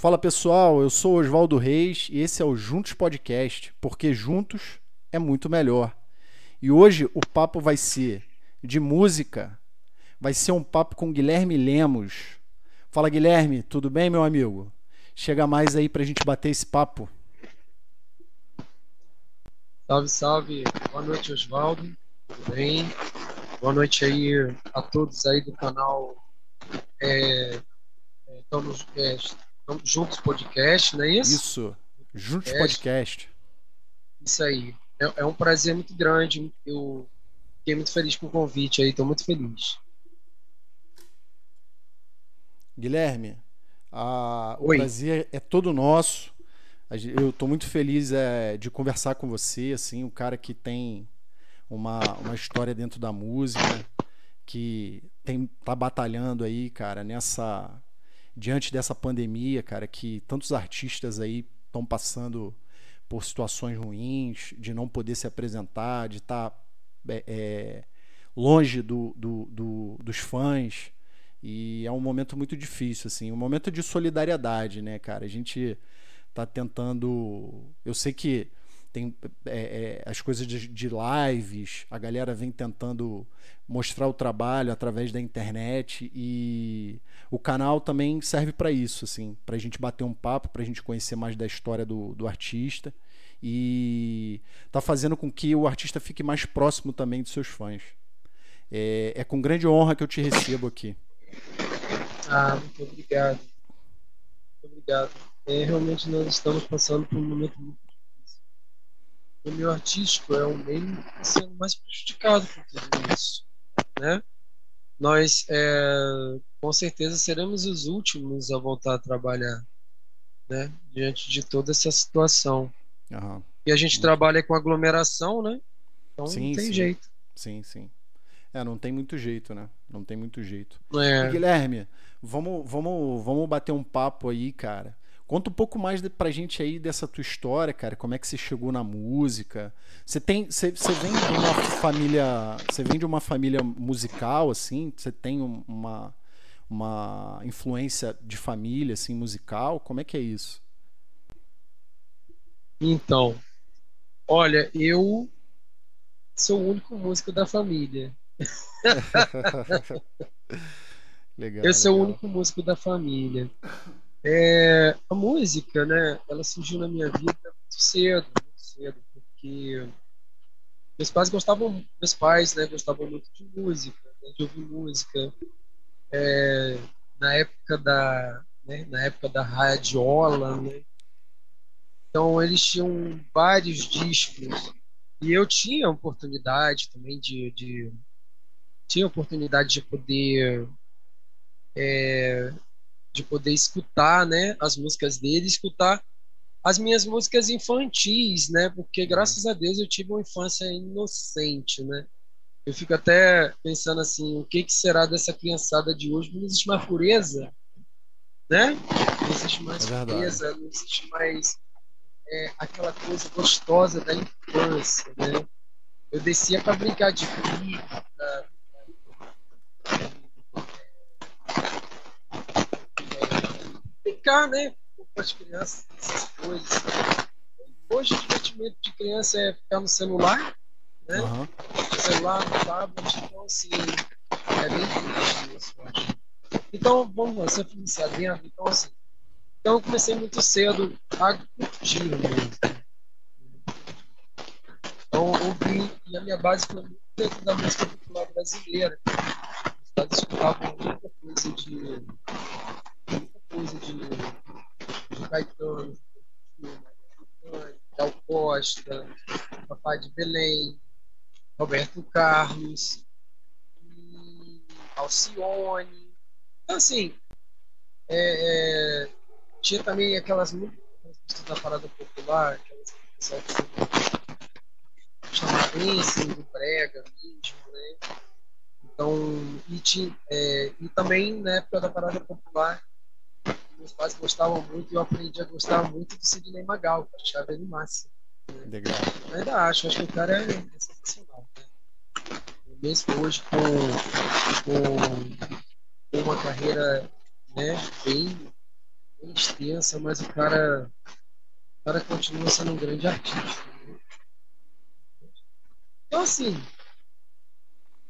Fala pessoal, eu sou Oswaldo Reis e esse é o Juntos Podcast, porque juntos é muito melhor. E hoje o papo vai ser de música, vai ser um papo com Guilherme Lemos. Fala Guilherme, tudo bem, meu amigo? Chega mais aí pra gente bater esse papo. Salve, salve. Boa noite, Oswaldo. Tudo bem? Boa noite aí a todos aí do canal é, é, estamos, é, Juntos Podcast, não é isso? Isso, Juntos Podcast. Isso aí. É, é um prazer muito grande. Eu fiquei muito feliz com o convite aí, estou muito feliz. Guilherme, a, o prazer é todo nosso. Eu estou muito feliz é, de conversar com você, assim, um cara que tem uma, uma história dentro da música, que tem tá batalhando aí, cara, nessa diante dessa pandemia, cara, que tantos artistas aí estão passando por situações ruins, de não poder se apresentar, de estar tá, é, é, longe do, do, do, dos fãs. E é um momento muito difícil, assim, um momento de solidariedade, né, cara? A gente tá tentando. Eu sei que tem é, é, as coisas de, de, lives, a galera vem tentando mostrar o trabalho através da internet e o canal também serve para isso, assim, para a gente bater um papo, para a gente conhecer mais da história do, do artista e tá fazendo com que o artista fique mais próximo também dos seus fãs. É, é com grande honra que eu te recebo aqui. Ah, muito obrigado. Muito obrigado. É, realmente nós estamos passando por um momento muito o meio artístico é o meio que está sendo mais prejudicado por tudo isso, né? Nós, é, com certeza, seremos os últimos a voltar a trabalhar, né? Diante de toda essa situação. Uhum. E a gente trabalha com aglomeração, né? Então sim, não tem sim. jeito. Sim, sim. É, não tem muito jeito, né? Não tem muito jeito. É. Guilherme, vamos, vamos, vamos bater um papo aí, cara. Conta um pouco mais de, pra gente aí dessa tua história, cara. Como é que você chegou na música? Você tem, você, você vem de uma família, você vem de uma família musical, assim? Você tem uma, uma influência de família, assim, musical? Como é que é isso? Então, olha, eu sou o único músico da família. legal. Eu sou legal. o único músico da família. É, a música, né, ela surgiu na minha vida muito cedo, muito cedo, porque meus pais gostavam, meus pais, né, gostavam muito de música, né, de ouvir música. É, na época da, né, na época da radiola, né, então eles tinham vários discos e eu tinha oportunidade também de, de tinha oportunidade de poder é, de poder escutar, né, as músicas dele, escutar as minhas músicas infantis, né, porque uhum. graças a Deus eu tive uma infância inocente, né. Eu fico até pensando assim, o que que será dessa criançada de hoje? Não existe mais pureza, né? Não existe mais é pureza, não existe mais é, aquela coisa gostosa da infância, né? Eu descia para brincar de pica, brincar, né? Com as crianças, essas coisas. Hoje o divertimento de criança é ficar no celular, né? Uhum. No celular, no tablet, então assim, é bem triste isso, eu acho. Então, vamos lá, você foi dentro, então assim. Então eu comecei muito cedo a curtir mesmo. Então ouvi, e a minha base foi muito dentro da música popular brasileira. Os estados escutavam muita coisa de coisa de, de Caetano, de Gal Costa, Papai de Belém, Roberto Carlos, Alcione. Então, assim, é, é, tinha também aquelas músicas da parada popular, aquelas que chamava bem assim, do brega mesmo, né? Então, e, tinha, é, e também na época da parada popular meus pais gostavam muito e eu aprendi a gostar muito do Sidney Magal, achava ele máximo. Né? Legal. Eu ainda acho, acho que o cara é, é sensacional. Né? Mesmo hoje com, com, uma carreira né, bem, bem extensa, mas o cara, o cara continua sendo um grande artista. Né? Então, assim,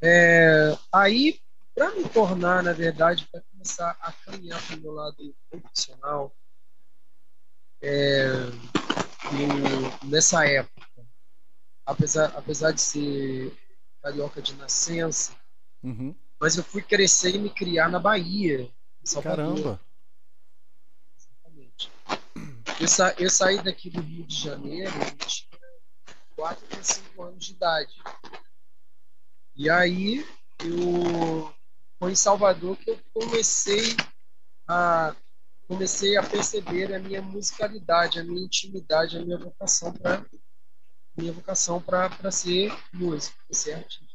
é, aí, para me tornar, na verdade, começar a caminhar para o meu lado profissional, é, nessa época, apesar, apesar de ser carioca de nascença, uhum. mas eu fui crescer e me criar na Bahia. Caramba! Exatamente. Eu, sa, eu saí daqui do Rio de Janeiro, eu tinha 4 para 5 anos de idade. E aí eu foi em Salvador que eu comecei a comecei a perceber a minha musicalidade, a minha intimidade, a minha vocação para minha vocação para ser músico, para ser artista.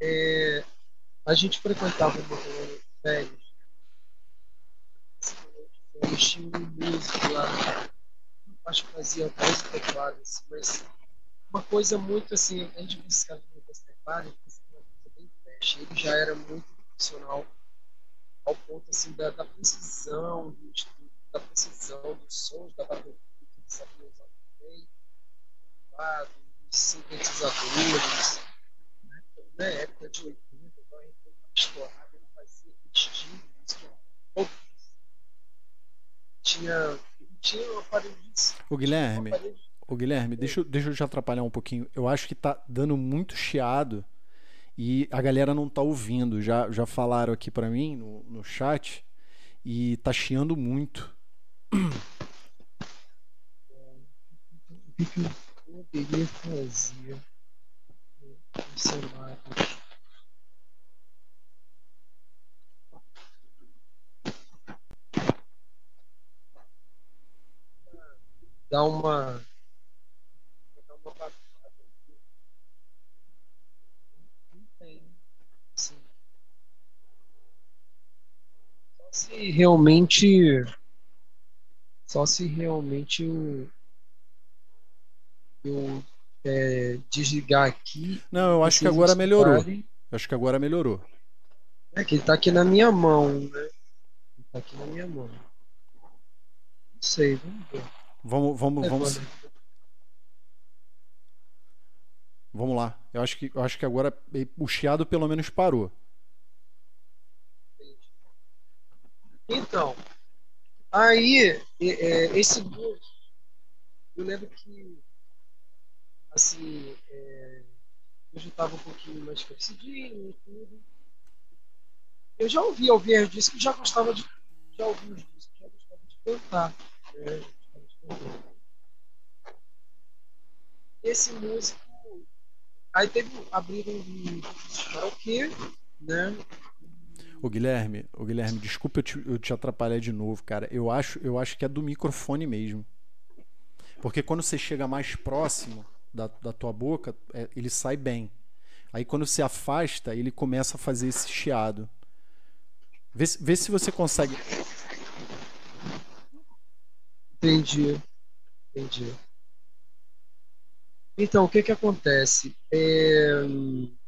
É, a gente frequentava muito velhos. Eles tinham um músico lá, acho que fazia voz e mas uma coisa muito assim, a gente buscava voz e flash. Ele já era muito profissional ao ponto assim da, da precisão, do, da precisão dos sons, da bateria que ele sabia usar bem, dos sintetizadores, né? na época de 80, então a gente estourada, ele fazia que eram tinha, tinha um aparelho O Guilherme, o Guilherme, deixa, deixa eu te atrapalhar um pouquinho. Eu acho que tá dando muito chiado e a galera não tá ouvindo. Já, já falaram aqui para mim no, no chat e tá chiando muito. O que eu fazer no cenário? Dar uma se realmente só se realmente eu, eu é, desligar aqui. Não, eu acho que agora melhorou. Eu acho que agora melhorou. É que ele tá aqui na minha mão, né? Ele tá aqui na minha mão. Não sei, vamos ver. Vamos, vamos, é, vamos. Vamos lá. Eu acho que, eu acho que agora o chiado pelo menos parou. Então, aí, é, esse grupo, eu lembro que, assim, é, eu já estava um pouquinho mais crescidinho e tudo. Eu já ouvia ouvir os discos, já gostava de, já ouvia os discos, já gostava de cantar. Né? Esse músico, aí teve, abriram um karaokê, né? O Guilherme, o Guilherme, desculpa eu te, eu te atrapalhar de novo, cara. Eu acho, eu acho que é do microfone mesmo. Porque quando você chega mais próximo da, da tua boca, é, ele sai bem. Aí quando se afasta, ele começa a fazer esse chiado. Vê, vê se você consegue. Entendi. Entendi. Então, o que que acontece? É...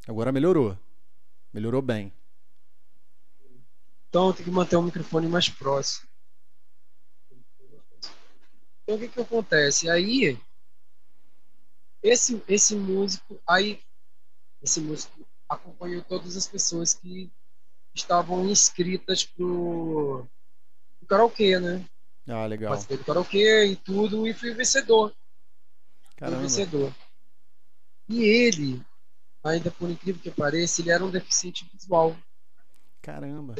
Agora melhorou. Melhorou bem. Então tem que manter o microfone mais próximo. Então o que que acontece? Aí esse esse músico aí esse músico acompanhou todas as pessoas que estavam inscritas pro, pro karaokê, né? Ah, legal. Participei do karaokê e tudo e fui vencedor. Caramba. Fui vencedor. E ele, ainda por incrível que pareça, ele era um deficiente visual. Caramba.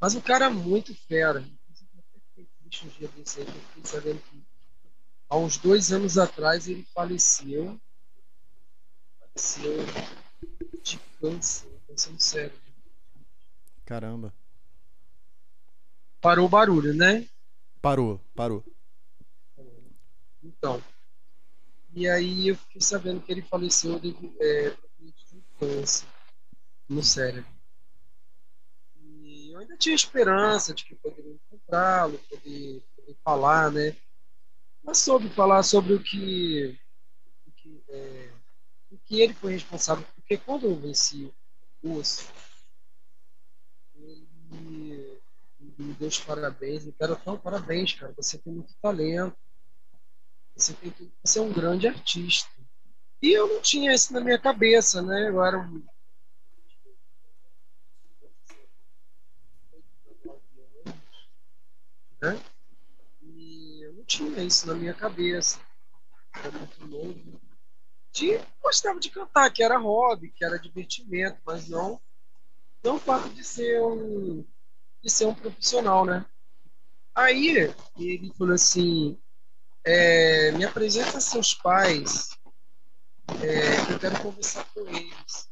Mas o cara é muito fera. Deixa um dia desse aí eu fiquei sabendo que há uns dois anos atrás ele faleceu. Faleceu de câncer, câncer no cérebro. Caramba. Parou o barulho, né? Parou, parou. Então. E aí eu fiquei sabendo que ele faleceu de, é, de câncer no cérebro. Eu ainda tinha esperança de que poderia encontrá-lo, poder, poder, falar, né? Mas soube falar sobre o que, o que, é, o que ele foi responsável, porque quando eu venci o curso, ele, me deu os parabéns. E quero dar parabéns, cara. Você tem muito talento. Você, tem, você é um grande artista. E eu não tinha isso na minha cabeça, né? Eu era um. Né? E eu não tinha isso na minha cabeça. Era muito novo. De, gostava de cantar, que era hobby, que era divertimento, mas não, não o fato de ser um, de ser um profissional, né? Aí ele falou assim: é, me apresenta seus pais é, eu quero conversar com eles.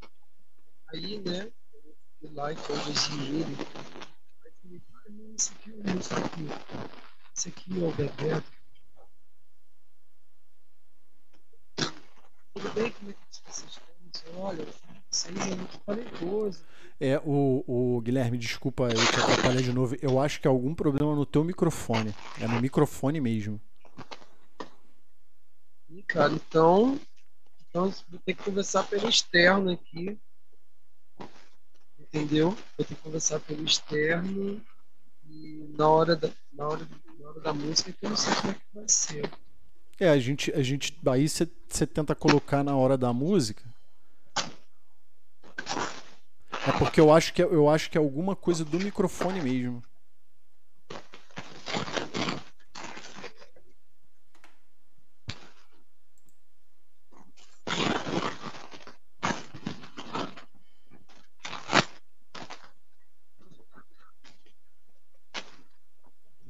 Aí, né, eu fui lá e conduzi ele. Esse aqui é o moço aqui. Esse aqui é o Bebeto. Tudo bem, como é que vocês estão? Olha, vocês é muito talentoso. É, o, o Guilherme, desculpa eu te atrapalhar de novo. Eu acho que é algum problema no teu microfone. É no microfone mesmo. Ih, cara, então então vou ter que conversar pelo externo aqui. Entendeu? Vou ter que conversar pelo externo na hora da, na hora, na hora da música que eu não sei como é que vai ser. É, a gente, a gente aí você tenta colocar na hora da música. É porque eu acho que é, eu acho que é alguma coisa do microfone mesmo.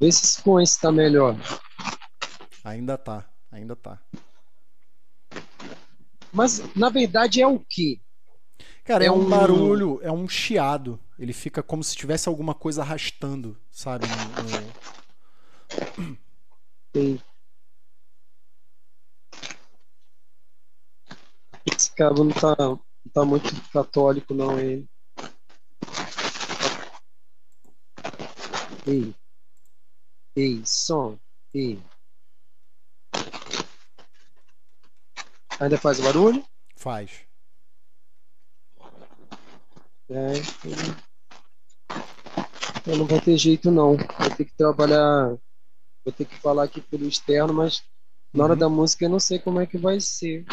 Vê se esse tá melhor. Ainda tá, ainda tá. Mas na verdade é o quê? Cara, é, é um, um barulho, é um chiado. Ele fica como se tivesse alguma coisa arrastando, sabe? No. Sim. Esse cabo não tá, não tá muito católico, não, ele. Ei. E, som, e. Ainda faz barulho? Faz. É, então não vai ter jeito não. Vou ter que trabalhar. Vou ter que falar aqui pelo externo, mas na hora uhum. da música eu não sei como é que vai ser.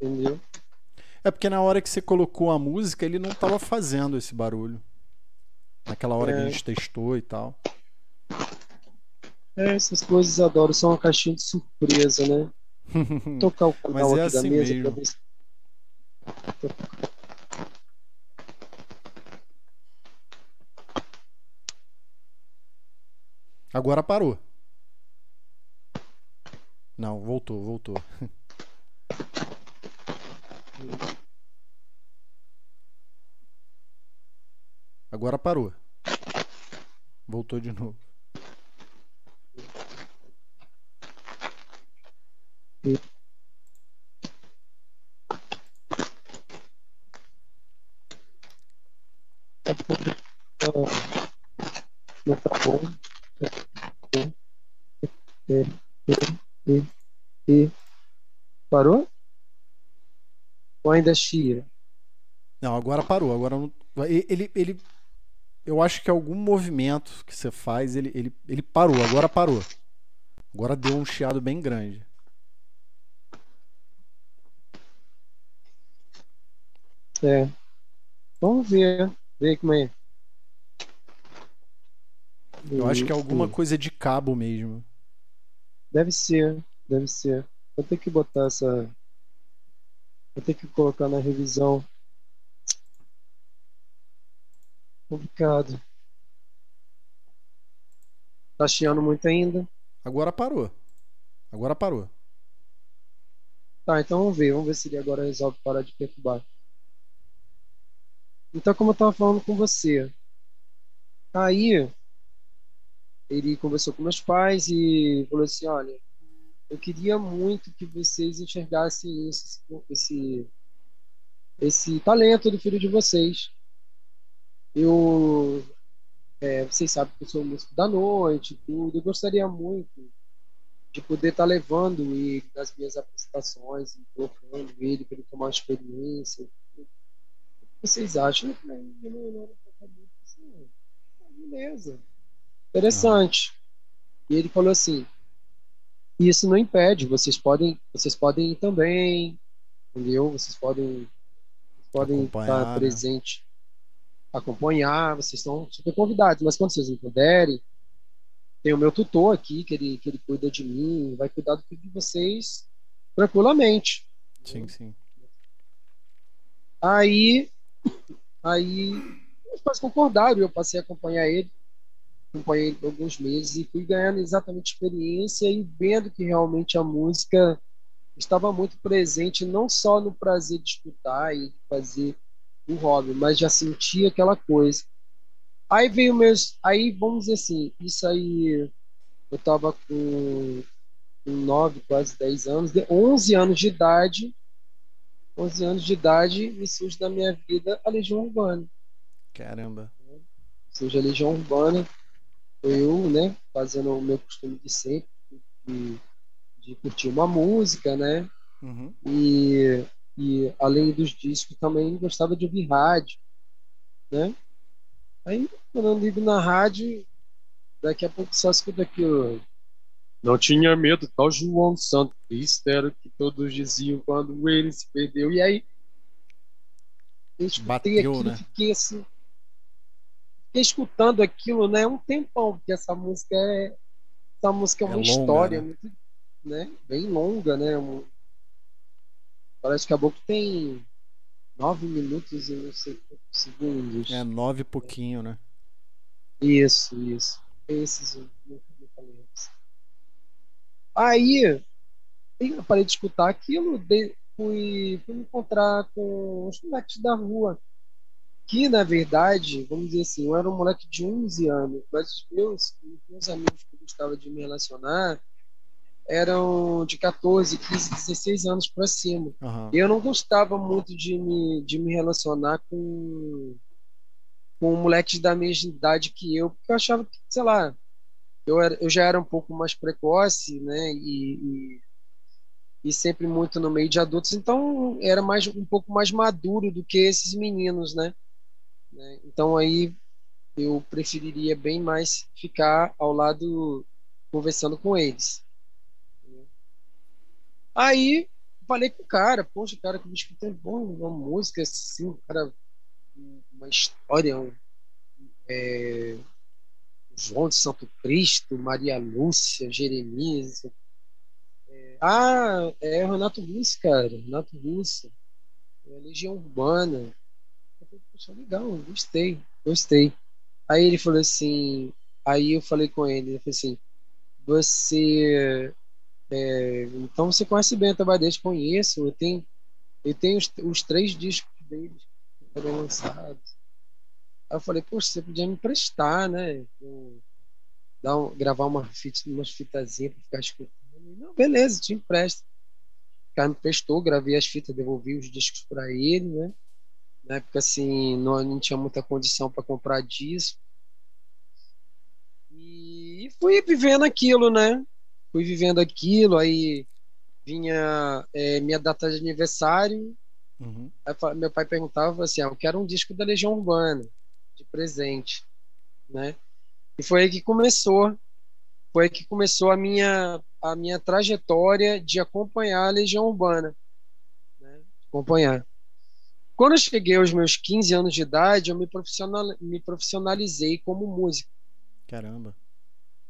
Entendeu? É porque na hora que você colocou a música, ele não estava fazendo esse barulho. Naquela hora é. que a gente testou e tal. É, essas coisas adoro, são uma caixinha de surpresa, né? Tocar o canal é aqui assim da mesa mesmo. pra ver se... Agora parou. Não, voltou, voltou. Agora parou. Voltou de novo. E não tá bom. E, e, e, e. Parou? Ou ainda chia? Não, agora parou. Agora não... ele, ele, eu acho que algum movimento que você faz, ele, ele, ele parou. Agora parou. Agora deu um chiado bem grande. É. Vamos ver. Ver como é. Eu acho que é alguma coisa de cabo mesmo. Deve ser, deve ser. Vou ter que botar essa. Vou ter que colocar na revisão. Complicado. Tá chiando muito ainda? Agora parou. Agora parou. Tá, então vamos ver. Vamos ver se ele agora resolve parar de perturbar. Então, como eu estava falando com você, aí ele conversou com meus pais e falou assim: olha, eu queria muito que vocês enxergassem esse, esse, talento do filho de vocês. Eu, é, vocês sabem que eu sou músico da noite, tudo. Eu gostaria muito de poder estar tá levando ele nas minhas apresentações colocando ele para ele tomar uma experiência vocês acham? Não, não, beleza. interessante. E ele falou assim: isso não impede, vocês podem, vocês podem ir também, entendeu? Vocês podem, podem estar né? presente, acompanhar, vocês estão super convidados, mas quando vocês não puderem, tem o meu tutor aqui, que ele, que ele cuida de mim, vai cuidar do filho de vocês tranquilamente. Sim, sim. Aí, aí os pais concordaram, eu passei a acompanhar ele, acompanhei ele alguns meses e fui ganhando exatamente experiência e vendo que realmente a música estava muito presente, não só no prazer de escutar e fazer o hobby, mas já sentia aquela coisa. Aí veio meus. Aí, vamos dizer assim, isso aí. Eu tava com, com 9, quase 10 anos, de 11 anos de idade. 11 anos de idade e surge na minha vida a Legião Urbana. Caramba. Surge a Legião Urbana. Eu, né, fazendo o meu costume de sempre, de, de curtir uma música, né? Uhum. E, e além dos discos, também gostava de ouvir rádio, né? Aí, quando eu ligo na rádio, daqui a pouco só escuta aqui o. Não tinha medo, tal João Santo Cristo era que todos diziam quando ele se perdeu. E aí, eu escutei Bateu, aquilo, né? fiquei assim. Fiquei escutando aquilo, né? Um tempão, porque essa música é. Essa música é uma é longa, história né? muito, né? Bem longa, né? Parece que a boca tem nove minutos e não sei quantos segundos. É, nove e pouquinho, né? Isso, isso. Esses Aí eu parei de escutar aquilo, de, fui, fui me encontrar com os moleques da rua. Que, na verdade, vamos dizer assim, eu era um moleque de 11 anos, mas os meus, meus amigos que eu gostava de me relacionar eram de 14, 15, 16 anos para cima. Uhum. Eu não gostava muito de me, de me relacionar com, com moleques da mesma idade que eu, porque eu achava que, sei lá, eu, era, eu já era um pouco mais precoce, né? E, e, e, sempre muito no meio de adultos, então era mais um pouco mais maduro do que esses meninos, né? né? Então aí eu preferiria bem mais ficar ao lado conversando com eles. Aí falei com o cara, poxa, cara, que me escutei bom, uma música assim, cara, uma história, um, é, João de Santo Cristo, Maria Lúcia, Jeremias. É, ah, é o Renato Russo, cara, Renato Russo, é Legião Urbana. Eu falei, poxa, legal, gostei, gostei. Aí ele falou assim, aí eu falei com ele, ele falou assim, você é, então você conhece bem a Tabadete, conheço. Eu tenho, eu tenho os, os três discos deles que foram lançados. Aí eu falei, poxa, você podia me emprestar, né? Eu, dar um, gravar uma fita, umas fitazinhas para ficar escutando. Não, beleza, te empresto. O cara me prestou, gravei as fitas, devolvi os discos para ele, né? Na época, assim, não, não tinha muita condição para comprar disco. E fui vivendo aquilo, né? fui vivendo aquilo, aí vinha é, minha data de aniversário, uhum. aí meu pai perguntava assim, ah, eu quero um disco da Legião Urbana, de presente, né? E foi aí que começou, foi aí que começou a minha, a minha trajetória de acompanhar a Legião Urbana, né? acompanhar. Quando eu cheguei aos meus 15 anos de idade, eu me, profissional, me profissionalizei como músico. Caramba.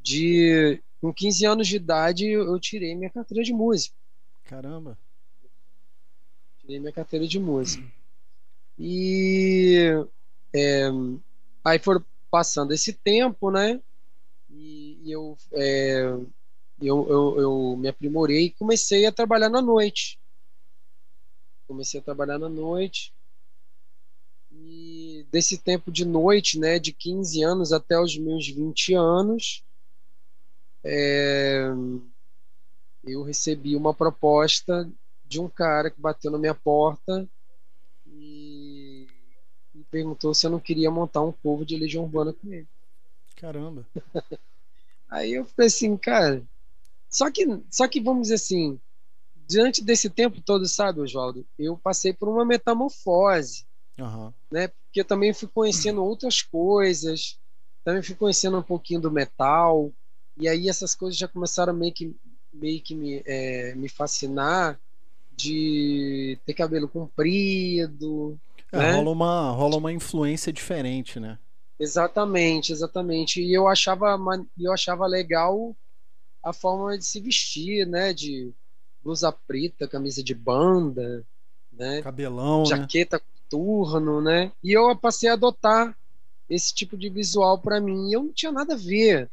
De com 15 anos de idade, eu tirei minha carteira de música. Caramba. Tirei minha carteira de música. E é, aí foram passando esse tempo, né? E, e eu, é, eu, eu, eu me aprimorei e comecei a trabalhar na noite. Comecei a trabalhar na noite. E desse tempo de noite, né, de 15 anos até os meus 20 anos, é, eu recebi uma proposta de um cara que bateu na minha porta e perguntou se eu não queria montar um povo de Legião Urbana com ele. Caramba. Aí eu falei assim, cara, só que, só que vamos dizer assim, diante desse tempo todo, sabe, Oswaldo, eu passei por uma metamorfose, uhum. né? Porque eu também fui conhecendo outras coisas, também fui conhecendo um pouquinho do metal, e aí essas coisas já começaram meio que, meio que me, é, me fascinar de ter cabelo comprido. É, né? rola, uma, rola uma influência diferente, né? Exatamente, exatamente. E eu achava, eu achava legal a forma de se vestir, né? De blusa preta, camisa de banda, né? Cabelão, né? jaqueta né? turno, né? E eu passei a adotar esse tipo de visual para mim. E eu não tinha nada a ver.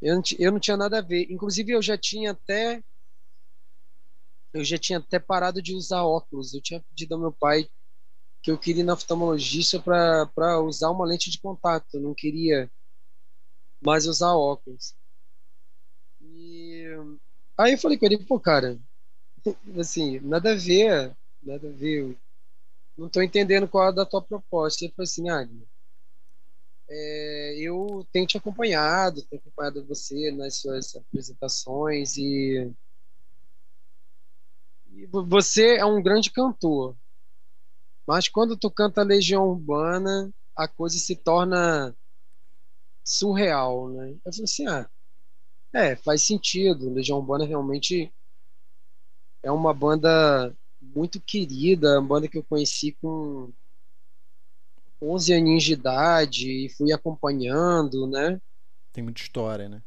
Eu não, eu não tinha nada a ver. Inclusive, eu já tinha até. Eu já tinha até parado de usar óculos. Eu tinha pedido ao meu pai que eu queria ir na oftalmologista para usar uma lente de contato. Eu não queria mais usar óculos. E aí eu falei com ele, pô, cara, assim, nada a ver, nada a ver. não tô entendendo qual é da tua proposta. Ele falou assim, ah, é, eu tenho te acompanhado, tenho acompanhado você nas suas apresentações e, e você é um grande cantor. Mas quando tu canta Legião Urbana, a coisa se torna surreal, né? Eu falei assim, ah, é, faz sentido. Legião Urbana realmente é uma banda muito querida, uma banda que eu conheci com 11 aninhos de idade e fui acompanhando, né? Tem muita história, né?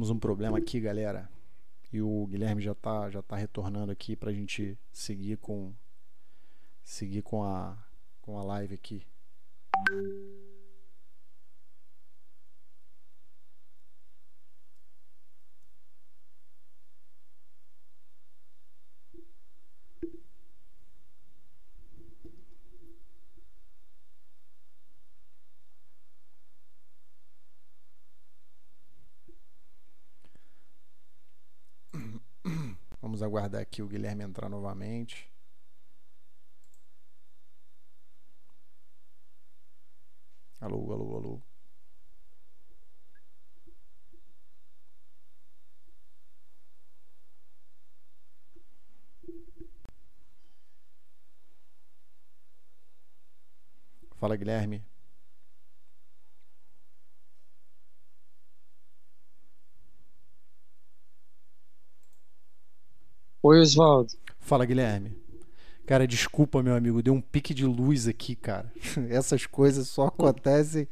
Tivemos um problema aqui, galera. E o Guilherme já tá, já tá retornando aqui pra gente seguir com seguir com a com a live aqui. Vamos aguardar aqui o Guilherme entrar novamente. Alô, alô, alô. Fala, Guilherme. Oi, Oswaldo. Fala, Guilherme. Cara, desculpa, meu amigo, deu um pique de luz aqui, cara. Essas coisas só acontecem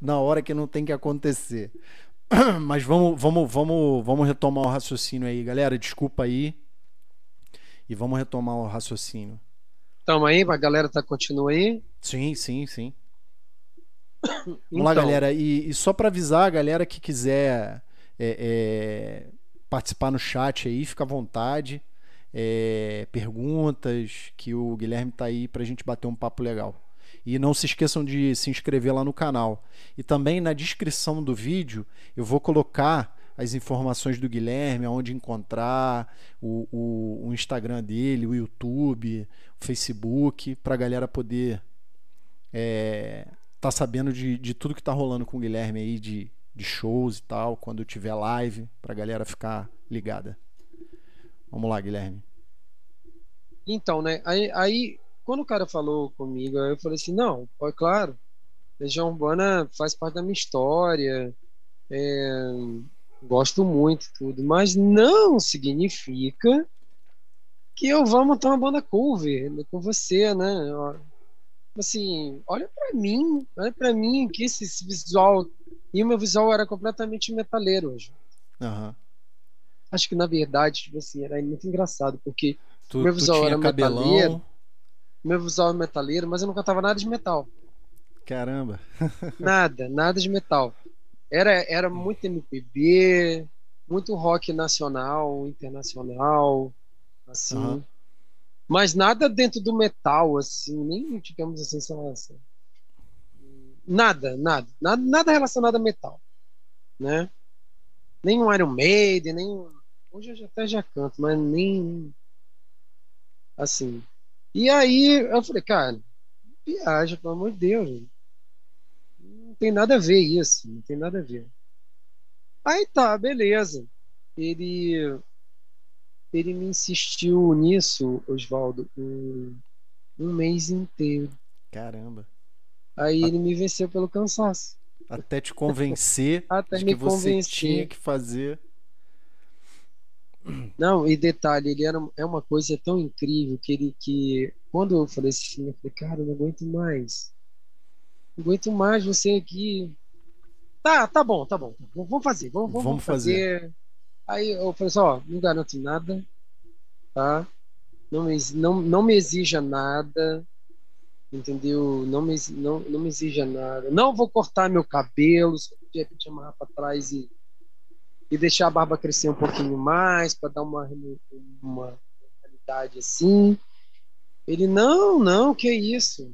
na hora que não tem que acontecer. Mas vamos, vamos, vamos, vamos retomar o raciocínio aí, galera. Desculpa aí. E vamos retomar o raciocínio. Tamo aí, a galera tá continua aí? Sim, sim, sim. Vamos então. lá, galera. E, e só para avisar a galera que quiser é, é, participar no chat aí, fica à vontade. É, perguntas, que o Guilherme tá aí pra gente bater um papo legal. E não se esqueçam de se inscrever lá no canal. E também na descrição do vídeo eu vou colocar as informações do Guilherme, aonde encontrar, o, o, o Instagram dele, o YouTube, o Facebook, para a galera poder é, tá sabendo de, de tudo que tá rolando com o Guilherme aí, de, de shows e tal, quando tiver live, para a galera ficar ligada. Vamos lá, Guilherme. Então, né? Aí, aí, quando o cara falou comigo, eu falei assim: não, é claro, Legião Urbana faz parte da minha história, é, gosto muito tudo, mas não significa que eu vou montar uma banda cover com você, né? Assim, olha para mim, olha para mim que esse, esse, visual e o meu visual era completamente metaleiro hoje. Uhum. Acho que na verdade, tipo assim, era muito engraçado porque tu, meu visual era cabelão. metaleiro, meu visual era metaleiro, mas eu não cantava nada de metal. Caramba. nada, nada de metal. Era, era muito MPB, muito rock nacional, internacional, assim. Uhum. Mas nada dentro do metal, assim, nem digamos assim, sei lá, assim. Nada, nada, nada, nada relacionado a metal, né? Nem um Iron Maiden, nem hoje eu até já canto, mas nem assim. E aí eu falei, cara, viaja, pelo amor de Deus, não tem nada a ver isso, não tem nada a ver. Aí tá, beleza. Ele ele me insistiu nisso, Oswaldo, um, um mês inteiro. Caramba. Aí ele me venceu pelo cansaço. Até te convencer Até de me que convencer. você tinha que fazer. Não, e detalhe, ele era é uma coisa tão incrível que ele que quando eu falei assim, eu falei, cara, eu não aguento mais. Não aguento mais você aqui. Tá, tá bom, tá bom. Vamos fazer, vamos, vamos, vamos fazer. fazer. Aí eu falei assim, ó, não garanto nada, tá? Não me, não, não me exija nada, entendeu? Não me, não, não me exija nada. Não vou cortar meu cabelo, só de repente amarrar para trás e, e deixar a barba crescer um pouquinho mais, para dar uma, uma realidade assim. Ele, não, não, que isso?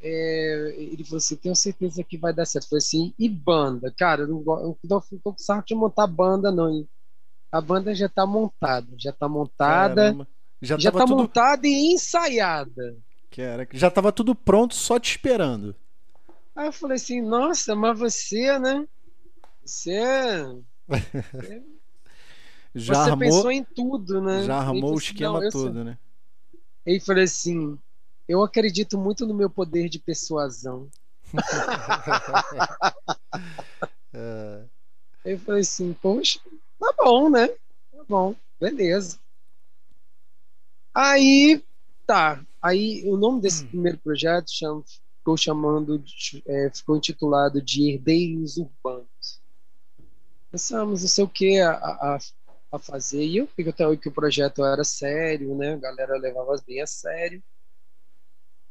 É, ele falou assim: tenho certeza que vai dar certo. Eu falei assim: e banda? Cara, eu não, eu não tô com saco de montar banda, não. A banda já tá montada, já tá montada, Caramba. já, já tá tudo... montada e ensaiada. Cara, já tava tudo pronto, só te esperando. Aí eu falei assim: nossa, mas você, né? Você. É, já você armou, pensou em tudo, né? Já armou o assim, esquema todo, né? Ele falou assim: eu acredito muito no meu poder de persuasão. é. Eu falei assim, poxa, tá bom, né? Tá bom, beleza. Aí, tá. Aí o nome desse hum. primeiro projeto chama, ficou chamando, de, é, ficou intitulado de Herdeiros Urbanos. Pensamos não sei o que a, a, a fazer. E eu fico até que o projeto era sério, né? A galera levava bem a sério.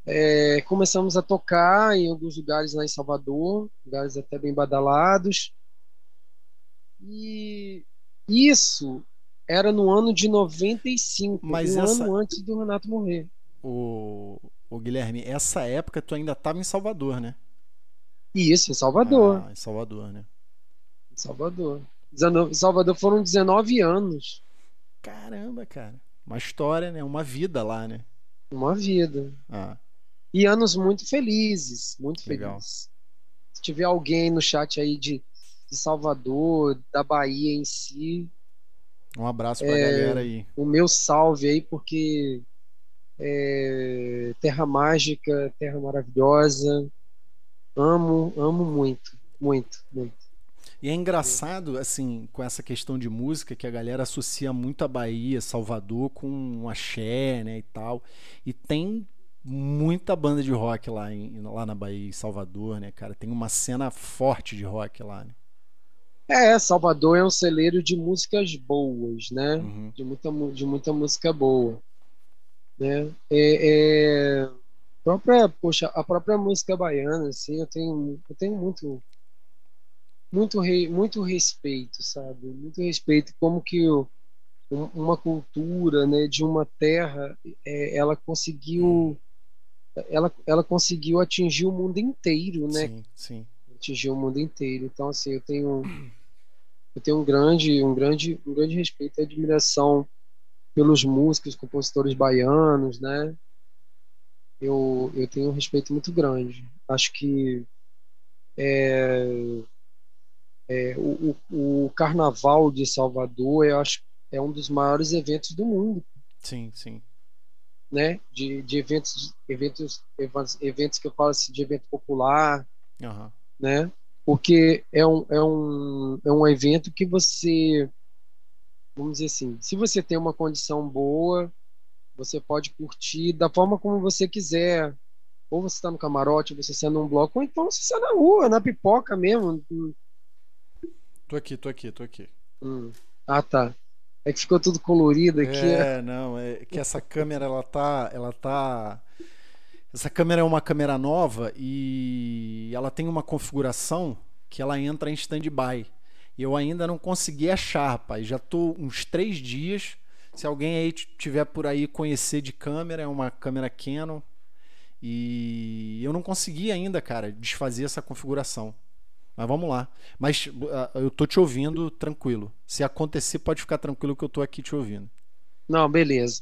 É, começamos a tocar em alguns lugares lá em Salvador, lugares até bem badalados. E isso era no ano de 95, Mas um essa... ano antes do Renato morrer. O, o Guilherme, essa época tu ainda estava em Salvador, né? Isso, em Salvador. Ah, em Salvador, né? Em Salvador. Em Salvador foram 19 anos. Caramba, cara. Uma história, né? Uma vida lá, né? Uma vida. Ah e anos muito felizes, muito Legal. felizes. Se tiver alguém no chat aí de, de Salvador, da Bahia em si. Um abraço pra é, galera aí. O meu salve aí, porque é, terra mágica, terra maravilhosa. Amo, amo muito, muito, muito. E é engraçado, assim, com essa questão de música, que a galera associa muito a Bahia, Salvador, com um axé, né, e tal. E tem muita banda de rock lá, em, lá na Bahia, em Salvador, né, cara? Tem uma cena forte de rock lá, né? É, Salvador é um celeiro de músicas boas, né? Uhum. De, muita, de muita música boa. Né? É, é, própria, poxa, a própria música baiana, assim, eu tenho, eu tenho muito, muito, re, muito respeito, sabe? Muito respeito como que o, uma cultura, né, de uma terra, é, ela conseguiu ela, ela conseguiu atingir o mundo inteiro, né? Sim, sim. Atingiu o mundo inteiro. Então, assim, eu tenho eu tenho um grande, um grande, um grande respeito e admiração pelos músicos, compositores baianos, né? Eu, eu tenho um respeito muito grande. Acho que é, é, o, o, o, Carnaval de Salvador, eu acho, é um dos maiores eventos do mundo. Sim, sim. Né? De, de eventos, eventos, eventos que eu falo assim, de evento popular, uhum. né? Porque é um, é, um, é um evento que você, vamos dizer assim, se você tem uma condição boa, você pode curtir da forma como você quiser. Ou você está no camarote, você está num bloco, ou então você está na rua, na pipoca mesmo. Tô aqui, tô aqui, tô aqui. Hum. Ah, tá. É que ficou tudo colorido aqui. É, não, é que essa câmera ela tá, ela tá essa câmera é uma câmera nova e ela tem uma configuração que ela entra em stand-by. E eu ainda não consegui achar, rapaz. Já tô uns três dias. Se alguém aí tiver por aí conhecer de câmera, é uma câmera Canon. E eu não consegui ainda, cara, desfazer essa configuração. Mas vamos lá. Mas uh, eu tô te ouvindo tranquilo. Se acontecer, pode ficar tranquilo que eu tô aqui te ouvindo. Não, beleza.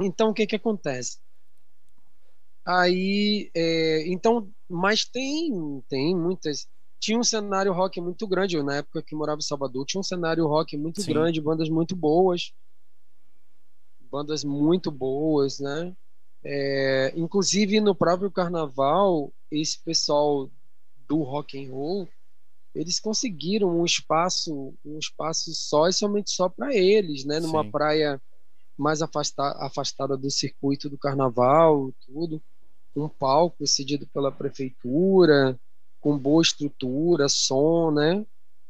Então o que que acontece? Aí, é, então, mas tem, tem muitas. Tinha um cenário rock muito grande. Eu, na época que morava em Salvador, tinha um cenário rock muito Sim. grande, bandas muito boas. Bandas muito boas, né? É, inclusive no próprio carnaval, esse pessoal do rock and roll, eles conseguiram um espaço, um espaço só e somente só para eles, né? Numa Sim. praia mais afastada, afastada do circuito do carnaval, tudo um palco cedido pela prefeitura, com boa estrutura, som, né?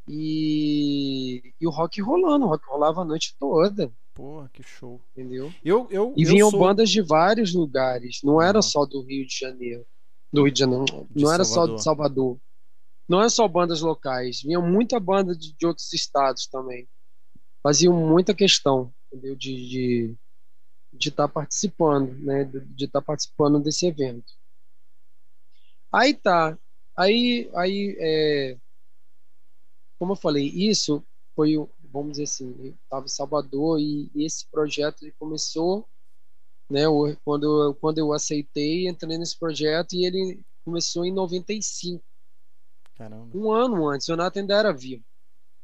E, e o rock rolando, o rock rolava a noite toda. Porra, que show. Entendeu? Eu, eu, e vinham sou... bandas de vários lugares, não era só do Rio de Janeiro. Do Rio de Janeiro, não, de não era só de Salvador. Não é só bandas locais, vinha muita banda de, de outros estados também. Faziam muita questão, entendeu? De, de, de estar tá participando, né? De estar tá participando desse evento. Aí tá. Aí, aí é, como eu falei, isso foi, vamos dizer assim, eu estava em Salvador e, e esse projeto ele começou, né? Quando, quando eu aceitei, entrei nesse projeto e ele começou em 95. Caramba. Um ano antes, o Renato ainda era vivo.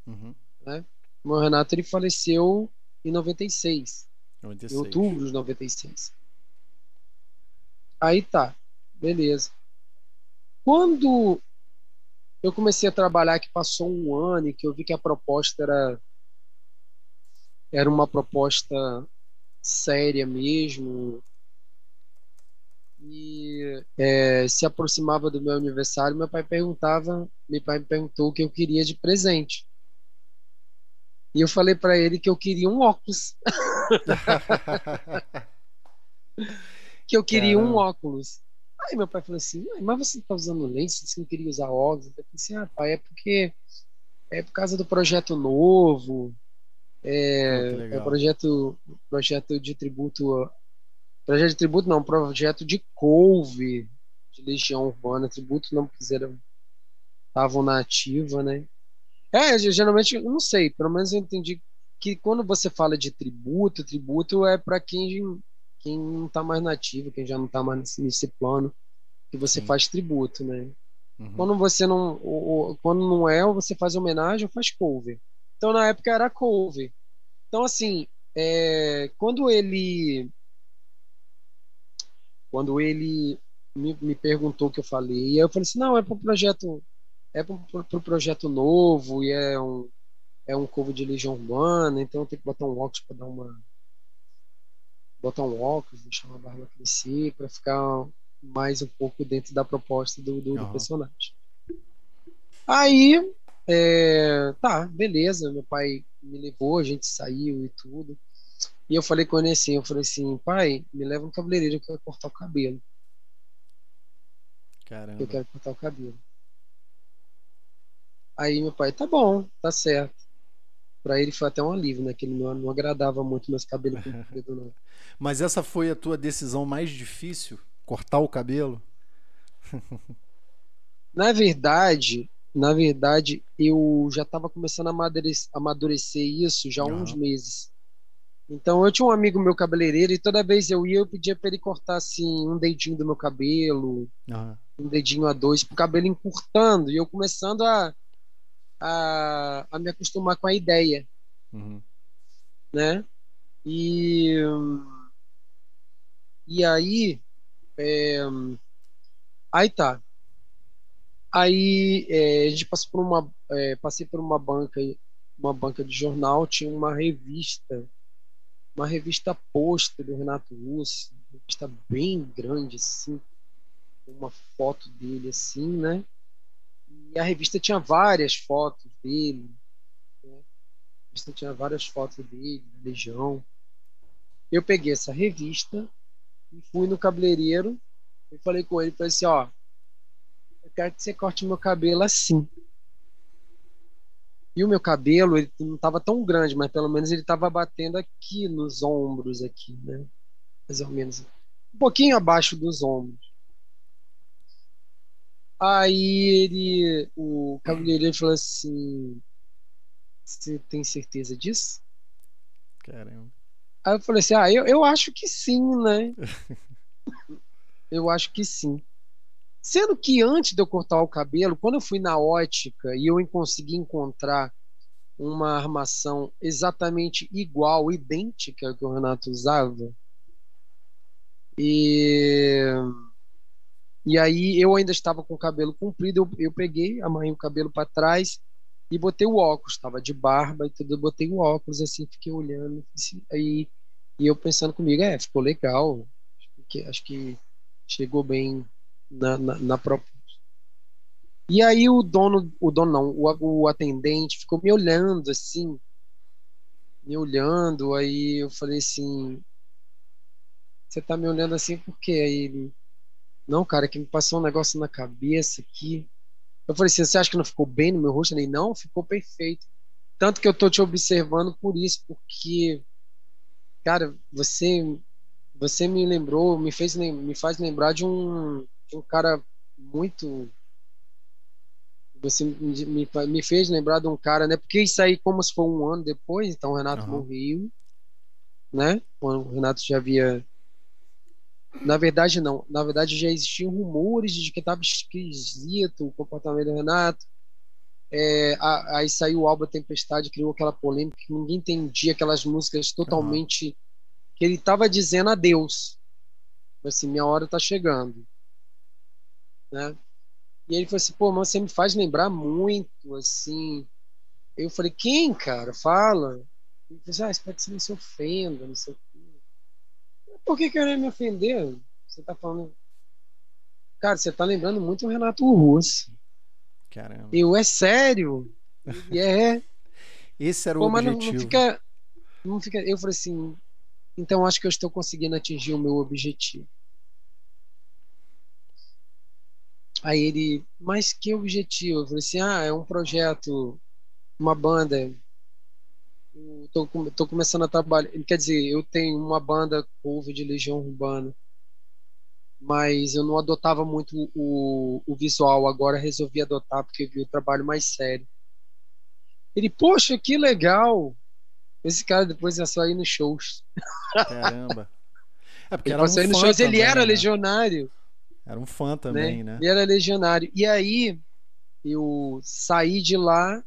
Uhum. Né? O Renato ele faleceu em 96. 96. Em outubro de 96. Aí tá, beleza. Quando eu comecei a trabalhar, que passou um ano e que eu vi que a proposta era era uma proposta séria mesmo e é, se aproximava do meu aniversário, meu pai perguntava, meu pai me perguntou o que eu queria de presente. E eu falei para ele que eu queria um óculos. que eu queria Caramba. um óculos. Aí meu pai falou assim, mas você tá usando lente, você não queria usar óculos? Eu falei assim, ah, pai, é porque é por causa do projeto novo, é, oh, é projeto, projeto de tributo, projeto de tributo não, projeto de couve, de Legião Urbana, tributo não quiseram, estavam na ativa, né? É, geralmente, eu não sei, pelo menos eu entendi que quando você fala de tributo, tributo é para quem, quem não está mais nativo, quem já não está mais nesse, nesse, plano, que você Sim. faz tributo, né? Uhum. Quando você não, ou, quando não é, ou você faz homenagem ou faz cover. Então na época era cover. Então assim, é, quando ele, quando ele me, me perguntou o que eu falei, eu falei assim, não, é para o projeto é para o projeto novo e é um, é um covo de legião urbana, então tem que botar um óculos para dar uma. Botar um óculos, deixar uma barba crescer, para ficar mais um pouco dentro da proposta do, do, uhum. do personagem. Aí, é, tá, beleza, meu pai me levou, a gente saiu e tudo. E eu falei com ele assim, eu falei assim, pai, me leva um cabeleireiro que eu quero cortar o cabelo. Caramba. Eu quero cortar o cabelo. Aí meu pai, tá bom, tá certo. Pra ele foi até um alívio, né? Que ele não, agradava muito meus cabelos compridos, não. Mas essa foi a tua decisão mais difícil Cortar o cabelo? na verdade, na verdade, eu já estava começando a amadurecer, amadurecer, isso já há uhum. uns meses. Então, eu tinha um amigo meu cabeleireiro e toda vez eu ia, eu pedia para ele cortar assim um dedinho do meu cabelo, uhum. um dedinho a dois, para o cabelo encurtando e eu começando a, a, a me acostumar com a ideia, uhum. né? E e aí é, aí tá. Aí é, a gente passou por uma é, passei por uma banca uma banca de jornal tinha uma revista uma revista pôster do Renato Russo, uma revista bem grande, assim, uma foto dele, assim, né? E a revista tinha várias fotos dele, né? a revista tinha várias fotos dele, da Legião. Eu peguei essa revista e fui no cabeleireiro e falei com ele, falei assim, ó, eu quero que você corte meu cabelo assim. E o meu cabelo, ele não estava tão grande, mas pelo menos ele estava batendo aqui nos ombros, aqui, né? Mais ou menos. Um pouquinho abaixo dos ombros. Aí ele, o cabeleireiro falou assim: Você tem certeza disso? Caramba. Aí eu falei assim: Ah, eu, eu acho que sim, né? eu acho que sim. Sendo que antes de eu cortar o cabelo, quando eu fui na ótica e eu consegui encontrar uma armação exatamente igual, idêntica que o Renato usava, e, e aí eu ainda estava com o cabelo comprido, eu, eu peguei, amarrei o cabelo para trás e botei o óculos, estava de barba e tudo, eu botei o óculos assim, fiquei olhando, assim, aí, e eu pensando comigo, é, ficou legal, acho que, acho que chegou bem na, na, na proposta. E aí o dono, o dono não, o, o atendente ficou me olhando assim, me olhando, aí eu falei assim, você tá me olhando assim por quê? Aí ele, não, cara, que me passou um negócio na cabeça aqui. Eu falei assim, você acha que não ficou bem no meu rosto? Ele, não, ficou perfeito. Tanto que eu tô te observando por isso, porque, cara, você, você me lembrou, me fez, me faz lembrar de um, um cara muito. Você me, me, me, fez lembrar de um cara, né? Porque isso aí, como se foi um ano depois, então o Renato uhum. morreu, né? Quando o Renato já havia. Na verdade, não. Na verdade, já existiam rumores de que estava esquisito o comportamento do Renato. É, aí saiu o álbum Tempestade, criou aquela polêmica que ninguém entendia aquelas músicas totalmente. Uhum. que ele estava dizendo adeus. Assim, minha hora está chegando né? E ele falou assim, pô, mas você me faz lembrar muito, assim. Eu falei, quem, cara? Fala. Ele falou assim, ah, espero que você não se ofenda, não sei o. Por que querer me ofender? Você tá falando. Cara, você tá lembrando muito o Renato Russo. Caramba. Eu, é sério? É. Esse era o pô, objetivo. Não, não, fica, não fica. Eu falei assim, então acho que eu estou conseguindo atingir o meu objetivo. Aí ele, mas que objetivo? Eu falei assim, ah, é um projeto, uma banda. Tô, tô começando a trabalhar. Quer dizer, eu tenho uma banda cover de Legião Urbana, mas eu não adotava muito o, o visual. Agora resolvi adotar porque vi o trabalho mais sério. Ele, poxa, que legal! Esse cara depois ia sair nos shows. Caramba. É porque ele era um nos shows, ele era né? legionário. Era um fã também, né? né? Ele era legionário. E aí eu saí de lá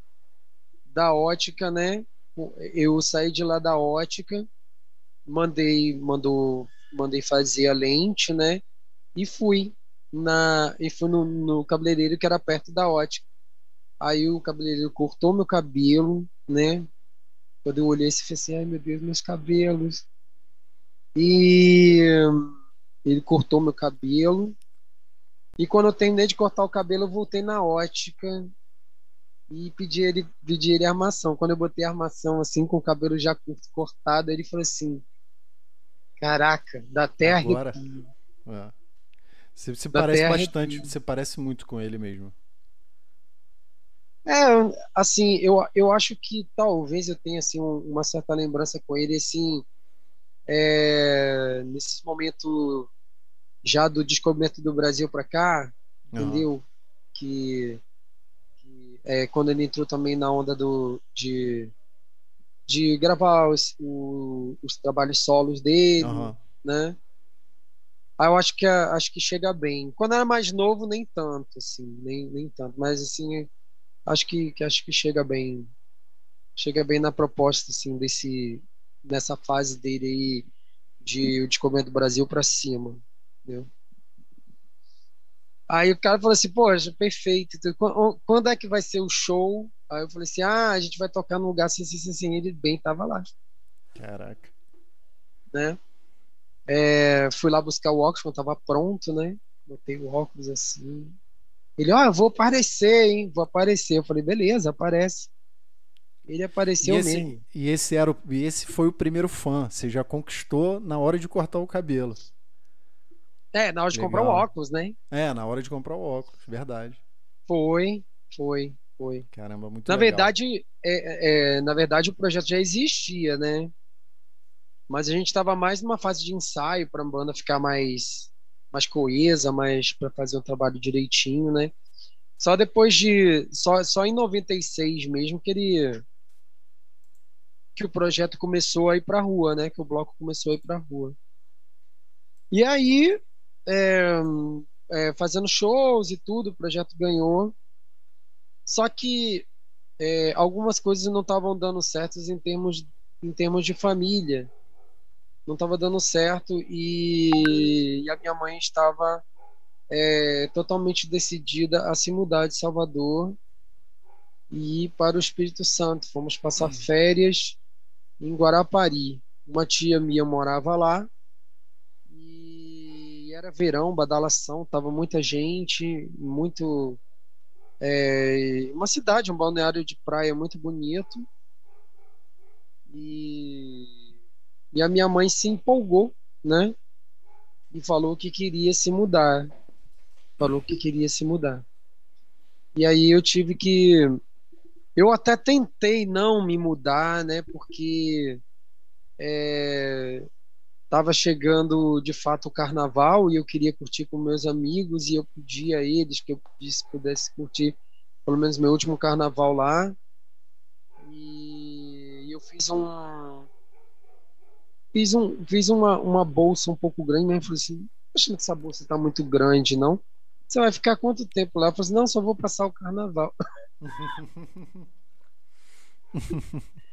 da ótica, né? Eu saí de lá da ótica, mandei, mandou, mandei fazer a lente, né? E fui na e fui no, no cabeleireiro que era perto da ótica. Aí o cabeleireiro cortou meu cabelo, né? Quando eu olhei, você assim, ai meu Deus, meus cabelos. E ele cortou meu cabelo, e quando eu terminei de cortar o cabelo, eu voltei na ótica e pedi ele, pedi ele armação. Quando eu botei a armação assim, com o cabelo já cortado, ele falou assim: Caraca, da terra. Agora. É. Você, você parece bastante, você parece muito com ele mesmo. É, assim, eu, eu acho que talvez eu tenha assim, uma certa lembrança com ele, assim, é, nesse momento já do descobrimento do Brasil para cá, uhum. entendeu? Que é, quando ele entrou também na onda do, de, de gravar os, o, os trabalhos solos dele, uhum. né? Aí eu acho que acho que chega bem. Quando era mais novo, nem tanto, assim, nem, nem tanto. Mas assim, acho que, que acho que chega bem, chega bem na proposta, assim, desse nessa fase dele aí de o descobrimento do Brasil para cima, entendeu? Aí o cara falou assim, poxa, perfeito. Quando é que vai ser o show? Aí eu falei assim, ah, a gente vai tocar num lugar assim, assim, assim. Ele bem tava lá. Caraca. Né? É, fui lá buscar o óculos quando tava pronto, né? Botei o óculos assim. Ele, ó, oh, eu vou aparecer, hein? Vou aparecer. Eu falei, beleza, aparece. Ele apareceu e esse, mesmo. E esse, era o, e esse foi o primeiro fã. Você já conquistou na hora de cortar o cabelo. É, na hora de Legal. comprar o óculos, né? É, na hora de comprar o óculos, verdade. Foi, foi, foi. Caramba, muito na legal. Verdade, é, é, na verdade, o projeto já existia, né? Mas a gente estava mais numa fase de ensaio para a banda ficar mais, mais coesa, mais para fazer o trabalho direitinho, né? Só depois de. Só, só em 96 mesmo que ele. Que o projeto começou a ir para a rua, né? Que o bloco começou a ir para a rua. E aí, é, é, fazendo shows e tudo, o projeto ganhou. Só que é, algumas coisas não estavam dando certo em termos, em termos de família não estava dando certo e, e, a minha mãe estava é, totalmente decidida a se mudar de Salvador e ir para o Espírito Santo. Fomos passar uhum. férias em Guarapari. Uma tia minha morava lá era verão, badalação, tava muita gente, muito é, uma cidade, um balneário de praia muito bonito. E e a minha mãe se empolgou, né? E falou que queria se mudar. Falou que queria se mudar. E aí eu tive que. Eu até tentei não me mudar, né? Porque estava chegando de fato o carnaval e eu queria curtir com meus amigos e eu pedi a eles que eu pedisse, pudesse curtir pelo menos meu último carnaval lá. E eu fiz um, Fiz, um, fiz uma, uma bolsa um pouco grande, mas falei assim, achando que essa bolsa está muito grande, não? Você vai ficar quanto tempo lá? Eu falei assim, não, só vou passar o carnaval.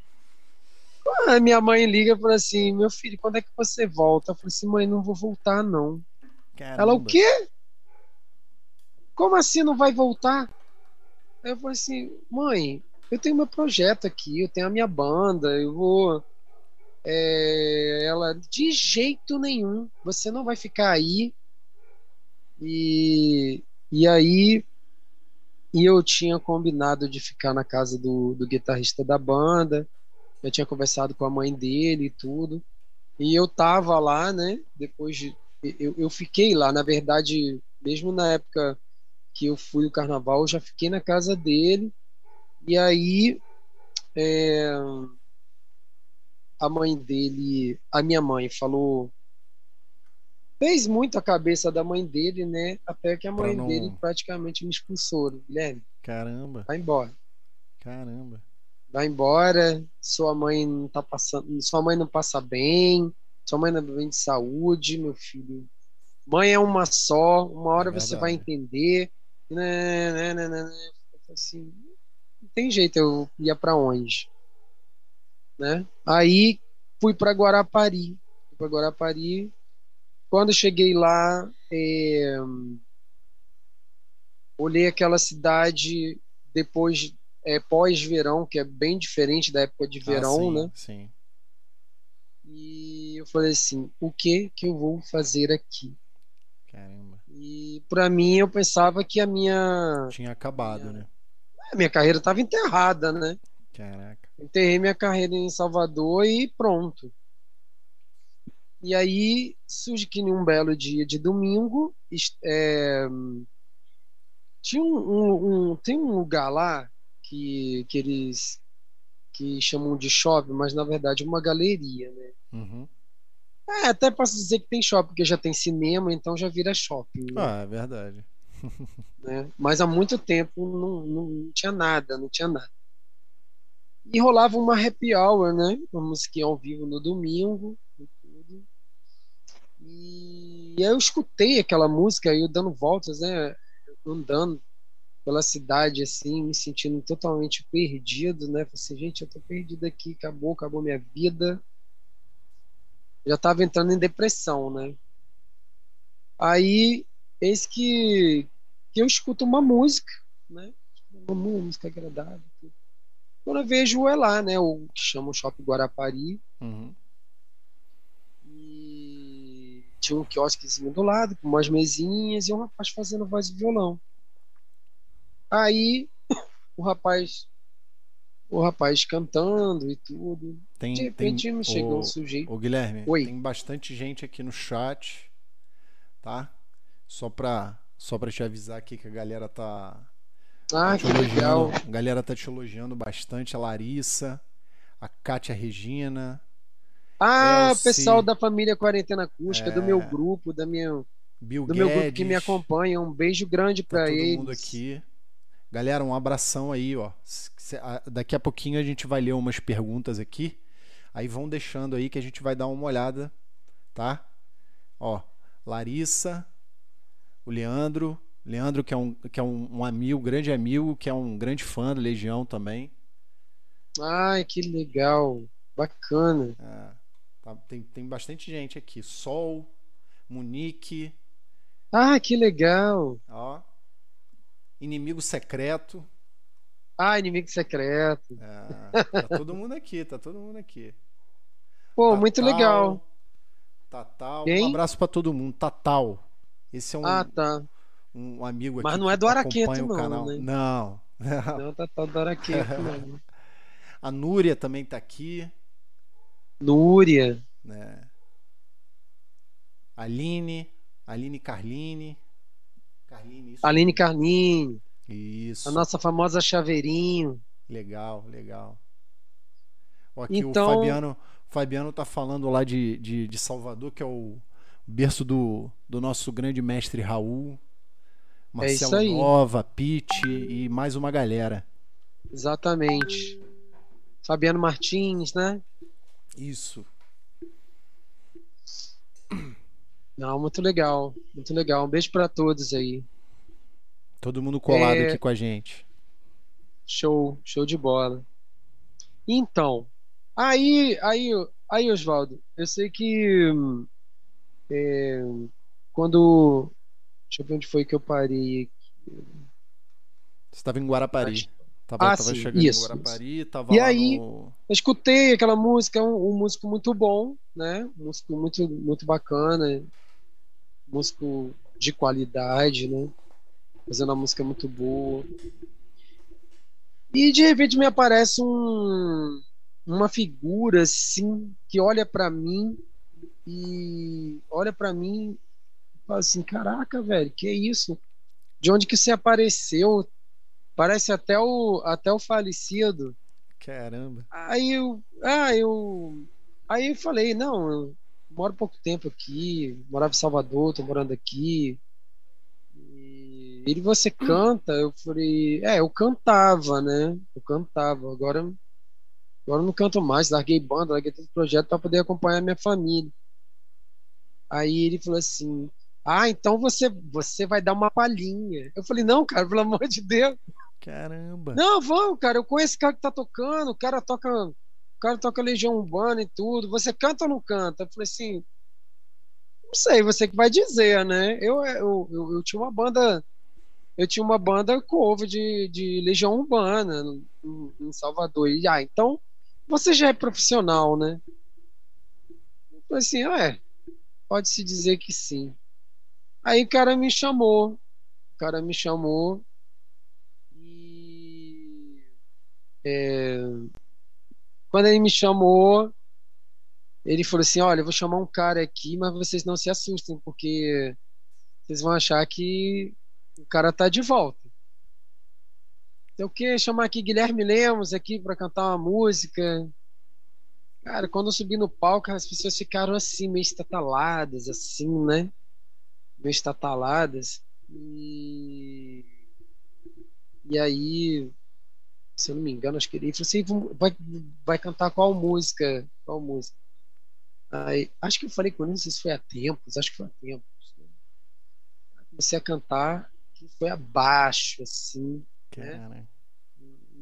a minha mãe liga e fala assim, meu filho, quando é que você volta? Eu falei assim, mãe, não vou voltar, não. Caramba. Ela, o quê? Como assim não vai voltar? Eu falei assim, mãe, eu tenho meu projeto aqui, eu tenho a minha banda, eu vou é, ela, de jeito nenhum, você não vai ficar aí. E, e aí, e eu tinha combinado de ficar na casa do, do guitarrista da banda. Eu tinha conversado com a mãe dele e tudo. E eu tava lá, né? Depois de. Eu, eu fiquei lá, na verdade, mesmo na época que eu fui o carnaval, eu já fiquei na casa dele. E aí. É, a mãe dele, a minha mãe falou fez muito a cabeça da mãe dele, né? Até que a mãe não... dele praticamente me expulsou, Guilherme. Caramba. Vai embora. Caramba. Vai embora, sua mãe não tá passando, sua mãe não passa bem, sua mãe não é bem de saúde, meu filho. Mãe é uma só, uma hora é você vai entender. Né, né, né, né, né. Assim, não tem jeito, eu ia para onde? né? Aí fui para Guarapari, para Guarapari. Quando cheguei lá, é, olhei aquela cidade depois é, pós-verão, que é bem diferente da época de ah, verão, ah, sim, né? Sim. E eu falei assim, o que que eu vou fazer aqui? Caramba. E para mim eu pensava que a minha tinha acabado, minha, né? A minha carreira estava enterrada, né? Caraca. Enterrei minha carreira em Salvador e pronto. E aí surge que num belo dia de domingo é, tinha um, um, um, tem um lugar lá que, que eles que chamam de shopping, mas na verdade é uma galeria, né? Uhum. É, até posso dizer que tem shopping, porque já tem cinema, então já vira shopping. Né? Ah, é verdade. né? Mas há muito tempo não, não tinha nada, não tinha nada. E rolava uma happy hour, né? Uma musiquinha ao vivo no domingo. E, tudo. e aí eu escutei aquela música, eu dando voltas, né? Andando pela cidade, assim, me sentindo totalmente perdido, né? Falei assim, gente, eu tô perdido aqui, acabou, acabou minha vida. Já tava entrando em depressão, né? Aí, eis que, que eu escuto uma música, né? Uma música agradável. Quando eu vejo é lá, né? O que chama o Shopping Guarapari. Uhum. E tinha um quiosquezinho do lado, com umas mesinhas e um rapaz fazendo voz e violão. Aí o rapaz o rapaz cantando e tudo. Tem, de repente tem, me chegou o, um sujeito. Ô Guilherme, Oi. tem bastante gente aqui no chat, tá? Só pra, só pra te avisar aqui que a galera tá ah, que legal. A galera tá te elogiando bastante. A Larissa, a Kátia Regina. Ah, Elsie, pessoal da família Quarentena Acústica, é, do meu grupo, da minha, Bill do Guedes, meu grupo que me acompanha. Um beijo grande para tá eles. Todo mundo aqui. Galera, um abração aí, ó. Daqui a pouquinho a gente vai ler umas perguntas aqui. Aí vão deixando aí que a gente vai dar uma olhada, tá? Ó, Larissa, o Leandro, Leandro, que é um, que é um, um amigo, grande amigo, que é um grande fã da Legião também. Ai, que legal. Bacana. É, tá, tem, tem bastante gente aqui. Sol, Munique. Ah, que legal. Ó. Inimigo secreto. Ah, inimigo secreto. É, tá todo mundo aqui, tá todo mundo aqui. Pô, Tatal, muito legal. Tatal, Quem? um abraço para todo mundo. Tatal. Esse é um, ah, tá um amigo aqui. Mas não é do Araqueto, não. Canal. Né? Não. Não, tá, tá do Araqueto, não. A Núria também tá aqui. Núria. Né? Aline. Aline Carline. Carline isso. Aline Carline. Isso. A nossa famosa Chaveirinho. Legal, legal. Ó, aqui então... o Fabiano, Fabiano tá falando lá de, de, de Salvador, que é o berço do, do nosso grande mestre Raul. Marcelo é Nova, Pete e mais uma galera. Exatamente. Fabiano Martins, né? Isso. Não, muito legal, muito legal. Um beijo para todos aí. Todo mundo colado é... aqui com a gente. Show, show de bola. Então, aí, aí, aí, Oswaldo, eu sei que é, quando Deixa eu ver onde foi que eu parei. Você estava em Guarapari. Tava, ah, tava sim, chegando isso, em Guarapari, tava e aí, no... eu escutei aquela música, é um, um, músico muito bom, né? Um músico muito, muito bacana, músico de qualidade, né? Fazendo uma música muito boa. E de repente me aparece um, uma figura assim que olha para mim e olha para mim Fala assim, caraca, velho, que isso? De onde que você apareceu? Parece até o, até o falecido. Caramba. Aí eu, ah, eu, aí eu falei, não, eu moro pouco tempo aqui, morava em Salvador, tô morando aqui. E ele, você canta? Eu falei, é, eu cantava, né? Eu cantava. Agora, agora eu não canto mais, larguei banda, larguei todo o projeto para poder acompanhar minha família. Aí ele falou assim: ah, então você, você vai dar uma palhinha. Eu falei, não, cara, pelo amor de Deus. Caramba. Não, vamos, cara. Eu conheço esse cara que tá tocando. O cara toca, cara toca Legião Urbana e tudo. Você canta ou não canta? Eu falei assim, não sei, você que vai dizer, né? Eu, eu, eu, eu tinha uma banda, eu tinha uma banda cover de, de Legião Urbana em, em Salvador. E ah, então você já é profissional, né? Eu falei assim, ah, é, pode se dizer que sim. Aí o cara me chamou. O cara me chamou. É, quando ele me chamou, ele falou assim: Olha, eu vou chamar um cara aqui, mas vocês não se assustem, porque vocês vão achar que o cara tá de volta. Então, o que chamar aqui Guilherme Lemos aqui para cantar uma música? Cara, quando eu subi no palco, as pessoas ficaram assim, meio estataladas, assim, né? Meio estataladas. E, e aí, se eu não me engano, acho que ele falou assim: vai, vai cantar qual música? Qual música? Aí, acho que eu falei com ele, não sei se foi a tempos, acho que foi a tempos. Né? Comecei a cantar, que foi abaixo, assim. Né?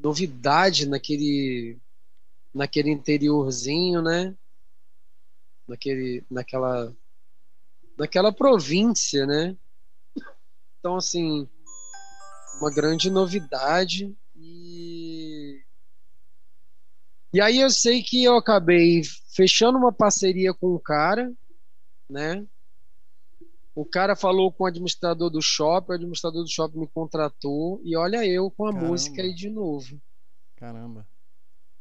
Novidade naquele naquele interiorzinho, né? Naquele, naquela, naquela província, né? Então, assim, uma grande novidade. E, e aí eu sei que eu acabei fechando uma parceria com o um cara, né? O cara falou com o administrador do shopping, o administrador do shopping me contratou e olha eu com a Caramba. música aí de novo. Caramba.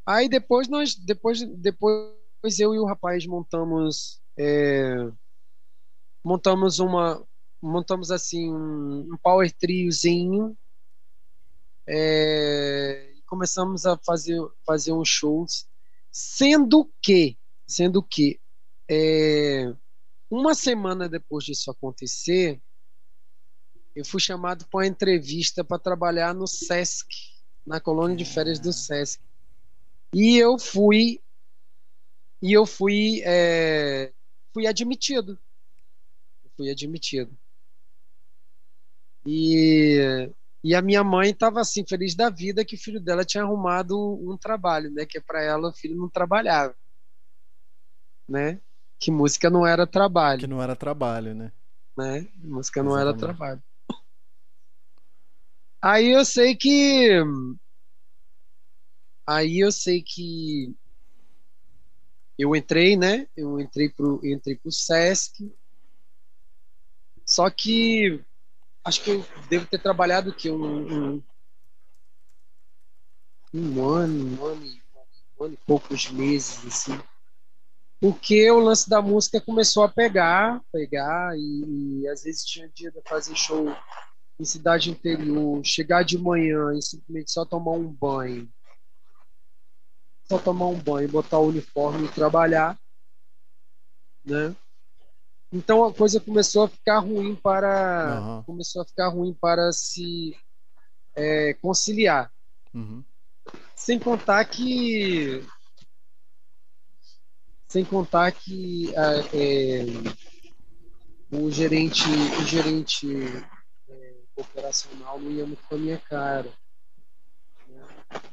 Aí depois nós, depois, depois eu e o rapaz montamos, é, montamos uma, montamos assim um, um power triozinho é, começamos a fazer fazer uns shows, sendo que, sendo que é, uma semana depois disso acontecer, eu fui chamado para uma entrevista para trabalhar no Sesc, na colônia de férias do Sesc. E eu fui e eu fui é, fui admitido. fui admitido. E, e a minha mãe estava assim feliz da vida que o filho dela tinha arrumado um trabalho, né? Que para ela o filho não trabalhava, né? Que música não era trabalho. Que não era trabalho, né? né? Música não Exatamente. era trabalho. Aí eu sei que Aí eu sei que eu entrei, né? Eu entrei pro, eu entrei pro Sesc. Só que acho que eu devo ter trabalhado que um, um, um ano, um ano, um ano e poucos meses, assim. Porque o lance da música começou a pegar, pegar, e, e às vezes tinha dia de fazer show em cidade interior, chegar de manhã e simplesmente só tomar um banho só tomar um banho, botar o uniforme e trabalhar, né? Então a coisa começou a ficar ruim para uhum. começou a ficar ruim para se é, conciliar. Uhum. Sem contar que sem contar que é, o gerente o gerente é, operacional não ia muito com a minha cara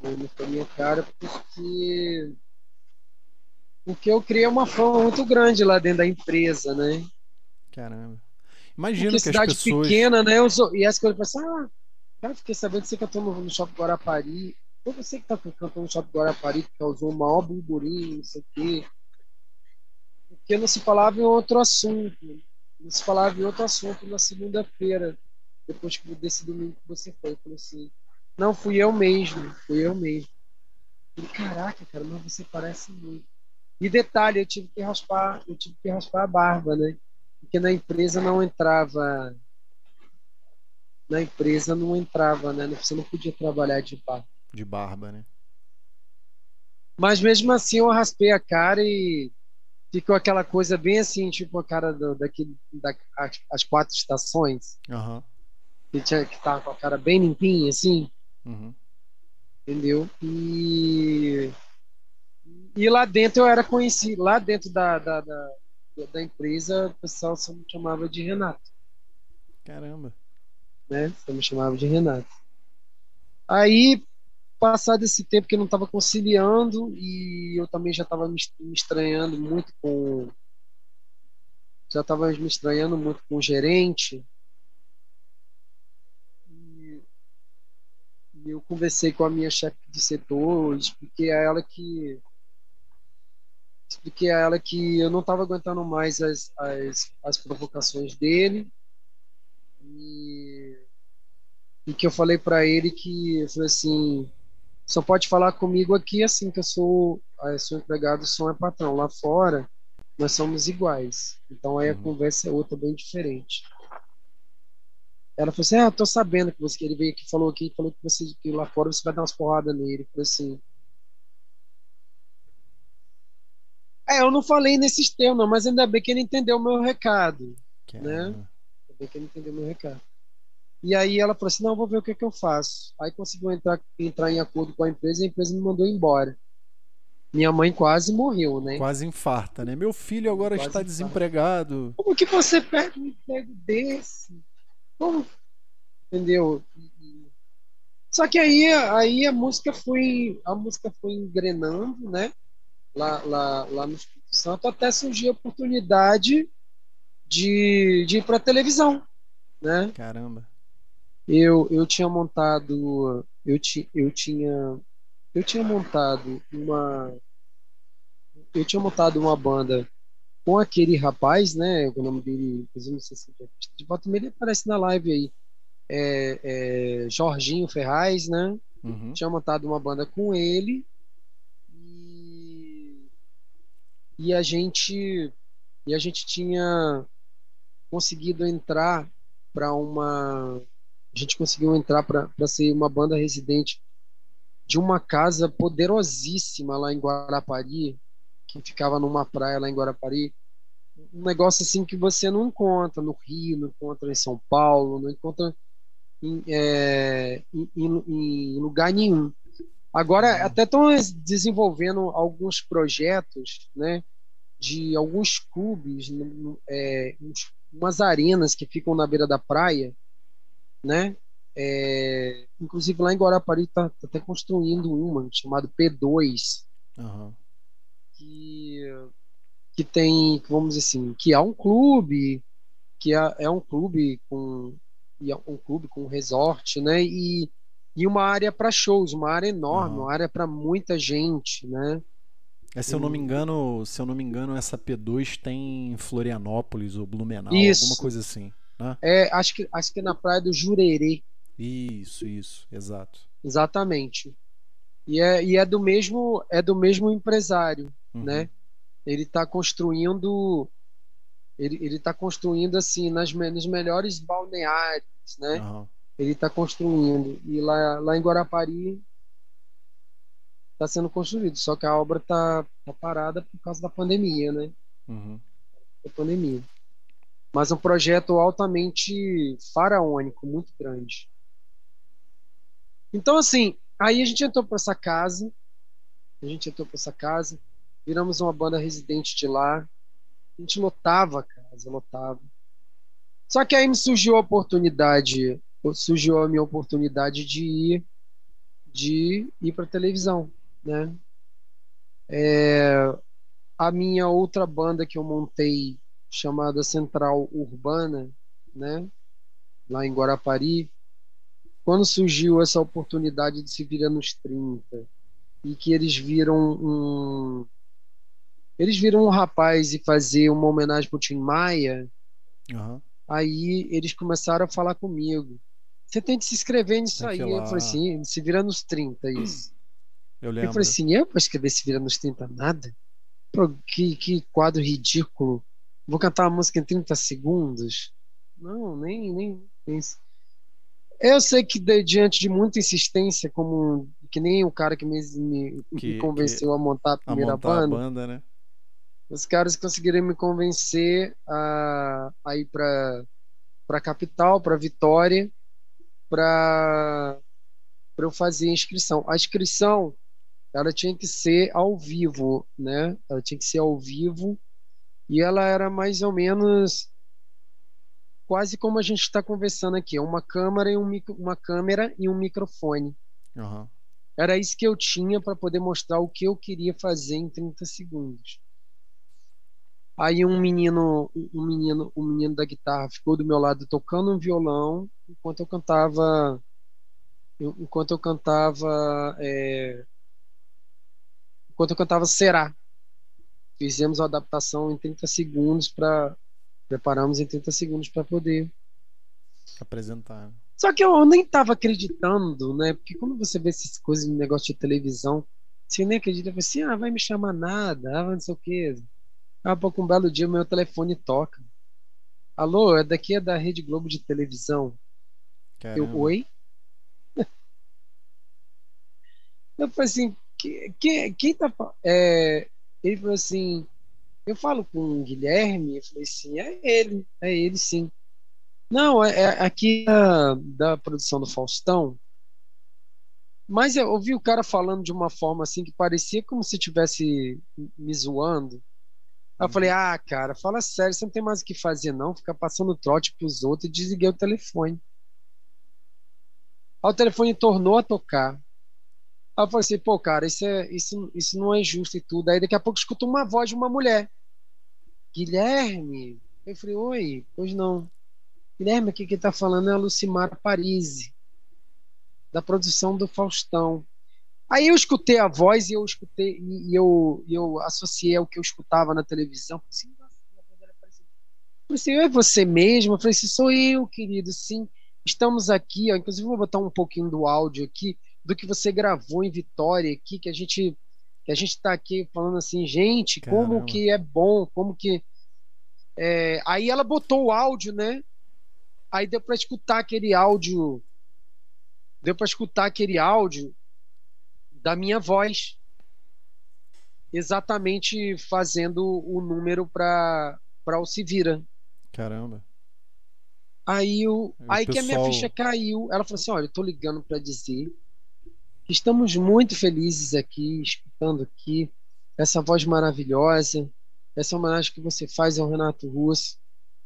muito a minha cara, porque porque eu criei uma fama muito grande lá dentro da empresa, né? Caramba. Imagina porque que cidade as pessoas... pequena, né? Eu, e as coisas pensam, ah, cara, fiquei sabendo que você cantou no, no Shopping Guarapari. Foi você que tá cantando no Shopping Guarapari que causou o maior burburinho, não sei o quê. Porque não se falava em outro assunto. Não se falava em outro assunto na segunda-feira, depois que desse domingo que você foi. Eu falei assim, não, fui eu mesmo. Fui eu mesmo. Falei, caraca, cara, mas você parece muito. E detalhe, eu tive que raspar, eu tive que raspar a barba, né? Porque na empresa não entrava. Na empresa não entrava, né? Você não podia trabalhar de barba. De barba, né? Mas mesmo assim eu raspei a cara e ficou aquela coisa bem assim, tipo a cara do, daqui, da, as, as quatro estações. Uhum. Que, tinha, que tava com a cara bem limpinha, assim. Uhum. Entendeu? E, e lá dentro eu era conhecido, lá dentro da, da, da, da empresa, o pessoal só me chamava de Renato. Caramba. Né? Só me chamava de Renato. Aí, passado esse tempo que eu não estava conciliando e eu também já estava me estranhando muito com já estava me estranhando muito com o gerente eu conversei com a minha chefe de setor, expliquei a ela que expliquei a ela que eu não estava aguentando mais as, as, as provocações dele e, e que eu falei para ele que eu falei assim só pode falar comigo aqui assim que eu sou eu sou empregado sou é patrão lá fora nós somos iguais então aí a uhum. conversa é outra bem diferente ela falou assim: Ah, tô sabendo que você ele veio aqui falou aqui, falou que você que lá fora você vai dar umas porradas nele. Eu falei assim. É, eu não falei nesses termos, mas ainda bem que ele entendeu o meu recado. Que né? Ainda bem que ele entendeu o meu recado. E aí ela falou assim: não, vou ver o que, é que eu faço. Aí conseguiu entrar, entrar em acordo com a empresa e a empresa me mandou embora. Minha mãe quase morreu, né? Quase infarta, né? Meu filho agora quase está infarta. desempregado. Como que você perde um emprego desse? Como? Entendeu? Só que aí, aí a música foi a música foi engrenando, né? Lá, lá, lá no Espírito Santo até surgir a oportunidade de, de ir para televisão, né? Caramba. Eu, eu tinha montado eu, ti, eu tinha eu tinha montado uma eu tinha montado uma banda com aquele rapaz, né? O nome dele, inclusive, não sei se é de volta ele aparece na live aí é, é, Jorginho Ferraz, né? Uhum. Tinha montado uma banda com ele e a gente e a gente tinha conseguido entrar para uma a gente conseguiu entrar para ser uma banda residente de uma casa poderosíssima lá em Guarapari, que ficava numa praia lá em Guarapari. Um negócio assim que você não encontra no Rio, não encontra em São Paulo, não encontra em, é, em, em, lugar nenhum. Agora, até estão desenvolvendo alguns projetos, né, de alguns clubes, é, umas arenas que ficam na beira da praia, né? É, inclusive lá em Guarapari está tá até construindo uma chamada P2, uhum. que, que tem, vamos dizer assim, que é um clube, que é, é um clube com é um clube com um resort, né? E, e uma área para shows, uma área enorme, uhum. uma área para muita gente, né? É, se eu não me engano, se eu não me engano, essa P2 tem em Florianópolis ou Blumenau, Isso. alguma coisa assim. Né? É, acho que acho que é na praia do Jurerê. Isso, isso, exato. Exatamente. E é, e é do mesmo é do mesmo empresário, uhum. né? Ele está construindo ele ele está construindo assim nas nos melhores balneários, né? Uhum. Ele está construindo e lá lá em Guarapari está sendo construído, só que a obra está tá parada por causa da pandemia, né? Uhum. Da pandemia. Mas um projeto altamente faraônico, muito grande. Então, assim, aí a gente entrou para essa casa, a gente entrou para essa casa, viramos uma banda residente de lá, a gente lotava a casa, lotava. Só que aí me surgiu a oportunidade, surgiu a minha oportunidade de ir, de ir para televisão, né? É, a minha outra banda que eu montei chamada Central Urbana, né? Lá em Guarapari, quando surgiu essa oportunidade de se virar nos 30 e que eles viram um eles viram um rapaz e fazer uma homenagem pro Tim Maia uhum. aí eles começaram a falar comigo você tem que se inscrever nisso aí. Eu falei assim se vira nos 30 isso. Eu lembro eu falei assim eu vou escrever se vira nos 30 nada? Pô, que, que quadro ridículo. Vou cantar uma música em 30 segundos? Não nem nem, nem eu sei que de, diante de muita insistência, como que nem o cara que me, me, que, convenceu que, a montar a primeira a montar banda, a banda né? os caras conseguiram me convencer a, a ir para para capital, para Vitória, para eu fazer a inscrição. A inscrição ela tinha que ser ao vivo, né? Ela tinha que ser ao vivo e ela era mais ou menos quase como a gente está conversando aqui, uma câmera e um micro, uma câmera e um microfone. Uhum. Era isso que eu tinha para poder mostrar o que eu queria fazer em 30 segundos. Aí um menino, um menino, um menino da guitarra ficou do meu lado tocando um violão enquanto eu cantava, enquanto eu cantava, é, enquanto eu cantava Será. Fizemos a adaptação em 30 segundos para Preparamos em 30 segundos para poder apresentar. Só que eu nem estava acreditando, né? Porque quando você vê essas coisas no negócio de televisão, você nem acredita, você assim, ah, vai me chamar nada, ah, não sei o quê. Daqui a pouco um belo dia meu telefone toca. Alô, é daqui é da Rede Globo de televisão. Caramba. Eu, oi? eu falei assim, que, que, quem tá. É, ele falou assim, Eu falo com o Guilherme, eu falei assim, é ele, é ele sim. Não, é, é aqui da, da produção do Faustão, mas eu ouvi o cara falando de uma forma assim que parecia como se estivesse me zoando. Aí eu falei, ah, cara, fala sério, você não tem mais o que fazer, não. Ficar passando trote pros outros e desliguei o telefone. Aí o telefone tornou a tocar. Aí eu falei assim, pô, cara, isso, é, isso, isso não é justo e tudo. Aí daqui a pouco escuto uma voz de uma mulher. Guilherme. Eu falei, oi, pois não. Guilherme, aqui quem tá falando é a Lucimara Parisi da produção do Faustão. Aí eu escutei a voz e eu escutei e eu, eu associei ao que eu escutava na televisão. Assim, falei assim, é você mesmo? Eu falei assim, sou eu, querido, sim. Estamos aqui, ó, inclusive vou botar um pouquinho do áudio aqui, do que você gravou em Vitória aqui, que a gente que a gente está aqui falando assim, gente, Caramba. como que é bom, como que é... aí ela botou o áudio, né? Aí deu para escutar aquele áudio deu para escutar aquele áudio da minha voz, exatamente fazendo o número para para o Se Vira. Caramba. Aí, o, aí, aí pessoal... que a minha ficha caiu. Ela falou assim: Olha, eu tô ligando para dizer que estamos muito felizes aqui, escutando aqui essa voz maravilhosa, essa homenagem que você faz ao Renato Russo,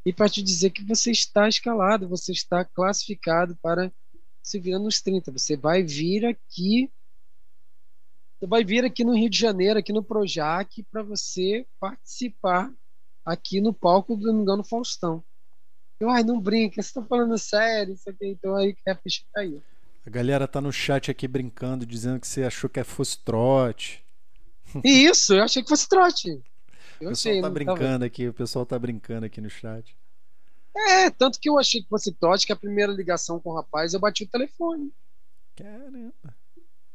e para te dizer que você está escalado, você está classificado para se vira nos 30. Você vai vir aqui, você vai vir aqui no Rio de Janeiro, aqui no Projac, para você participar aqui no palco do Engano Faustão. Eu, ai, não brinca, você está falando sério, isso aqui, então aí que a ficha caiu. A galera tá no chat aqui brincando, dizendo que você achou que fosse trote. Isso, eu achei que fosse trote. Eu o pessoal achei, tá brincando tava... aqui, o pessoal tá brincando aqui no chat. É, tanto que eu achei que fosse trote, que a primeira ligação com o rapaz eu bati o telefone. Caramba.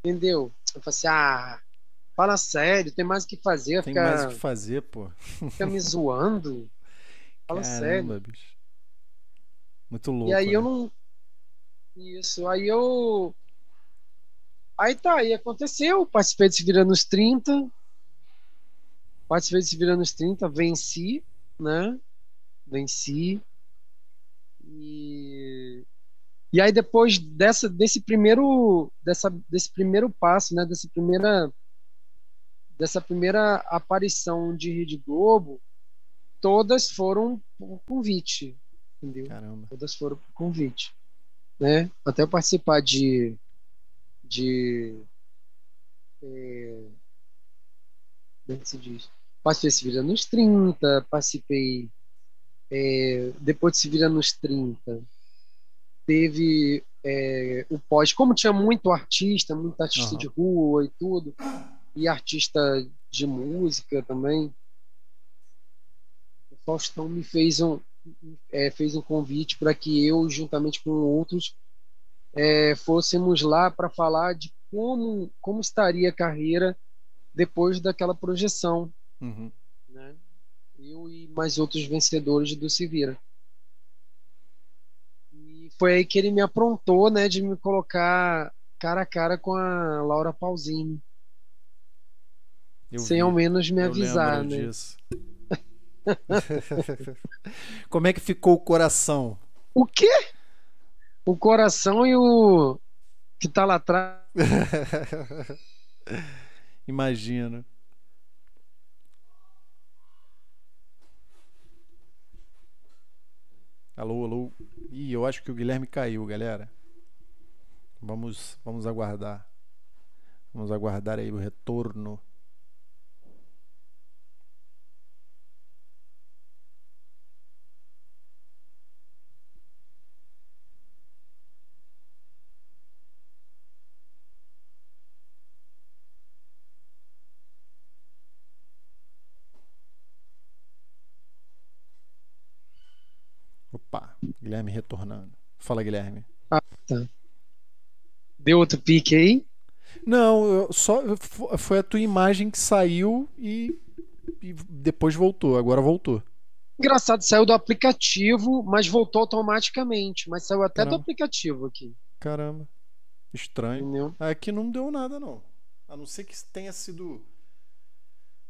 Entendeu? Eu falei assim, ah, fala sério, tem mais o que fazer. Tem fica, mais o que fazer, pô. Fica me zoando. Fala Caramba, sério. Bicho. Muito louco. E aí né? eu não. Isso, aí eu. Aí tá, aí aconteceu. Participei de Se Vira nos 30. Participei de Se Vira nos 30, venci, né? Venci. E, e aí depois dessa, desse primeiro dessa, desse primeiro passo, né, dessa primeira dessa primeira aparição de Rede Globo, todas foram por convite, entendeu? Caramba. Todas foram por convite, né? Até eu participar de de é, como é que se diz? Participei de Vida nos 30, participei é, depois de se vira nos 30, teve é, o pós, como tinha muito artista, muito artista uhum. de rua e tudo, e artista de música também, o Faustão me fez um, é, fez um convite para que eu, juntamente com outros, é, fôssemos lá para falar de como, como estaria a carreira depois daquela projeção. Uhum eu e mais outros vencedores do Se Vira. E foi aí que ele me aprontou, né, de me colocar cara a cara com a Laura Pausini. Eu sem vi. ao menos me eu avisar, né? Disso. Como é que ficou o coração? O quê? O coração e o que tá lá atrás. Imagina. Alô, alô. Ih, eu acho que o Guilherme caiu, galera. Vamos, vamos aguardar. Vamos aguardar aí o retorno. Guilherme retornando. Fala, Guilherme. Ah, tá. Deu outro pique aí? Não, só foi a tua imagem que saiu e, e depois voltou. Agora voltou. Engraçado, saiu do aplicativo, mas voltou automaticamente. Mas saiu até Caramba. do aplicativo aqui. Caramba. Estranho. Entendeu? Aqui não deu nada, não. A não ser que tenha sido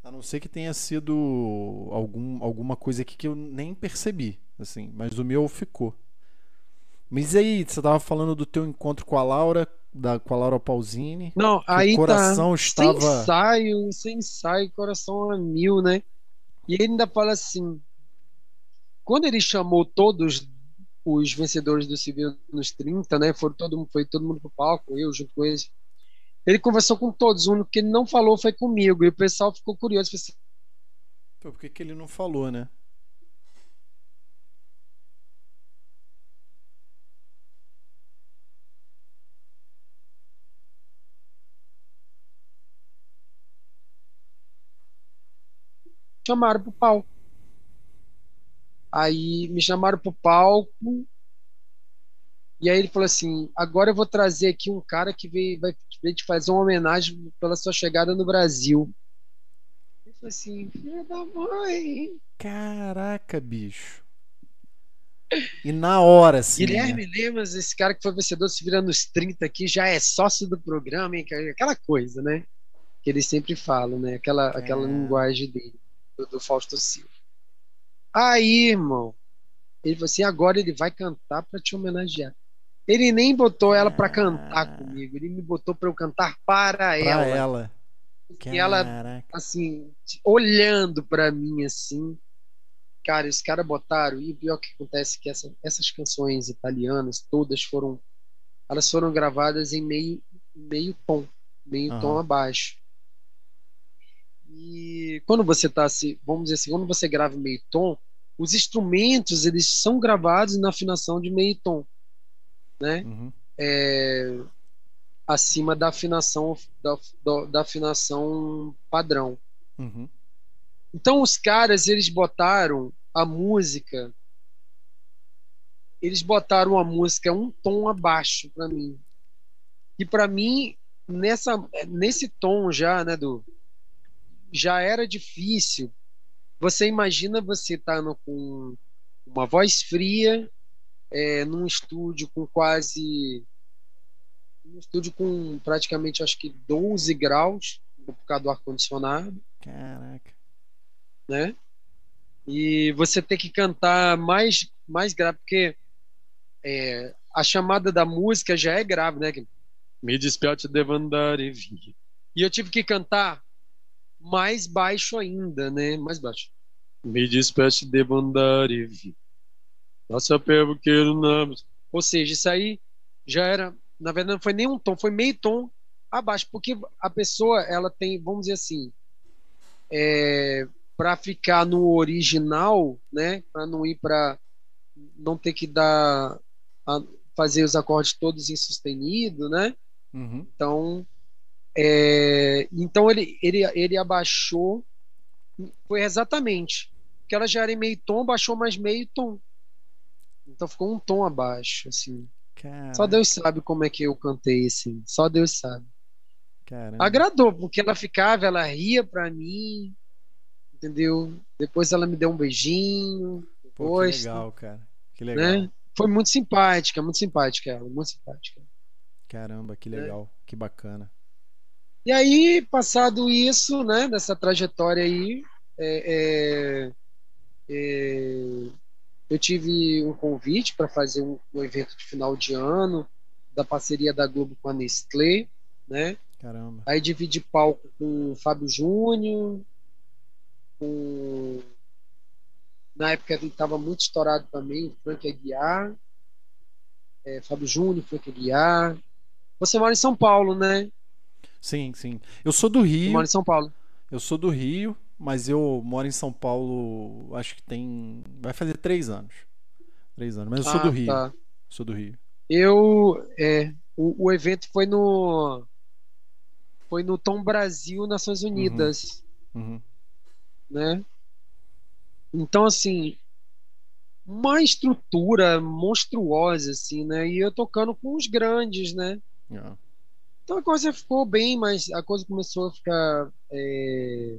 A não ser que tenha sido algum, alguma coisa aqui que eu nem percebi, assim, mas o meu ficou. Mas aí, você tava falando do teu encontro com a Laura, da, com a Laura Pausini. Não, aí o coração tá. estava. Sem ensaio, sem ensaio, coração a mil, né? E ele ainda fala assim: quando ele chamou todos os vencedores do Civil nos 30, né? Foram todo, foi todo mundo pro palco, eu junto com eles. Ele conversou com todos, o único que ele não falou foi comigo. E o pessoal ficou curioso. Assim, Por que, que ele não falou, né? Chamaram pro palco. Aí me chamaram pro palco. E aí ele falou assim: agora eu vou trazer aqui um cara que veio, vai, te fazer uma homenagem pela sua chegada no Brasil. Eu falei assim, filha da mãe. Caraca, bicho. E na hora, assim. Guilherme né? Lemas, esse cara que foi vencedor se virando nos 30 aqui, já é sócio do programa, hein? aquela coisa, né? Que eles sempre falam, né? Aquela, é. aquela linguagem dele do, do Fausto Silva. Aí, irmão, ele falou assim: agora ele vai cantar para te homenagear. Ele nem botou ela para cantar comigo, ele me botou para eu cantar para pra ela. ela. E ela, assim, olhando para mim assim. Cara, os caras botaram, e o pior que acontece é que essa, essas canções italianas, todas foram. Elas foram gravadas em meio, meio tom, meio uhum. tom abaixo. E quando você está vamos dizer assim, quando você grava meio tom, os instrumentos eles são gravados na afinação de meio tom, né? Uhum. É, acima da afinação da, da afinação padrão. Uhum. Então os caras eles botaram a música, eles botaram a música um tom abaixo para mim. E para mim nessa nesse tom já, né, do já era difícil. Você imagina você estar tá com uma voz fria, é, num estúdio com quase. Um estúdio com praticamente acho que 12 graus por causa do ar-condicionado. Caraca. Né? E você tem que cantar mais, mais grave, porque é, a chamada da música já é grave, né? Me desperte e vi. E eu tive que cantar mais baixo ainda, né? Mais baixo. Me despeste de bondade, nossa pego que Ou seja, isso aí já era, na verdade não foi nem um tom, foi meio tom abaixo, porque a pessoa ela tem, vamos dizer assim, é, para ficar no original, né? Para não ir para não ter que dar a, fazer os acordes todos em sustenido, né? Uhum. Então é, então ele, ele, ele abaixou, foi exatamente, porque ela já era em meio tom, baixou mais meio tom. Então ficou um tom abaixo, assim. Caraca. Só Deus sabe como é que eu cantei, assim. Só Deus sabe. Caramba. Agradou, porque ela ficava, ela ria pra mim, entendeu? Depois ela me deu um beijinho. Depois, Pô, que legal, cara. Que né? legal. Né? Foi muito simpática, muito simpática ela, muito simpática. Caramba, que legal, é. que bacana. E aí, passado isso, né, nessa trajetória aí, é, é, é, eu tive um convite para fazer um, um, evento de final de ano da parceria da Globo com a Nestlé, né? Caramba. Aí dividi palco com o Fábio Júnior, com na época ele estava muito estourado também, o Frank Aguiar, é, Fábio Júnior, Frank Aguiar. Você mora em São Paulo, né? Sim, sim. Eu sou do Rio. Eu moro em São Paulo. Eu sou do Rio, mas eu moro em São Paulo, acho que tem. Vai fazer três anos. Três anos. Mas eu sou ah, do Rio. Tá. Sou do Rio. Eu. É, o, o evento foi no. Foi no Tom Brasil, Nações Unidas. Uhum. Uhum. Né? Então, assim. Uma estrutura monstruosa, assim, né? E eu tocando com os grandes, né? Yeah. Então a coisa ficou bem, mas a coisa começou a ficar é,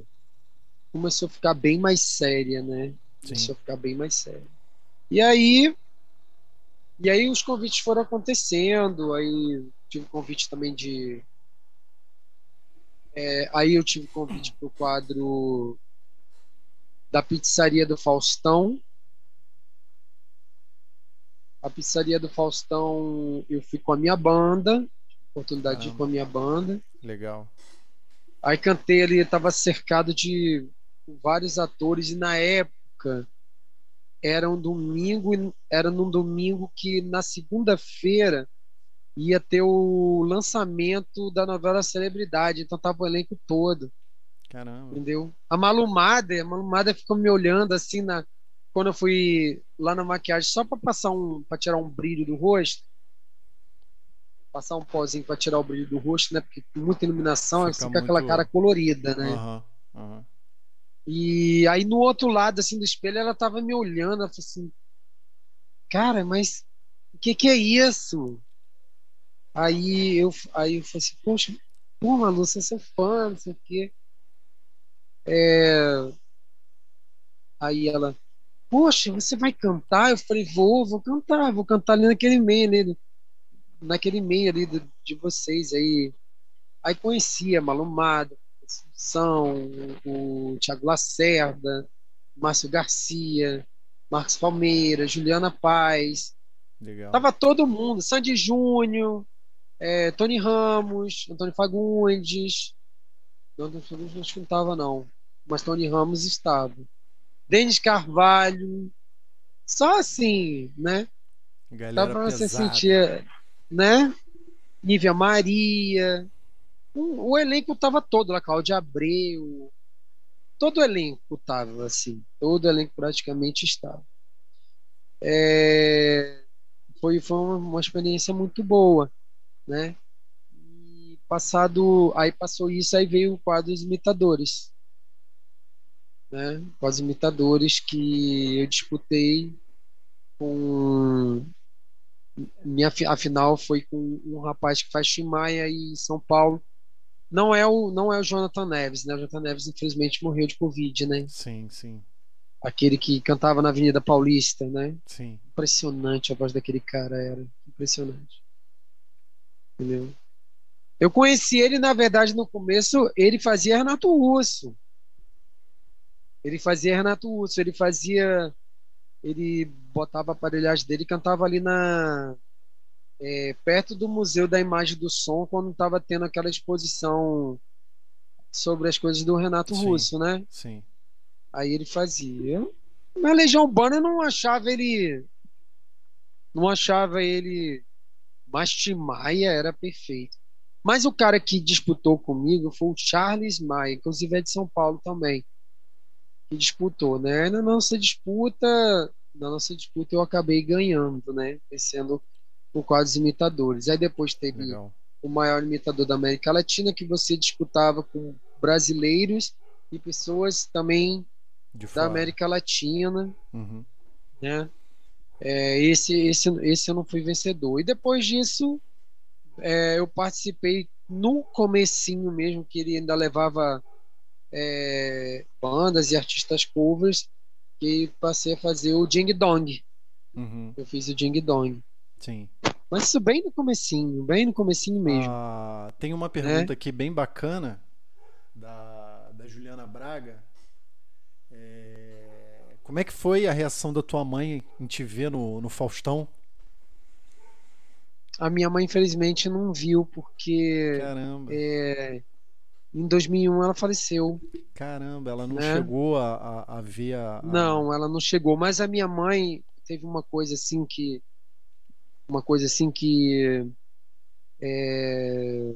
começou a ficar bem mais séria, né? Começou Sim. a ficar bem mais séria. E aí e aí os convites foram acontecendo, aí tive convite também de É, aí eu tive convite para o quadro da pizzaria do Faustão. A pizzaria do Faustão, eu fui com a minha banda, oportunidade de ir com a minha banda. Legal. Aí cantei ali, estava cercado de vários atores e na época era um domingo, era num domingo que na segunda-feira ia ter o lançamento da novela Celebridade, então tava o elenco todo. Caramba. Entendeu? A Malumada, a Malumada ficou me olhando assim na quando eu fui lá na maquiagem só para passar um para tirar um brilho do rosto. Passar um pozinho para tirar o brilho do rosto, né? Porque com muita iluminação, fica, fica muito... aquela cara colorida, né? Uhum, uhum. E aí no outro lado assim do espelho ela tava me olhando, ela falou assim: "Cara, mas o que que é isso?" Aí eu, aí eu falei assim, poxa, pô, Malu, você é fã, não sei o quê. É... Aí ela, poxa, você vai cantar? Eu falei, vou, vou cantar, vou cantar ali naquele meio, ali, naquele meio ali de, de vocês aí. Aí conhecia Malumado, São, o, o Tiago Lacerda, Márcio Garcia, Marcos Palmeira, Juliana Paz. Legal. Tava todo mundo, Sandy Júnior, é, Tony Ramos, Antônio Fagundes. Não, Antônio Fagundes não estava, não. Mas Tony Ramos estava. Denis Carvalho. Só assim, né? Galera Dá pra você sentir, né? Nívia Maria. O, o elenco tava todo lá, Cláudia Abreu. Todo o elenco tava assim. Todo o elenco praticamente estava. É, foi, foi uma, uma experiência muito boa né? E passado, aí passou isso, aí veio o quadro dos imitadores, né? Com os imitadores que eu disputei com minha afinal foi com um rapaz que faz Chimaia em São Paulo. Não é o não é o Jonathan Neves, né? O Jonathan Neves infelizmente morreu de covid, né? Sim, sim. Aquele que cantava na Avenida Paulista, né? Sim. Impressionante a voz daquele cara era, impressionante. Entendeu? Eu conheci ele, na verdade, no começo, ele fazia Renato Russo. Ele fazia Renato Russo, ele fazia. Ele botava a aparelhagem dele e cantava ali na. É, perto do Museu da Imagem do Som, quando estava tendo aquela exposição sobre as coisas do Renato sim, Russo, né? Sim. Aí ele fazia. Na Legião Urbana não achava ele. Não achava ele mas Tim Maia era perfeito. Mas o cara que disputou comigo foi o Charles Maia, inclusive é de São Paulo também, que disputou, né? Na nossa disputa, na nossa disputa eu acabei ganhando, né? Vencendo por quadros imitadores. Aí depois teve Legal. o maior imitador da América Latina, que você disputava com brasileiros e pessoas também da América Latina, uhum. né? É, esse, esse, esse eu não fui vencedor. E depois disso, é, eu participei no comecinho mesmo, que ele ainda levava é, bandas e artistas covers, que passei a fazer o Ding Dong. Uhum. Eu fiz o Ding Dong. Sim. Mas isso bem no comecinho, bem no comecinho mesmo. Ah, tem uma pergunta é? aqui bem bacana da, da Juliana Braga. Como é que foi a reação da tua mãe em te ver no, no Faustão? A minha mãe, infelizmente, não viu, porque. Caramba. É, em 2001 ela faleceu. Caramba, ela não né? chegou a, a, a ver a, a, Não, ela não chegou. Mas a minha mãe teve uma coisa assim que. Uma coisa assim que. É,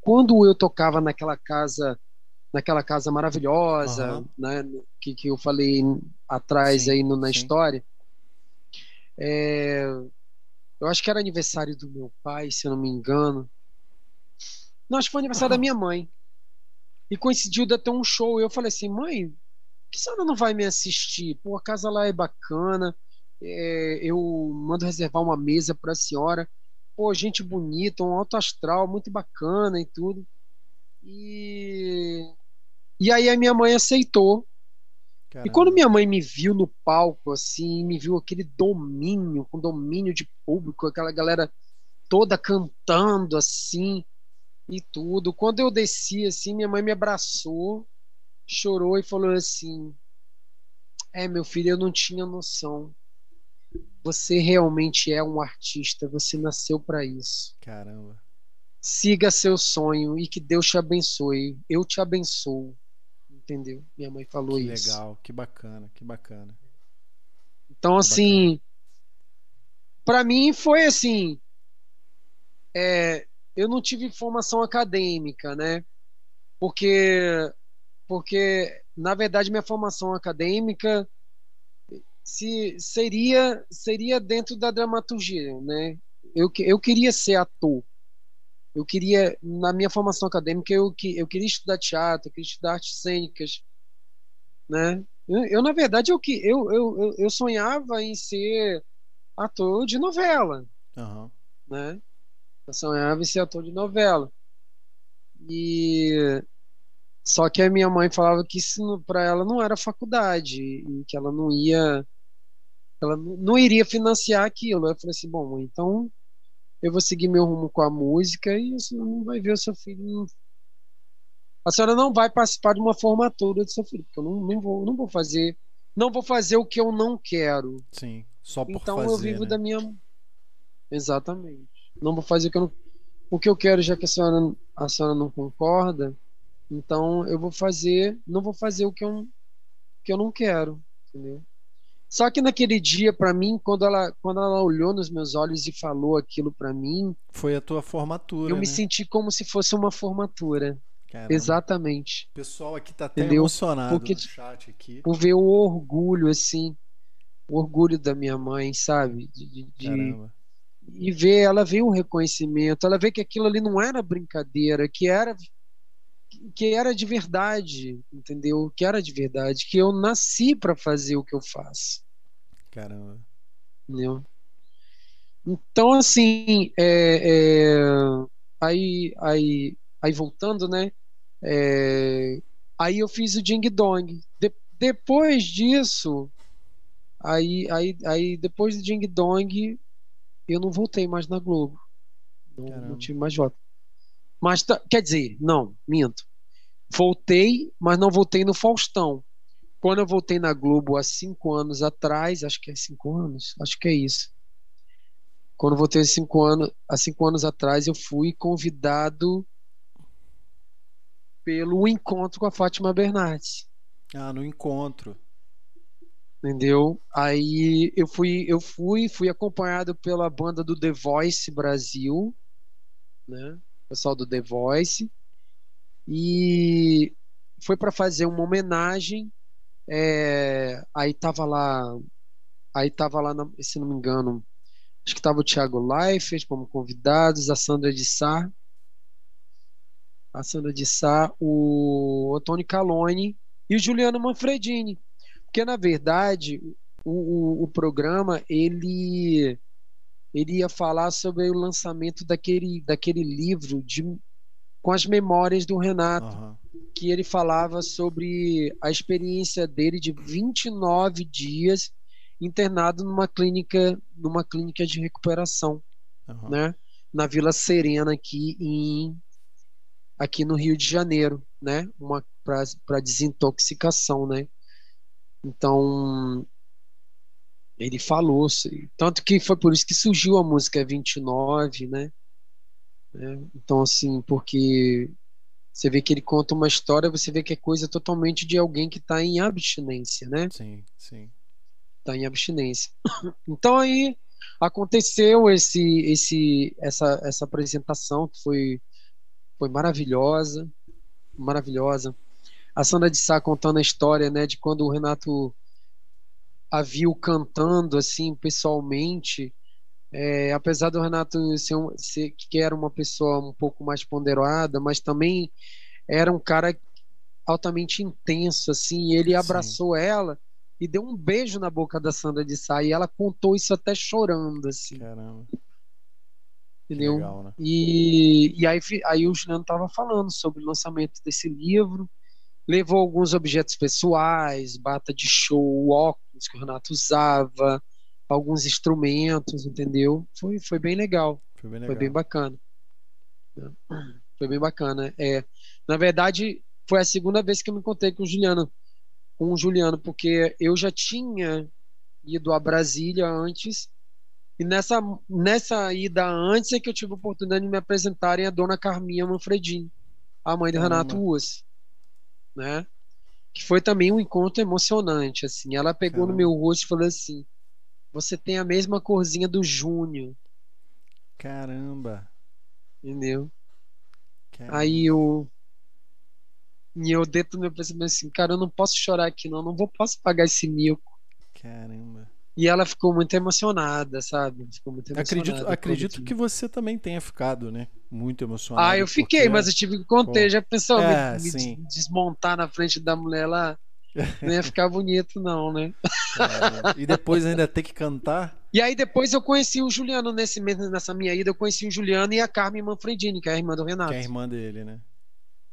quando eu tocava naquela casa naquela casa maravilhosa, uhum. né, que, que eu falei atrás sim, aí no, na sim. história. É, eu acho que era aniversário do meu pai, se eu não me engano. Não, acho que foi aniversário uhum. da minha mãe. E coincidiu de ter um show. E eu falei assim, mãe, que senhora não vai me assistir? Pô, a casa lá é bacana. É, eu mando reservar uma mesa para a senhora. Pô, gente bonita, um alto astral, muito bacana e tudo. E e aí a minha mãe aceitou. Caramba. E quando minha mãe me viu no palco, assim, me viu aquele domínio, com domínio de público, aquela galera toda cantando, assim, e tudo. Quando eu desci, assim, minha mãe me abraçou, chorou e falou assim: É, meu filho, eu não tinha noção. Você realmente é um artista, você nasceu para isso. Caramba. Siga seu sonho e que Deus te abençoe. Eu te abençoo. Entendeu? Minha mãe falou que isso. Legal, que bacana, que bacana. Então, assim, para mim foi assim. É, eu não tive formação acadêmica, né? Porque, porque na verdade, minha formação acadêmica se seria seria dentro da dramaturgia, né? Eu, eu queria ser ator. Eu queria na minha formação acadêmica eu, eu queria estudar teatro, eu queria estudar artes cênicas, né? Eu, eu na verdade eu que eu, eu, eu sonhava em ser ator de novela, uhum. né? Eu sonhava em ser ator de novela. E só que a minha mãe falava que isso para ela não era faculdade e que ela não ia ela não iria financiar aquilo. Eu falei assim, bom, então eu vou seguir meu rumo com a música e você não vai ver o seu filho. A senhora não vai participar de uma formatura do seu filho, porque eu não, não, vou, não vou fazer, não vou fazer o que eu não quero. Sim, só por então fazer. eu vivo né? da minha. Exatamente. Não vou fazer o que eu não, o que eu quero, já que a senhora, a senhora não concorda. Então eu vou fazer, não vou fazer o que eu, que eu não quero, entendeu? Só que naquele dia, para mim, quando ela, quando ela olhou nos meus olhos e falou aquilo para mim, foi a tua formatura. Eu né? me senti como se fosse uma formatura. Caramba. Exatamente. O pessoal aqui tá até Entendeu? emocionado Porque, no chat aqui. Por ver o orgulho, assim, o orgulho da minha mãe, sabe? De, de e ver, ela ver o reconhecimento, ela vê que aquilo ali não era brincadeira, que era que era de verdade, entendeu? Que era de verdade, que eu nasci para fazer o que eu faço. Caramba. Entendeu? Então, assim, é, é, aí, aí, aí voltando, né? É, aí eu fiz o Ding Dong. De, depois disso, aí, aí, aí depois do Ding Dong, eu não voltei mais na Globo. Não, não tive mais voto. Mas, tá, quer dizer, não, minto. Voltei, mas não voltei no Faustão. Quando eu voltei na Globo há cinco anos atrás, acho que é cinco anos, acho que é isso. Quando eu voltei há cinco anos, há cinco anos atrás, eu fui convidado pelo encontro com a Fátima Bernardes. Ah, no encontro. Entendeu? Aí eu fui, eu fui, fui acompanhado pela banda do The Voice Brasil, né? O pessoal do The Voice. E foi para fazer uma homenagem é, aí tava lá, aí tava lá, se não me engano, acho que tava o Thiago Leifert como convidados, a Sandra de Sá, a Sandra de Sá, o Antônio Caloni e o Juliano Manfredini. Porque, na verdade, o, o, o programa, ele ele ia falar sobre o lançamento daquele, daquele livro de, com as memórias do Renato. Uhum que ele falava sobre a experiência dele de 29 dias internado numa clínica, numa clínica de recuperação, uhum. né? Na Vila Serena aqui em aqui no Rio de Janeiro, né? Uma para desintoxicação, né? Então ele falou, tanto que foi por isso que surgiu a música 29, né? É, então assim, porque você vê que ele conta uma história, você vê que é coisa totalmente de alguém que está em abstinência, né? Sim, sim. Está em abstinência. Então aí aconteceu esse, esse, essa, essa apresentação que foi, foi maravilhosa, maravilhosa. A Sandra de Sá contando a história, né, de quando o Renato a viu cantando assim pessoalmente é, apesar do Renato ser, um, ser, que era uma pessoa um pouco mais ponderada, mas também era um cara altamente intenso, assim. ele abraçou Sim. ela e deu um beijo na boca da Sandra de Sá e ela contou isso até chorando, assim. Caramba. Entendeu? Legal, né? E, e aí, aí o Juliano tava falando sobre o lançamento desse livro, levou alguns objetos pessoais, bata de show, óculos que o Renato usava, alguns instrumentos, entendeu? Foi, foi bem legal. Foi bem, legal. Foi bem bacana. Foi bem bacana. É, na verdade, foi a segunda vez que eu me encontrei com o Juliano, com o Juliano, porque eu já tinha ido a Brasília antes e nessa, nessa ida antes é que eu tive a oportunidade de me apresentarem a dona Carminha Manfredini, a mãe do. Renato Ruas, né? Que foi também um encontro emocionante, assim. Ela pegou no meu rosto e falou assim: "Você tem a mesma corzinha do Júnior". Caramba. Entendeu? Caramba. Aí eu e eu dentro do meu pensamento assim, cara, eu não posso chorar aqui não, não vou posso pagar esse mico. Caramba. E ela ficou muito emocionada, sabe? Ficou muito emocionada. Acredito, acredito que você também tenha ficado, né? Muito emocionado. Ah, eu fiquei, porque... mas eu tive que conter. Já pensou é, me, me desmontar na frente da mulher lá? Não ia ficar bonito, não, né? É, e depois ainda ter que cantar? E aí depois eu conheci o Juliano nesse nessa minha ida, eu conheci o Juliano e a Carmen Manfredini, que é a irmã do Renato. Que é a irmã dele, né?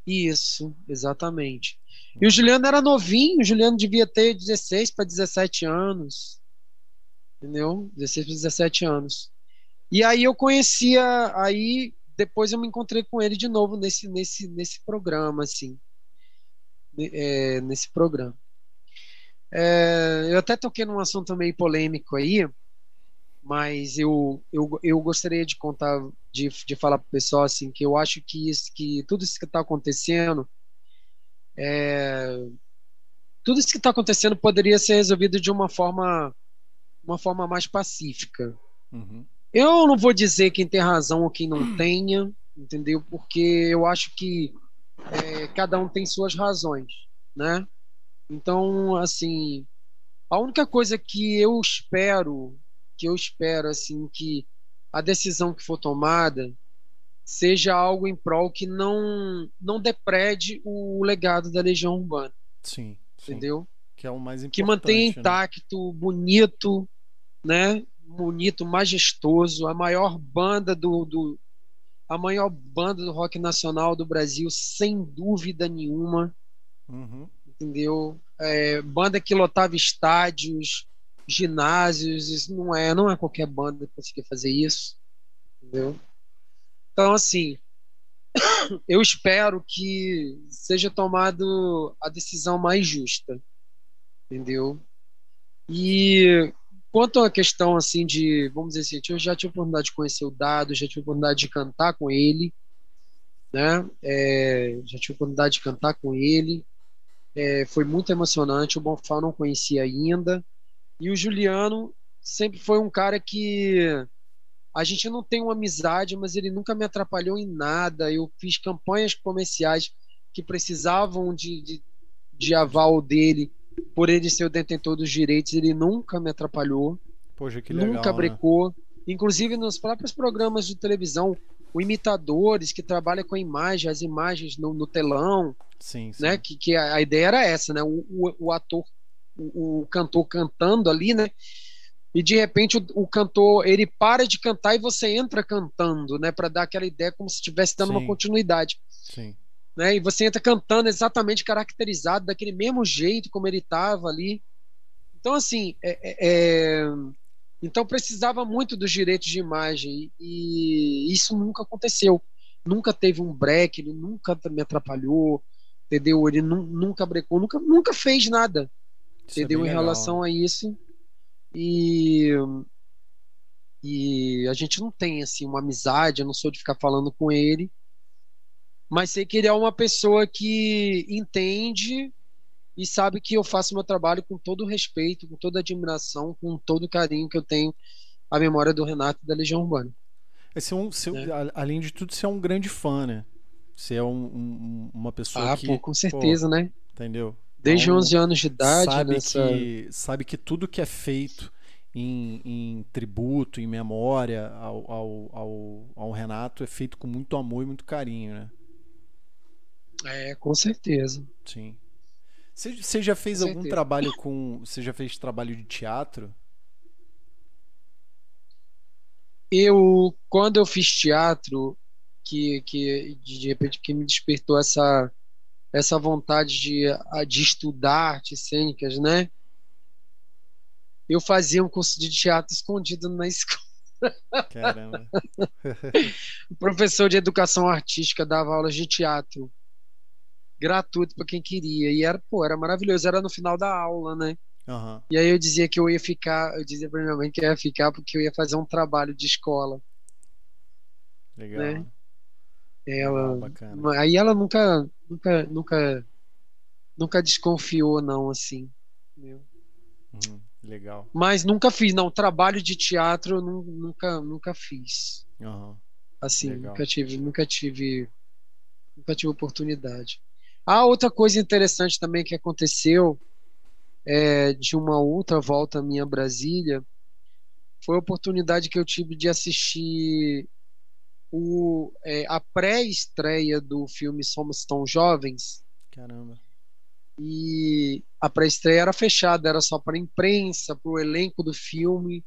Isso, exatamente. E o Juliano era novinho, o Juliano devia ter 16 para 17 anos entendeu? 16 para 17 anos. E aí eu conhecia, aí depois eu me encontrei com ele de novo nesse nesse nesse programa assim, é, nesse programa. É, eu até toquei num assunto meio polêmico aí, mas eu, eu, eu gostaria de contar, de, de falar para o pessoal assim, que eu acho que, isso, que tudo isso que está acontecendo, é, tudo isso que está acontecendo poderia ser resolvido de uma forma uma forma mais pacífica. Uhum. Eu não vou dizer quem tem razão ou quem não tenha, entendeu? Porque eu acho que é, cada um tem suas razões, né? Então, assim, a única coisa que eu espero, que eu espero, assim, que a decisão que for tomada seja algo em prol que não não deprede o legado da Legião Urbana. Sim. sim. Entendeu? que é o mais importante. Que mantenha né? intacto, né? bonito, né? Bonito, majestoso, a maior banda do, do a maior banda do rock nacional do Brasil, sem dúvida nenhuma. Uhum. Entendeu? É, banda que lotava estádios, ginásios, isso não é, não é qualquer banda que conseguia fazer isso. Entendeu? Então, assim, eu espero que seja tomado a decisão mais justa entendeu? E quanto à questão assim de, vamos dizer assim, eu já tive a oportunidade de conhecer o Dado, já tive a oportunidade de cantar com ele, né? É, já tive a oportunidade de cantar com ele, é, foi muito emocionante. O Bonfá não conhecia ainda e o Juliano sempre foi um cara que a gente não tem uma amizade, mas ele nunca me atrapalhou em nada. Eu fiz campanhas comerciais que precisavam de, de, de aval dele por ele ser o detentor dos direitos, ele nunca me atrapalhou. Poxa, que legal. Nunca né? brecou. Né? Inclusive nos próprios programas de televisão, o imitadores que trabalha com a imagem, as imagens no, no telão. Sim, sim. Né? Que, que a, a, ideia era essa, né? O, o, o ator, o, o, cantor cantando ali, né? E de repente o, o, cantor ele para de cantar e você entra cantando, né? Para dar aquela ideia como se estivesse dando sim. uma continuidade. Sim né? E você entra cantando exatamente caracterizado daquele mesmo jeito como ele estava ali. Então, assim, é, é, é, então precisava muito dos direitos de imagem e isso nunca aconteceu. Nunca teve um break, ele nunca me atrapalhou, entendeu? Ele nunca brecou, nunca, nunca fez nada, isso é entendeu? É em relação a isso. E e a gente não tem assim uma amizade, eu não sou de ficar falando com ele, mas sei que ele é uma pessoa que entende e sabe que eu faço meu trabalho com todo o respeito, com toda a admiração, com todo o carinho que eu tenho à memória do Renato e da Legião Urbana. Esse é um, seu, é. Além de tudo, você é um grande fã, né? Você é um, um, uma pessoa ah, que. Pô, com certeza, pô, né? Entendeu? Desde então, 11 anos de idade. Sabe, nessa... que, sabe que tudo que é feito em, em tributo, em memória ao, ao, ao, ao Renato é feito com muito amor e muito carinho, né? É, com certeza. Sim. Você já fez com algum certeza. trabalho com. Você já fez trabalho de teatro? Eu, quando eu fiz teatro, que, que de repente que me despertou essa, essa vontade de, de estudar artes cênicas, né? Eu fazia um curso de teatro escondido na escola. Caramba. o professor de educação artística dava aulas de teatro gratuito para quem queria. E era, pô, era maravilhoso. Era no final da aula, né? Uhum. E aí eu dizia que eu ia ficar, eu dizia para minha mãe que eu ia ficar porque eu ia fazer um trabalho de escola. Legal. Né? Ela, Legal, aí ela nunca, nunca, nunca, nunca desconfiou não assim. Uhum. Legal. Mas nunca fiz, não. Trabalho de teatro eu nunca, nunca fiz. Uhum. Assim, Legal. nunca tive, nunca tive, nunca tive oportunidade. Ah, outra coisa interessante também que aconteceu é, de uma outra volta minha a Brasília foi a oportunidade que eu tive de assistir o, é, a pré-estreia do filme Somos Tão Jovens. Caramba. E a pré-estreia era fechada, era só para a imprensa, para o elenco do filme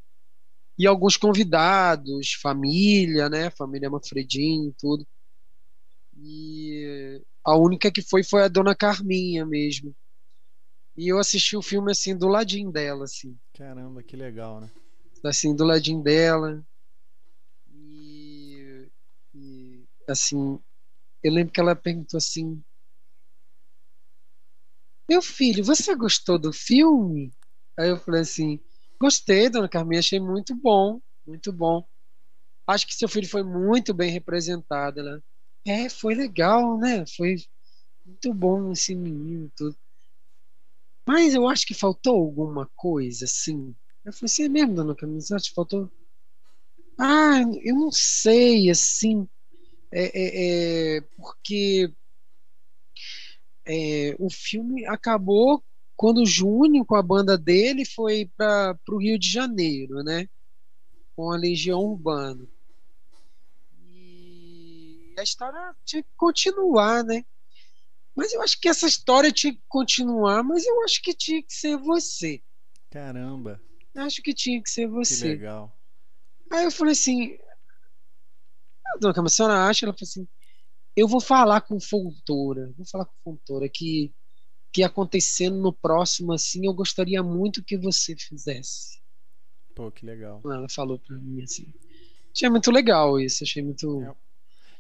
e alguns convidados, família, né? Família Manfredini, tudo. E a única que foi foi a Dona Carminha mesmo. E eu assisti o filme assim do ladinho dela, assim. Caramba, que legal, né? Assim, do ladinho dela. E, e assim, eu lembro que ela perguntou assim: Meu filho, você gostou do filme? Aí eu falei assim: Gostei, dona Carminha, achei muito bom, muito bom. Acho que seu filho foi muito bem representado. Ela, é, foi legal, né? Foi muito bom esse menino, tudo. Mas eu acho que faltou alguma coisa, assim. Eu falei assim, é mesmo, dona Camila? Acho que faltou. Ah, eu não sei, assim. É, é, é porque é, o filme acabou quando o Júnior, com a banda dele, foi para o Rio de Janeiro, né? Com a Legião Urbana. E a história tinha que continuar, né? Mas eu acho que essa história tinha que continuar, mas eu acho que tinha que ser você. Caramba. Acho que tinha que ser você. Que legal. Aí eu falei assim, a dona Câmara, a senhora acha? Ela falou assim, eu vou falar com Fontoura, vou falar com Fontoura que que acontecendo no próximo assim, eu gostaria muito que você fizesse. Pô, que legal. Ela falou para mim assim. Achei muito legal isso, achei muito é,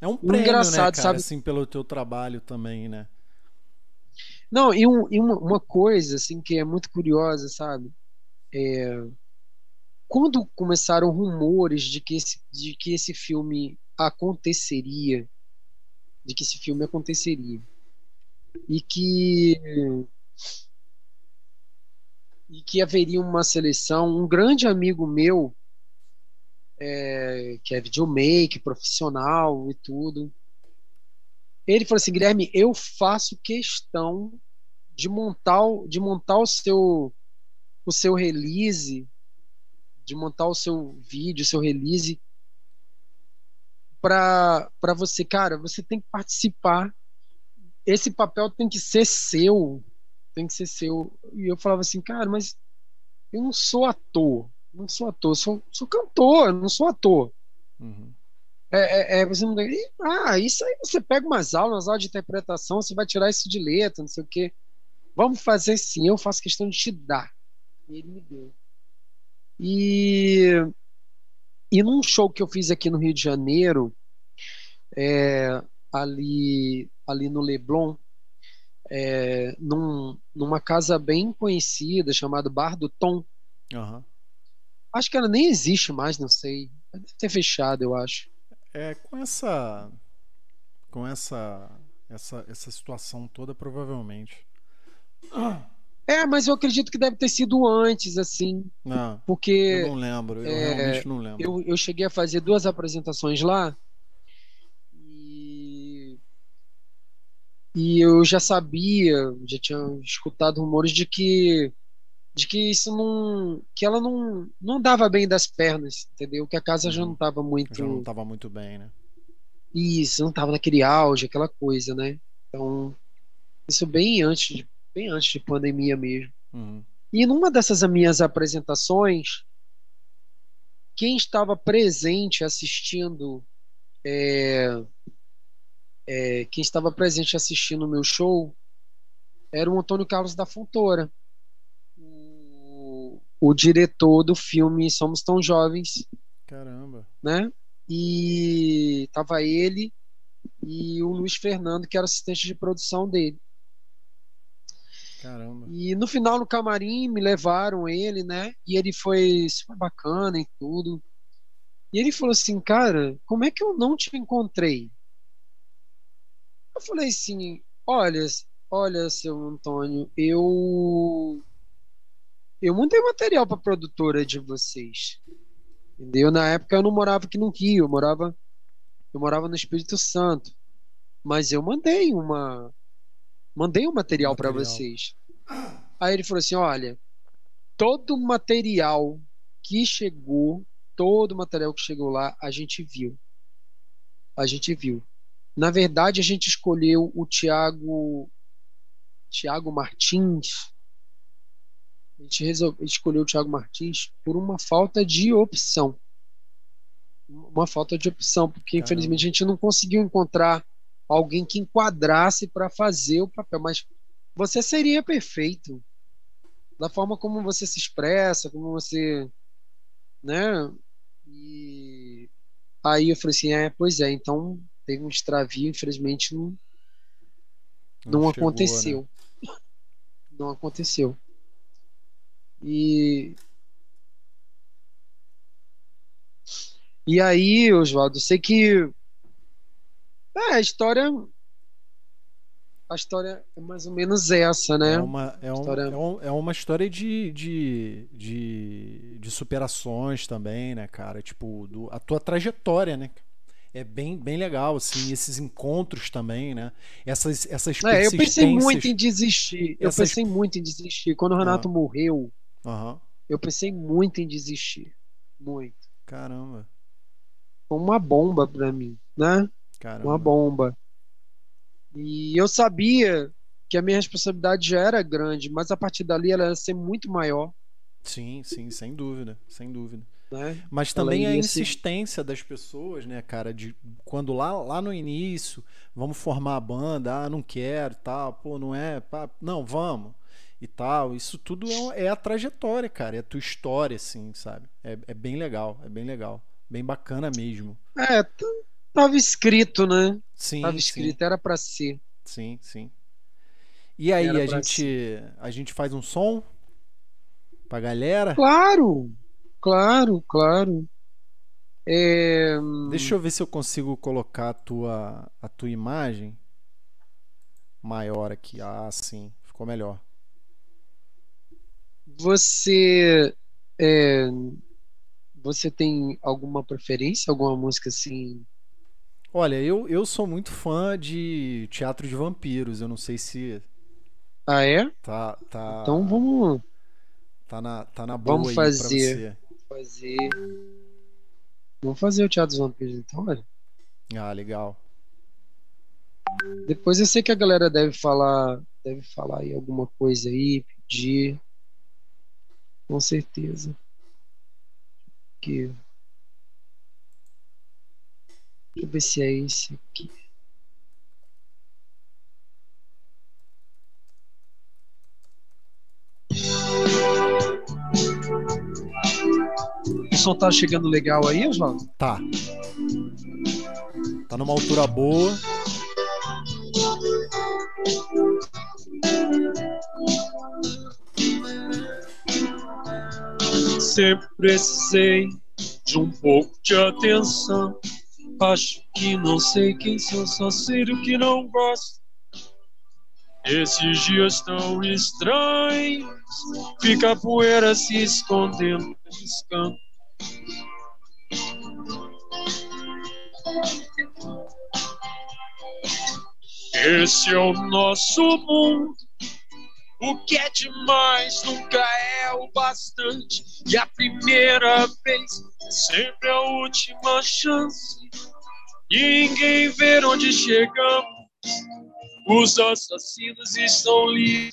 é um prêmio, engraçado, né, cara, sabe? assim, pelo teu trabalho também, né? Não, e, um, e uma, uma, coisa assim que é muito curiosa, sabe? É, quando começaram rumores de que, esse, de que esse filme aconteceria, de que esse filme aconteceria, e que e que haveria uma seleção, um grande amigo meu, é, que é videomaker, profissional e tudo, ele falou assim, Guilherme, eu faço questão de montar, de montar o seu o seu release, de montar o seu vídeo, o seu release para você, cara, você tem que participar. Esse papel tem que ser seu, tem que ser seu. E eu falava assim, cara, mas eu não sou ator, não sou ator, sou, sou cantor, não sou ator. Uhum. É, é, é, você não... Ah, isso aí você pega umas aulas, umas aulas de interpretação, você vai tirar isso de letra, não sei o quê. Vamos fazer sim, eu faço questão de te dar. E ele me deu. E, e num show que eu fiz aqui no Rio de Janeiro, é, ali, ali no Leblon, é, num, numa casa bem conhecida chamada Bar do Tom. Uhum. Acho que ela nem existe mais, não sei. Deve ter fechado, eu acho. É, com essa com essa essa essa situação toda provavelmente. É, mas eu acredito que deve ter sido antes, assim. Não, porque. Eu não lembro, eu é, realmente não lembro. Eu, eu cheguei a fazer duas apresentações lá. E. E eu já sabia, já tinha escutado rumores de que. De que isso não. Que ela não, não dava bem das pernas, entendeu? Que a casa uhum. já não estava muito. Já não estava muito bem, né? Isso, não estava naquele auge, aquela coisa, né? Então. Isso bem antes de bem antes de pandemia mesmo. Uhum. E numa dessas minhas apresentações, quem estava presente assistindo, é, é, quem estava presente assistindo o meu show era o Antônio Carlos da Fontoura, o, diretor do filme Somos Tão Jovens, Caramba. Né? E tava ele e o Luiz Fernando, que era assistente de produção dele. Caramba. E no final, no camarim, me levaram ele, né? E ele foi super bacana e tudo. E ele falou assim, cara, como é que eu não te encontrei? Eu falei assim, olha, olha, seu Antônio, eu eu mandei material para produtora de vocês. Entendeu? Na época eu não morava aqui no Rio, eu morava eu morava no Espírito Santo. Mas eu mandei uma mandei um material, material. para vocês. Aí ele falou assim: "Olha, todo o material que chegou, todo o material que chegou lá, a gente viu. A gente viu. Na verdade, a gente escolheu o Tiago Tiago Martins. A gente resolveu, escolheu o Tiago Martins por uma falta de opção uma falta de opção, porque Caramba. infelizmente a gente não conseguiu encontrar alguém que enquadrasse para fazer o papel. Mas você seria perfeito da forma como você se expressa, como você, né? E aí eu falei assim, é, pois é, então teve um extravio, infelizmente não não, não chegou, aconteceu. Né? Não aconteceu. E E aí, Oswaldo, sei que é, a história a história é mais ou menos essa, né? É uma, é um, história... é, um, é uma história de, de, de, de, superações também, né, cara? Tipo, do, a tua trajetória, né? É bem, bem legal, assim, esses encontros também, né? Essas, essas é, eu pensei muito em desistir. Eu essas... pensei muito em desistir. Quando o Renato morreu, uhum. eu pensei muito em desistir. Muito. Caramba foi uma bomba para mim, né? Caramba. Uma bomba. E eu sabia que a minha responsabilidade já era grande, mas a partir dali ela ia ser muito maior. Sim, sim, sem dúvida, sem dúvida. Né? Mas também a insistência ser... das pessoas, né, cara, de quando lá, lá no início, vamos formar a banda, ah, não quero, tal, pô, não é, pá, não, vamos e tal. Isso tudo é, é, a trajetória, cara, é a tua história, assim, sabe? É, é bem legal, é bem legal. Bem bacana mesmo. É, tava escrito, né? Sim. Tava escrito, sim. era para ser. Sim, sim. E aí, a gente, a gente faz um som pra galera? Claro, claro, claro. É... Deixa eu ver se eu consigo colocar a tua, a tua imagem maior aqui. Ah, sim, ficou melhor. Você é, você tem alguma preferência, alguma música assim? Olha, eu, eu sou muito fã de teatro de vampiros. Eu não sei se. Ah, é? Tá, tá. Então vamos. Tá na, tá na boa vamos fazer, fazer. Vamos fazer o teatro dos vampiros então, olha. Ah, legal. Depois eu sei que a galera deve falar, deve falar aí alguma coisa aí, pedir. Com certeza aqui. Deixa eu ver se é esse aqui. O som tá chegando legal aí, Oswaldo? Tá. Tá numa altura boa. Sempre precisei de um pouco de atenção. Acho que não sei quem sou, só sei do que não gosto. Esses dias tão estranhos, fica a poeira se escondendo campos. Esse é o nosso mundo o que é demais nunca é o bastante. E a primeira vez é sempre a última chance. Ninguém vê onde chegamos. Os assassinos estão livres.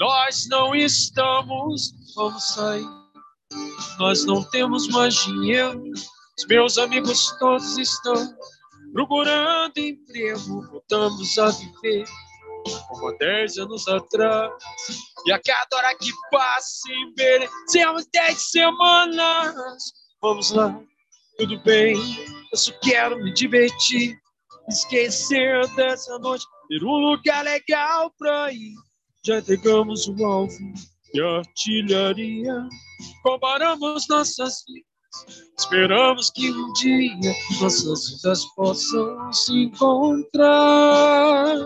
Nós não estamos, vamos sair. Nós não temos mais dinheiro. Os meus amigos todos estão procurando emprego. Voltamos a viver como há dez anos atrás. E a cada hora que passa, envelhecemos dez semanas. Vamos lá, tudo bem, eu só quero me divertir, esquecer dessa noite, ter um lugar legal pra ir. Já entregamos o alvo e a artilharia, comparamos nossas vidas, esperamos que um dia nossas vidas possam se encontrar.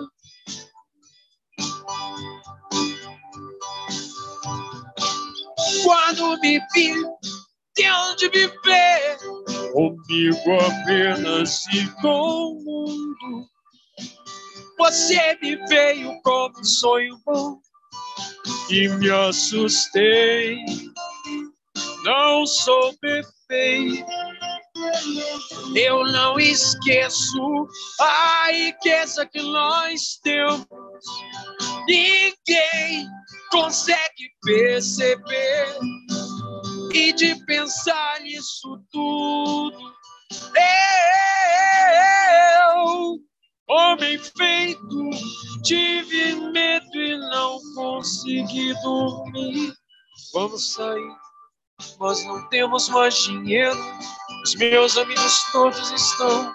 Quando me vi, de viver comigo apenas e com o mundo. Você me veio como um sonho bom e me assustei. Não sou perfeito, eu não esqueço a riqueza que nós temos. Ninguém consegue perceber e de pensar nisso tudo. Eu, homem feito, tive medo e não consegui dormir. Vamos sair, nós não temos mais dinheiro. Os meus amigos todos estão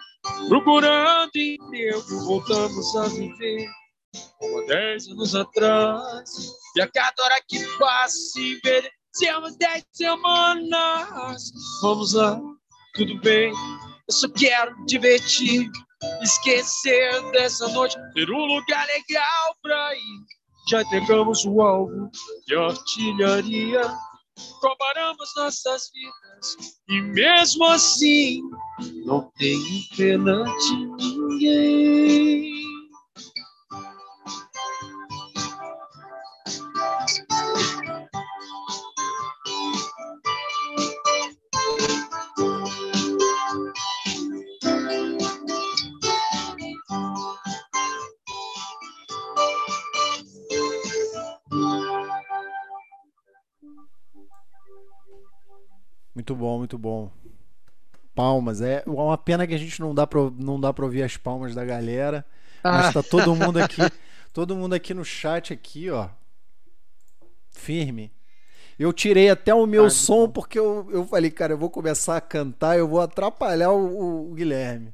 procurando emprego. Voltamos a viver como há dez anos atrás. E a cada hora que passa, envelhecemos dez semanas. Vamos lá, tudo bem, eu só quero divertir. Esquecer dessa noite, ter um lugar legal pra ir. Já entregamos o alvo de artilharia, comparamos nossas vidas, e mesmo assim não tem pena de ninguém. Muito bom, muito bom. Palmas. É uma pena que a gente não dá pra, não dá pra ouvir as palmas da galera. Ah. Mas tá todo mundo aqui. todo mundo aqui no chat aqui, ó. Firme. Eu tirei até o meu ah, som bom. porque eu, eu falei, cara, eu vou começar a cantar, eu vou atrapalhar o, o Guilherme.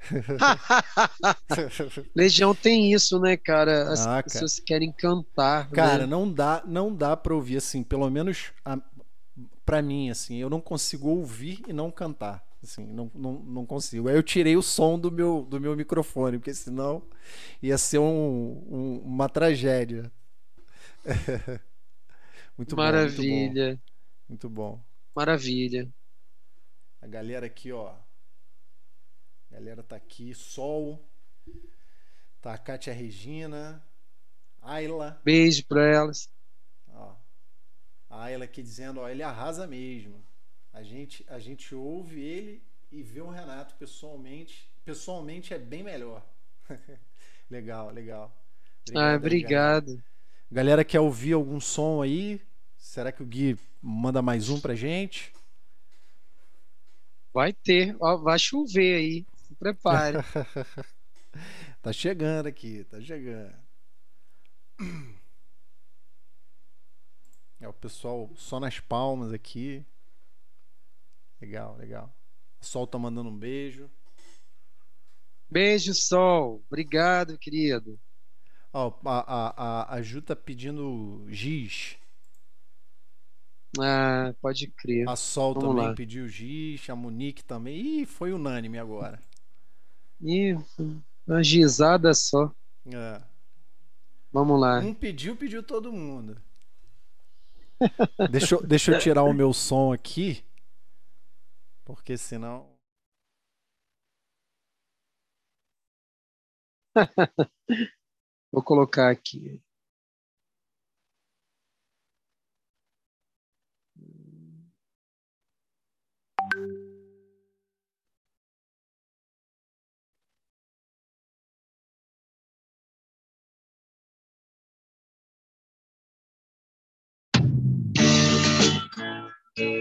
Legião tem isso, né, cara? As ah, pessoas cara. querem cantar. Cara, né? não dá, não dá para ouvir assim, pelo menos a, para mim, assim, eu não consigo ouvir e não cantar. Assim, não, não, não consigo. Aí eu tirei o som do meu, do meu microfone, porque senão ia ser um, um, uma tragédia. muito Maravilha. Bom, muito bom. Muito bom. Maravilha. A galera aqui, ó. A galera tá aqui. Sol. Tá a Kátia Regina. Ayla. Beijo pra elas. Ah, ela aqui dizendo, ó, ele arrasa mesmo. A gente, a gente ouve ele e vê o Renato pessoalmente. Pessoalmente é bem melhor. legal, legal. Obrigado, ah, obrigado. Galera. galera quer ouvir algum som aí? Será que o Gui manda mais um pra gente? Vai ter, vai chover aí. Se prepare. tá chegando aqui, tá chegando. É o pessoal só nas palmas aqui. Legal, legal. O Sol tá mandando um beijo. Beijo, Sol. Obrigado, querido. Ó, a, a, a, a Ju tá pedindo giz. Ah, pode crer. A Sol Vamos também lá. pediu giz, a Monique também. Ih, foi unânime agora. Ih, uma gizada só. É. Vamos lá. Um pediu, pediu todo mundo deixa, eu, deixa eu tirar o meu som aqui. Porque senão. Vou colocar aqui. Mesmo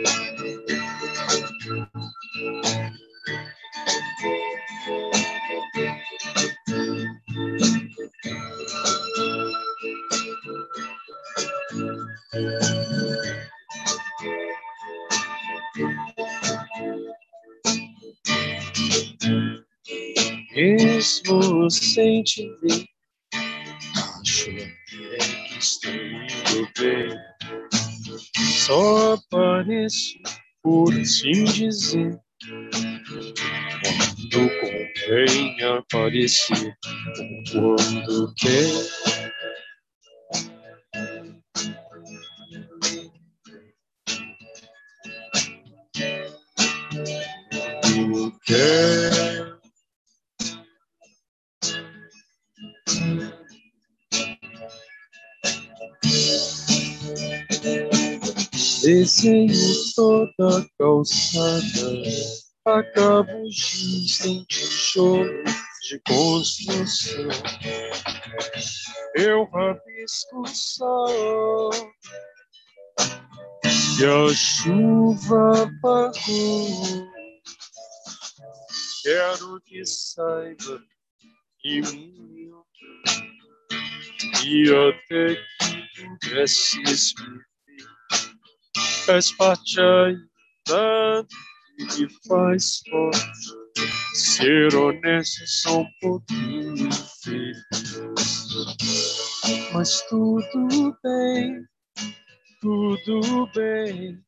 sem te ver, acho que é estou indo bem. Só apareço por assim dizer. Quando convém aparecer, quando quer. quer. Desenho toda a calçada, acabo giz em tijolo de construção. Eu rabisco sol e a chuva apagou. Quero que saiba que minha e até que pudesses me És parte ainda que me faz forte. Ser honesto só um pouquinho feliz. Mas tudo bem, tudo bem,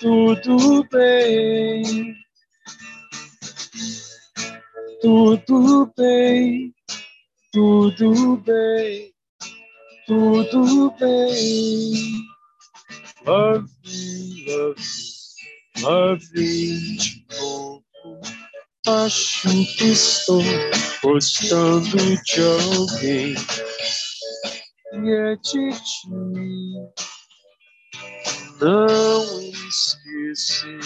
tudo bem tudo bem, tudo bem, tudo bem. Love me, love me, love me de novo. Acho que estou gostando de alguém e é de ti. Não esquecerei.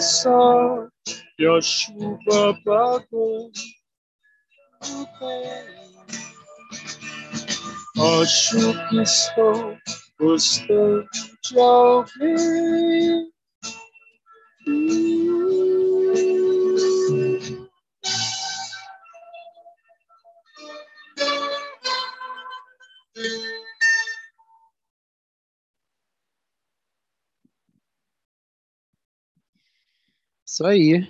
Sol e a chuva apagou o Acho que estou gostando de alguém. Isso aí.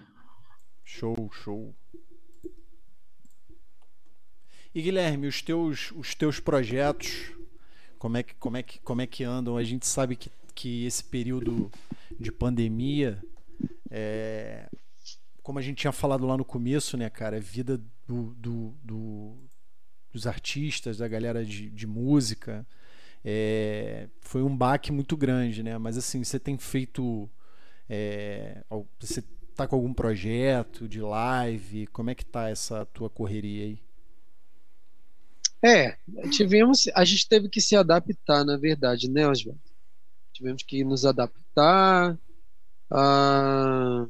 Show, show. E Guilherme, os teus, os teus projetos, como é que, como é que, como é que andam? A gente sabe que, que esse período de pandemia, é, como a gente tinha falado lá no começo, né, cara, vida do, do, do dos artistas, da galera de, de música, é, foi um baque muito grande, né? Mas assim, você tem feito, é, você tá com algum projeto de live? Como é que tá essa tua correria aí? É, tivemos, a gente teve que se adaptar, na verdade, né, Oswaldo? Tivemos que nos adaptar. A,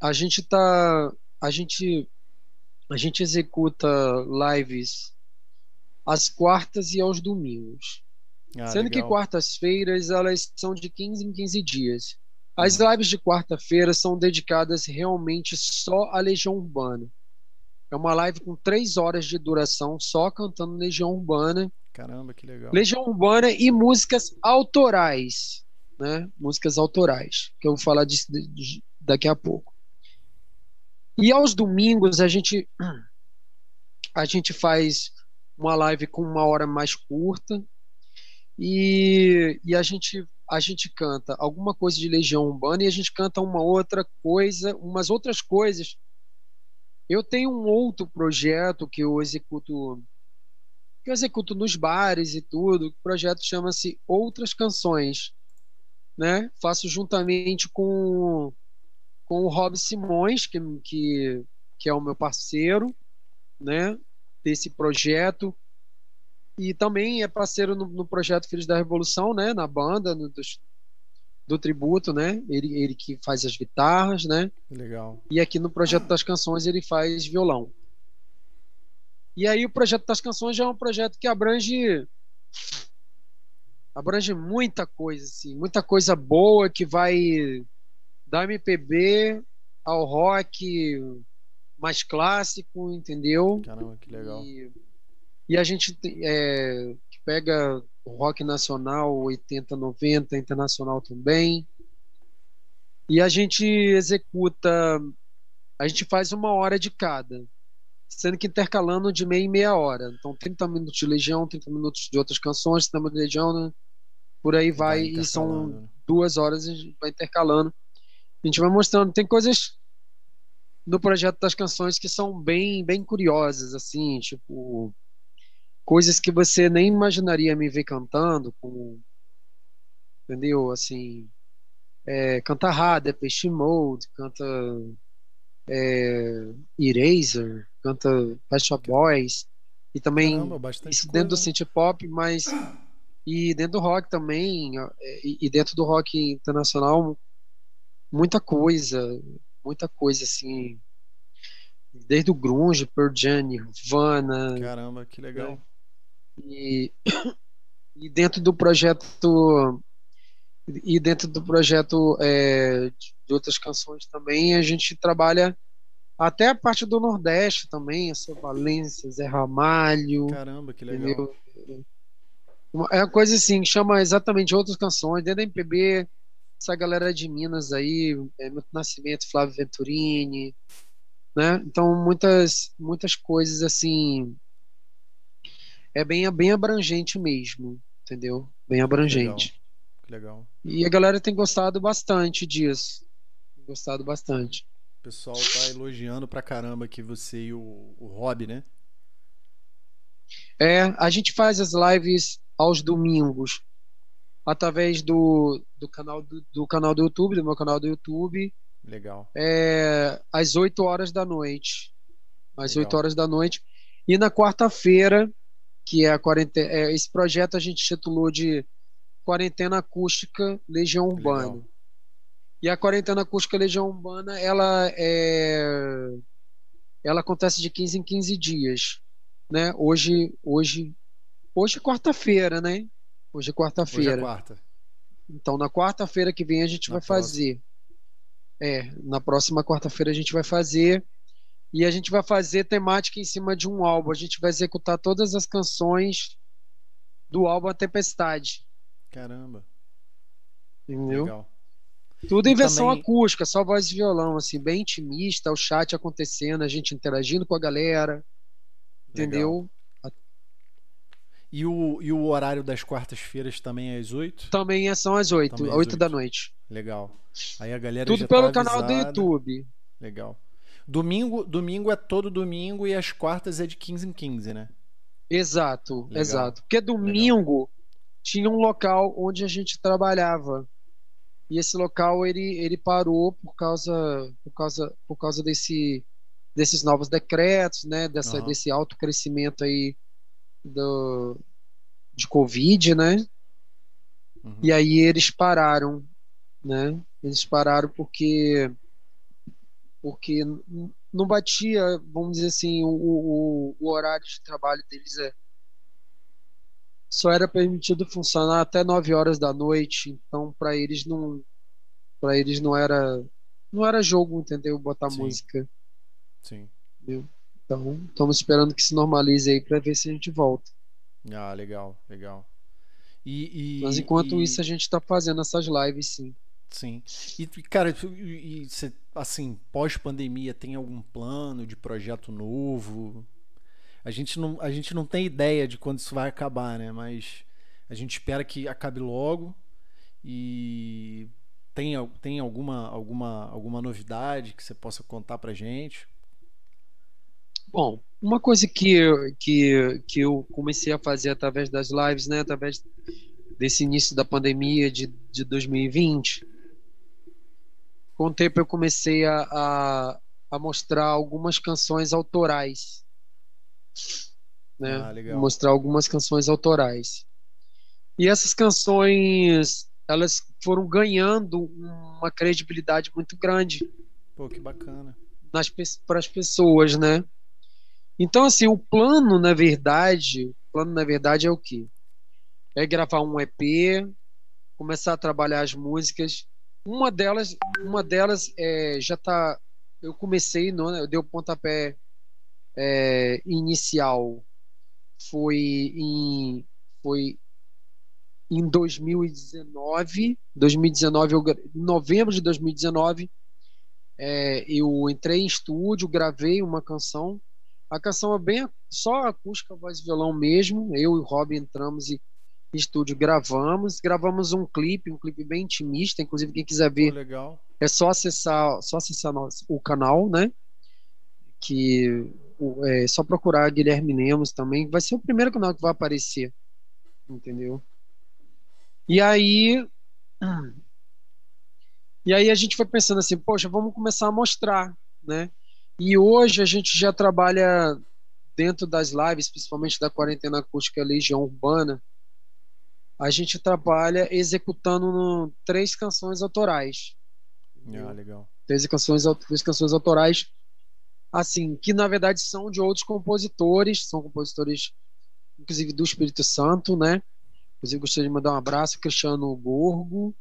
a gente tá, a gente, a gente executa lives às quartas e aos domingos. Ah, Sendo legal. que quartas-feiras elas são de 15 em 15 dias. As lives de quarta-feira são dedicadas realmente só à Legião Urbana. É uma live com três horas de duração, só cantando Legião Urbana. Caramba, que legal. Legião Urbana e músicas autorais, né? Músicas autorais, que eu vou falar disso daqui a pouco. E aos domingos a gente a gente faz uma live com uma hora mais curta e, e a gente a gente canta alguma coisa de Legião Urbana e a gente canta uma outra coisa, umas outras coisas. Eu tenho um outro projeto que eu executo que eu executo nos bares e tudo. O projeto chama-se Outras Canções, né? Faço juntamente com com o Rob Simões, que, que, que é o meu parceiro, né? Desse projeto e também é parceiro no, no, projeto Filhos da Revolução, né? Na banda, no, dos, do tributo, né? Ele, ele que faz as guitarras, né? Legal. E aqui no projeto das canções ele faz violão. E aí o projeto das canções já é um projeto que abrange abrange muita coisa, assim, muita coisa boa que vai da MPB ao rock mais clássico, entendeu? Caramba, que legal. E, e a gente é, pega rock nacional, 80, 90, internacional também. E a gente executa, a gente faz uma hora de cada, sendo que intercalando de meia em meia hora. Então, 30 minutos de Legião, 30 minutos de outras canções, 30 minutos de Legião, né? por aí vai, vai e são duas horas e vai intercalando. A gente vai mostrando, tem coisas no projeto das canções que são bem, bem curiosas, assim, tipo coisas que você nem imaginaria me ver cantando, como entendeu? Assim, é, canta Rada, Peixe Mode, canta é, Eraser, canta Pet Shop Boys e também Caramba, isso dentro do synth pop, mas e dentro do rock também e, e dentro do rock internacional muita coisa, muita coisa assim, desde o grunge, Pearl Jam, Nirvana. Caramba, que legal. Né? E, e dentro do projeto e dentro do projeto é, de outras canções também a gente trabalha até a parte do Nordeste também, essa Valência, Zé Ramalho. Caramba, que legal. Entendeu? É uma coisa assim que chama exatamente outras canções, dentro da MPB, essa galera de Minas aí, é, Milton Nascimento, Flávio Venturini, né? Então muitas muitas coisas assim é bem bem abrangente mesmo, entendeu? Bem abrangente. Legal. Legal. E a galera tem gostado bastante disso. Tem gostado bastante. O pessoal tá elogiando pra caramba aqui você e o, o Rob, né? É, a gente faz as lives aos domingos através do, do canal do, do, canal do YouTube, do meu canal do YouTube. Legal. É, às 8 horas da noite. Às Legal. 8 horas da noite. E na quarta-feira, que é a quarentena, é, esse projeto a gente titulou de Quarentena Acústica Legião Urbana. Legal. E a Quarentena Acústica Legião Urbana, ela é ela acontece de 15 em 15 dias, né? Hoje hoje hoje é quarta-feira, né? Hoje é quarta-feira. Hoje é quarta. Então, na quarta-feira que vem a gente na vai próxima. fazer. É, na próxima quarta-feira a gente vai fazer. E a gente vai fazer temática em cima de um álbum. A gente vai executar todas as canções do álbum A Tempestade. Caramba. Entendeu? Legal. Tudo em versão também... acústica, só voz e violão, assim, bem intimista, o chat acontecendo, a gente interagindo com a galera. Entendeu? Legal. E o, e o horário das quartas-feiras também é às 8? Também é, são às 8, também 8, 8 da noite. Legal. Aí a galera Tudo pelo tá canal do YouTube. Legal. Domingo, domingo é todo domingo e as quartas é de 15 em 15, né? Exato, Legal. exato. Porque domingo Legal. tinha um local onde a gente trabalhava. E esse local ele, ele parou por causa por causa por causa desse desses novos decretos, né, dessa uhum. desse alto crescimento aí do, de Covid, né? Uhum. E aí eles pararam, né? Eles pararam porque porque não batia, vamos dizer assim, o, o, o horário de trabalho deles é só era permitido funcionar até 9 horas da noite, então para eles não para eles não era não era jogo, entendeu? Botar Sim. música. Sim. Entendeu? Então, estamos esperando que se normalize aí para ver se a gente volta. Ah, legal, legal. E, e Mas enquanto e... isso, a gente está fazendo essas lives, sim. Sim. E, cara, e, assim, pós-pandemia, tem algum plano de projeto novo? A gente, não, a gente não tem ideia de quando isso vai acabar, né? Mas a gente espera que acabe logo. E tem, tem alguma, alguma, alguma novidade que você possa contar pra gente? Bom, uma coisa que, que, que eu comecei a fazer através das lives, né, através desse início da pandemia de, de 2020, com o tempo eu comecei a, a, a mostrar algumas canções autorais. Né? Ah, mostrar algumas canções autorais. E essas canções elas foram ganhando uma credibilidade muito grande. Pô, que bacana. Para as pessoas, né? Então, assim, o plano, na verdade, o plano, na verdade, é o quê? É gravar um EP, começar a trabalhar as músicas. Uma delas, uma delas é, já tá. Eu comecei, não, né? eu dei o pontapé é, inicial foi em foi em 2019, 2019 eu, em novembro de 2019 é, eu entrei em estúdio, gravei uma canção. A canção é bem só acústica, voz e violão mesmo. Eu e o Rob entramos e estúdio gravamos, gravamos um clipe, um clipe bem intimista, inclusive quem quiser ver, legal. é só acessar, só acessar nosso, o canal, né? Que é só procurar Guilherme Lemos também, vai ser o primeiro canal que vai aparecer, entendeu? E aí, e aí a gente foi pensando assim, poxa, vamos começar a mostrar, né? E hoje a gente já trabalha dentro das lives, principalmente da quarentena acústica Legião Urbana, a gente trabalha executando no, três canções autorais. Ah, legal. Três canções, três canções autorais assim, que na verdade são de outros compositores, são compositores, inclusive do Espírito Santo, né? Inclusive gostaria de mandar um abraço Cristiano Gorgo,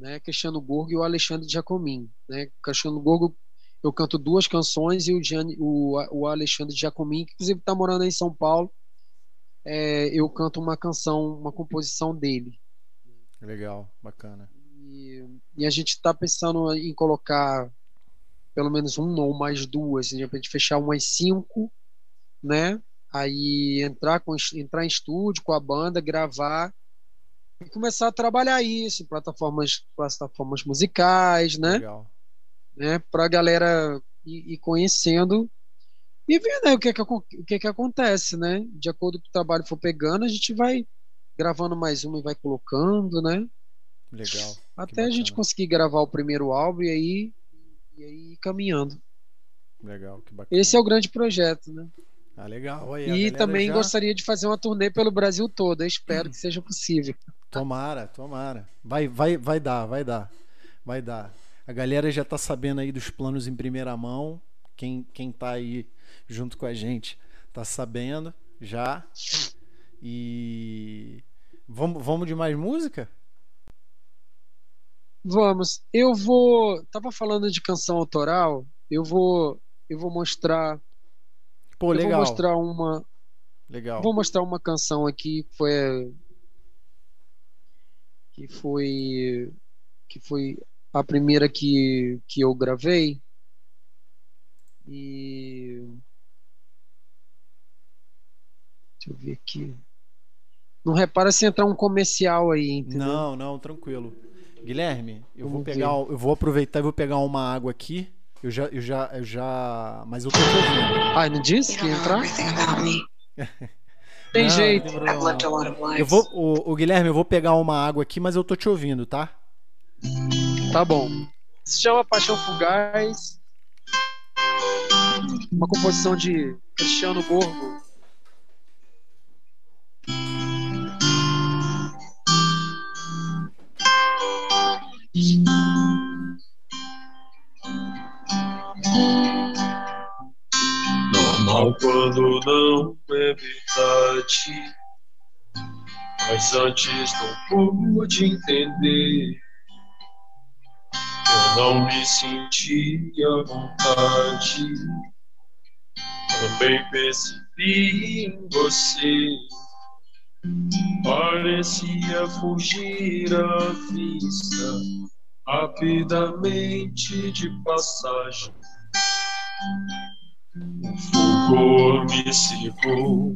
né? Cristiano Gorgo e o Alexandre Giacomin, né? Cristiano Gorgo, eu canto duas canções e o, Gianni, o, o Alexandre Giacomin, que inclusive está morando em São Paulo, é, eu canto uma canção, uma composição dele. Legal, bacana. E, e a gente está pensando em colocar pelo menos um ou mais duas, de repente fechar umas cinco, né? Aí entrar, com, entrar em estúdio com a banda, gravar e começar a trabalhar isso em plataformas, plataformas musicais, né? Legal. né? Para a galera ir, ir, conhecendo e ver né, o, que, é que, o que, é que acontece, né? De acordo com o trabalho for pegando, a gente vai gravando mais uma e vai colocando, né? Legal. Até a gente conseguir gravar o primeiro álbum e aí e aí caminhando. Legal, que bacana. Esse é o grande projeto, né? Ah, legal. Aí, e também já... gostaria de fazer uma turnê pelo Brasil todo. Eu espero que seja possível. Tomara, tomara. Vai, vai, vai dar, vai dar. Vai dar. A galera já tá sabendo aí dos planos em primeira mão. Quem, quem tá aí junto com a gente tá sabendo já. E vamos, vamos de mais música? Vamos. Eu vou. Tava falando de canção autoral. Eu vou. Eu vou mostrar. Pô, legal. vou mostrar uma. Legal. Vou mostrar uma canção aqui que foi. Que foi. Que foi a primeira que, que eu gravei. E. Deixa eu ver aqui. Não repara se entrar um comercial aí, entendeu? Não, não, tranquilo. Guilherme, eu vou pegar, eu vou aproveitar e vou pegar uma água aqui. Eu já, eu já, eu já, mas eu tô te ouvindo. Ah, não disse que ia entrar? Tem não, jeito. eu vou, o, o, Guilherme, eu vou pegar uma água aqui, mas eu tô te ouvindo, tá? Tá bom. Se chama Paixão Fugaz. Uma composição de Cristiano Borgo. Normal quando não é verdade, mas antes não pude entender. Eu não me sentia à vontade, também percebi em você. Parecia fugir à vista rapidamente de passagem. O fulgor me cegou,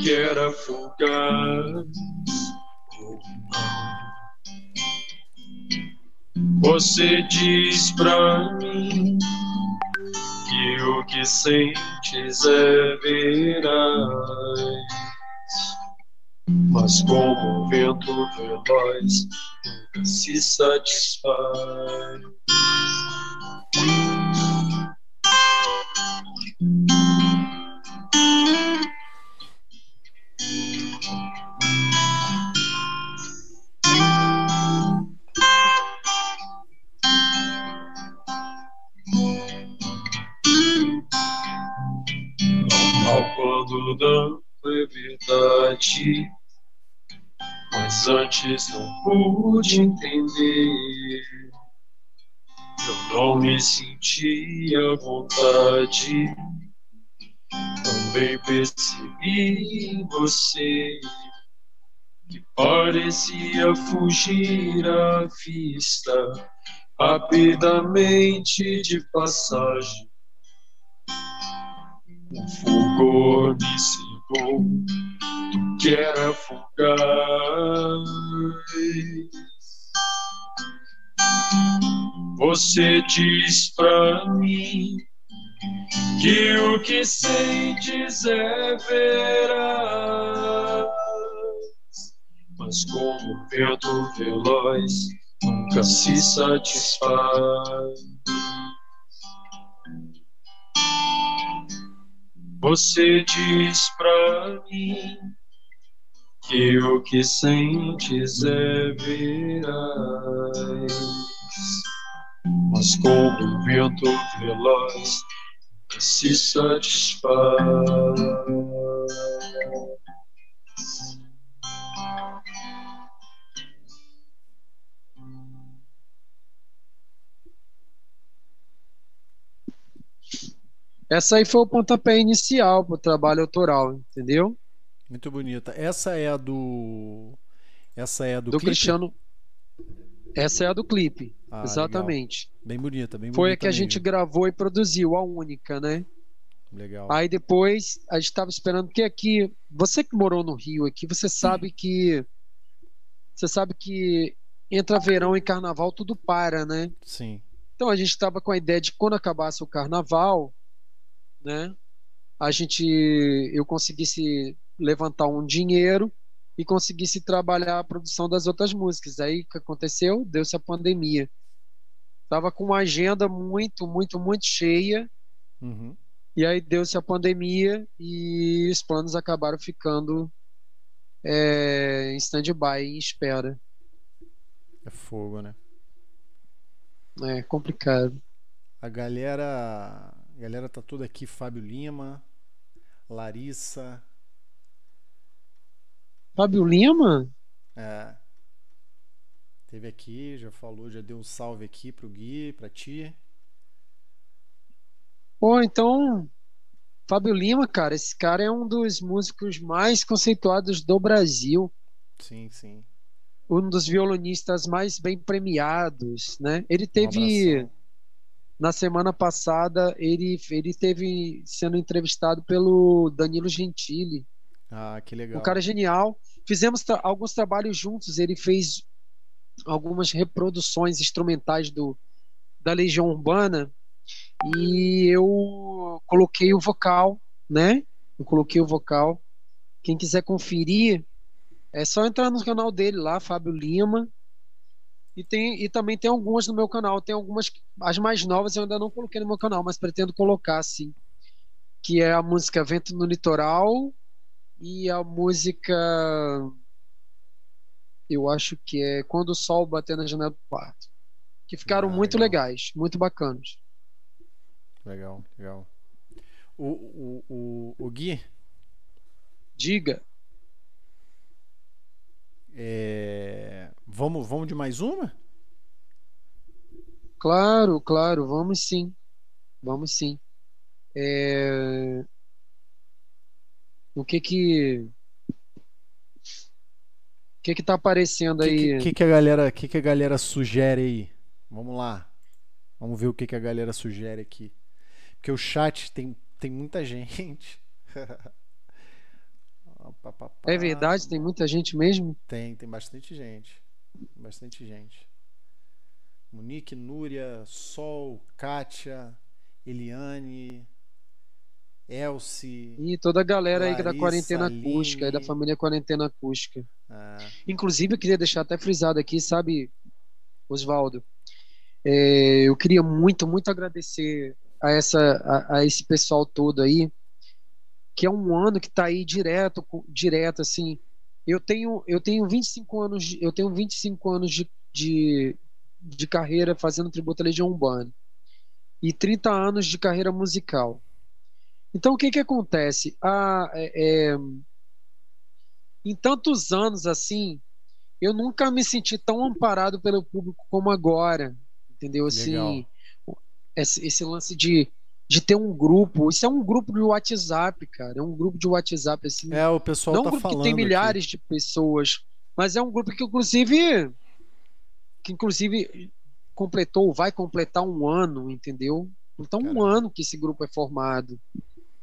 que era fugaz. Você diz pra mim que o que sentes é veraz, mas como um vento veloz se satisfaz. Ao quando não é verdade, mas antes não pude entender. Eu não me sentia à vontade. Também percebi em você que parecia fugir à vista rapidamente de passagem. Um fulgor me cegou, tu que era fugaz. Você diz pra mim que o que sentes é veraz, mas como o vento veloz nunca se satisfaz. Você diz pra mim que o que sentes é veraz, mas como o vento veloz se satisfaz. Essa aí foi o pontapé inicial para o trabalho autoral, entendeu? Muito bonita. Essa é a do. Essa é a do, do? Cristiano. Essa é a do clipe. Ah, exatamente. Legal. Bem bonita, bem bonita. Foi a que mesmo. a gente gravou e produziu, a única, né? Legal. Aí depois a gente estava esperando que aqui, você que morou no Rio aqui, você sabe que você sabe que entra verão e carnaval tudo para, né? Sim. Então a gente estava com a ideia de quando acabasse o carnaval, né? A gente, eu conseguisse levantar um dinheiro e conseguisse trabalhar a produção das outras músicas. Aí o que aconteceu? Deu-se a pandemia. Tava com uma agenda muito, muito, muito cheia. Uhum. E aí deu-se a pandemia e os planos acabaram ficando é, em stand-by, em espera. É fogo, né? É complicado. A galera a galera tá toda aqui, Fábio Lima, Larissa. Fábio Lima? É. Teve aqui, já falou, já deu um salve aqui pro Gui, pra ti. Pô, então, Fábio Lima, cara, esse cara é um dos músicos mais conceituados do Brasil. Sim, sim. Um dos violonistas mais bem premiados, né? Ele teve um na semana passada ele ele teve sendo entrevistado pelo Danilo Gentili. Ah, que legal. Um cara genial. Fizemos tra alguns trabalhos juntos. Ele fez algumas reproduções instrumentais do da Legião Urbana e eu coloquei o vocal, né? Eu coloquei o vocal. Quem quiser conferir, é só entrar no canal dele lá, Fábio Lima, e, tem, e também tem algumas no meu canal. Tem algumas, as mais novas eu ainda não coloquei no meu canal, mas pretendo colocar sim. Que é a música Vento no Litoral e a música. Eu acho que é Quando o Sol Bater na Janela do Quarto. Que ficaram ah, muito legais, muito bacanas. Legal, legal. O, o, o, o Gui? Diga. É... Vamos, vamos de mais uma? Claro, claro, vamos sim. Vamos sim. É... O que que o que que tá aparecendo aí? O que, que, que, a galera, que, que a galera sugere aí? Vamos lá. Vamos ver o que, que a galera sugere aqui. Porque o chat tem, tem muita gente. É verdade? Tem muita gente mesmo? Tem, tem bastante gente. Bastante gente. Monique, Núria, Sol, Kátia, Eliane, Elsie. E toda a galera Larissa, aí da quarentena Aline. acústica, aí da família quarentena acústica. Ah. Inclusive, eu queria deixar até frisado aqui, sabe, Oswaldo? É, eu queria muito, muito agradecer a, essa, a, a esse pessoal todo aí que é um ano que está aí direto, direto assim. Eu tenho eu tenho 25 anos, eu tenho 25 anos de, de, de carreira fazendo tributo Legião Urbana e 30 anos de carreira musical. Então, o que que acontece? Ah, é, é, em tantos anos assim, eu nunca me senti tão amparado pelo público como agora, entendeu? Assim, esse, esse, lance de, de ter um grupo, isso é um grupo de WhatsApp, cara, é um grupo de WhatsApp assim. É, o pessoal não tá um grupo falando que tem milhares aqui. de pessoas, mas é um grupo que inclusive que inclusive completou, vai completar um ano, entendeu? Então Caramba. um ano que esse grupo é formado,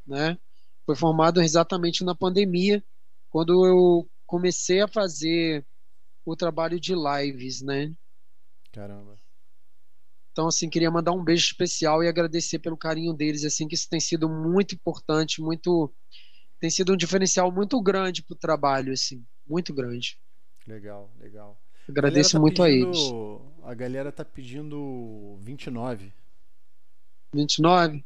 né? Foi formado exatamente na pandemia, quando eu comecei a fazer o trabalho de lives, né? Caramba. Então, assim, queria mandar um beijo especial e agradecer pelo carinho deles, assim, que isso tem sido muito importante, muito tem sido um diferencial muito grande para o trabalho, assim, muito grande. Legal, legal. Agradeço tá muito pedindo, a eles. A galera tá pedindo 29. 29?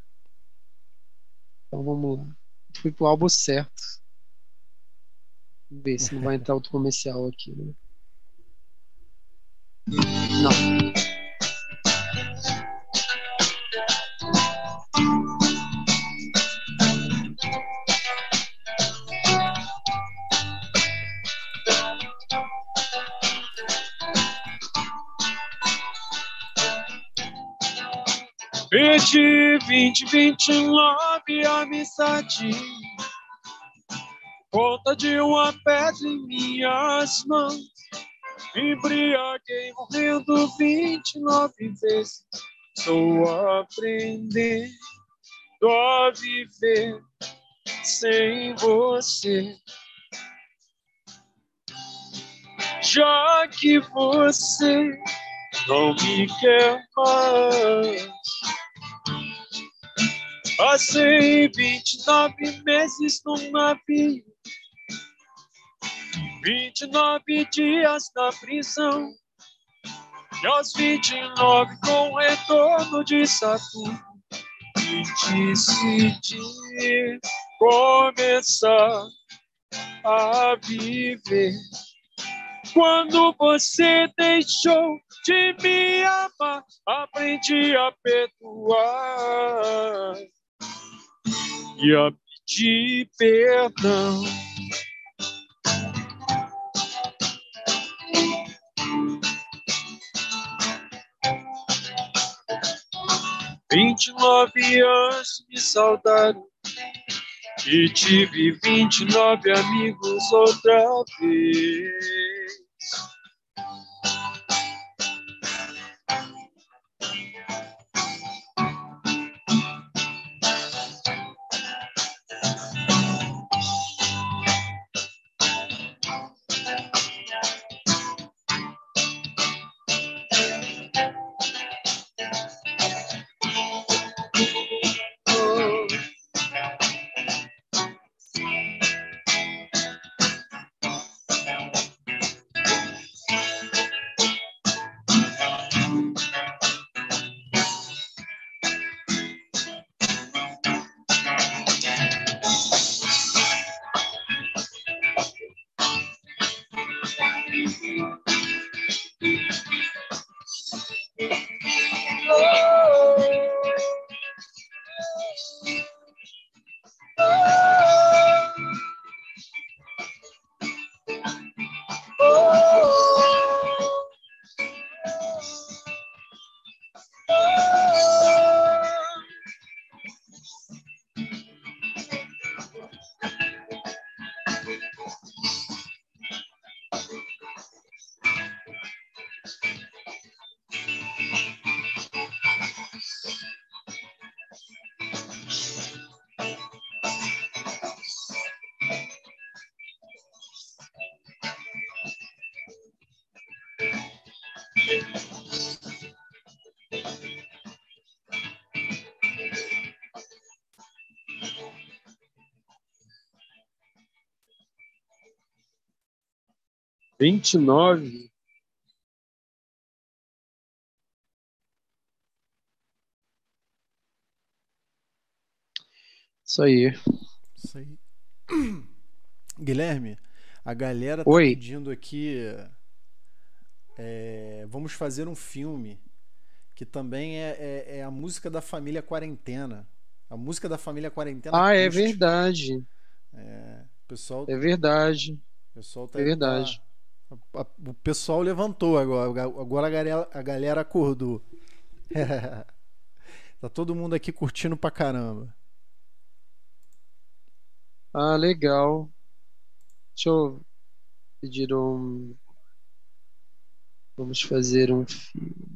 Então vamos lá. Fui pro álbum certo. Vamos ver se não vai entrar outro comercial aqui, né? Não. Perdi vinte, vinte e nove amizade. Ponta de uma pedra em minhas mãos. Embriaguei morrendo vinte e nove vezes. Estou aprendendo a viver sem você. Já que você não me quer mais Passei 29 meses num navio, 29 dias na prisão, e aos 29 com retorno de Saturno, e decidi começar a viver. Quando você deixou de me amar, aprendi a perdoar e a pedir perdão. Vinte e nove anos me saudaram e tive vinte e nove amigos outra vez. Vinte e nove Isso aí. Isso aí. Guilherme, a galera tá Oi. pedindo aqui. É, vamos fazer um filme que também é, é, é, a música da família quarentena. A música da família Quarentena. Ah, é verdade. É, pessoal. É verdade. Pessoal tá, é verdade. Tá, o pessoal levantou agora. Agora a galera, a galera acordou. tá todo mundo aqui curtindo pra caramba. Ah, legal. Deixa eu pedir um. Vamos fazer um filme.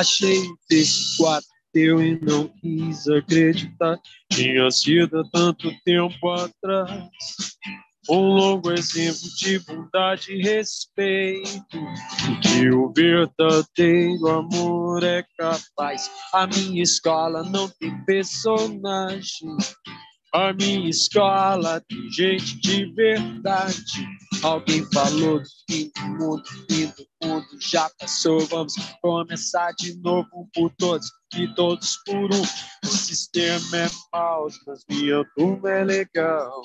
Achei um texto quatro teu e não quis acreditar. Tinha sido há tanto tempo atrás. Um longo exemplo de bondade e respeito, que o verdadeiro amor é capaz. A minha escola não tem personagem, a minha escola tem gente de verdade. Alguém falou do fim do mundo, fim do mundo já passou. Vamos começar de novo por todos e todos por um. O sistema é mau, mas minha turma é legal.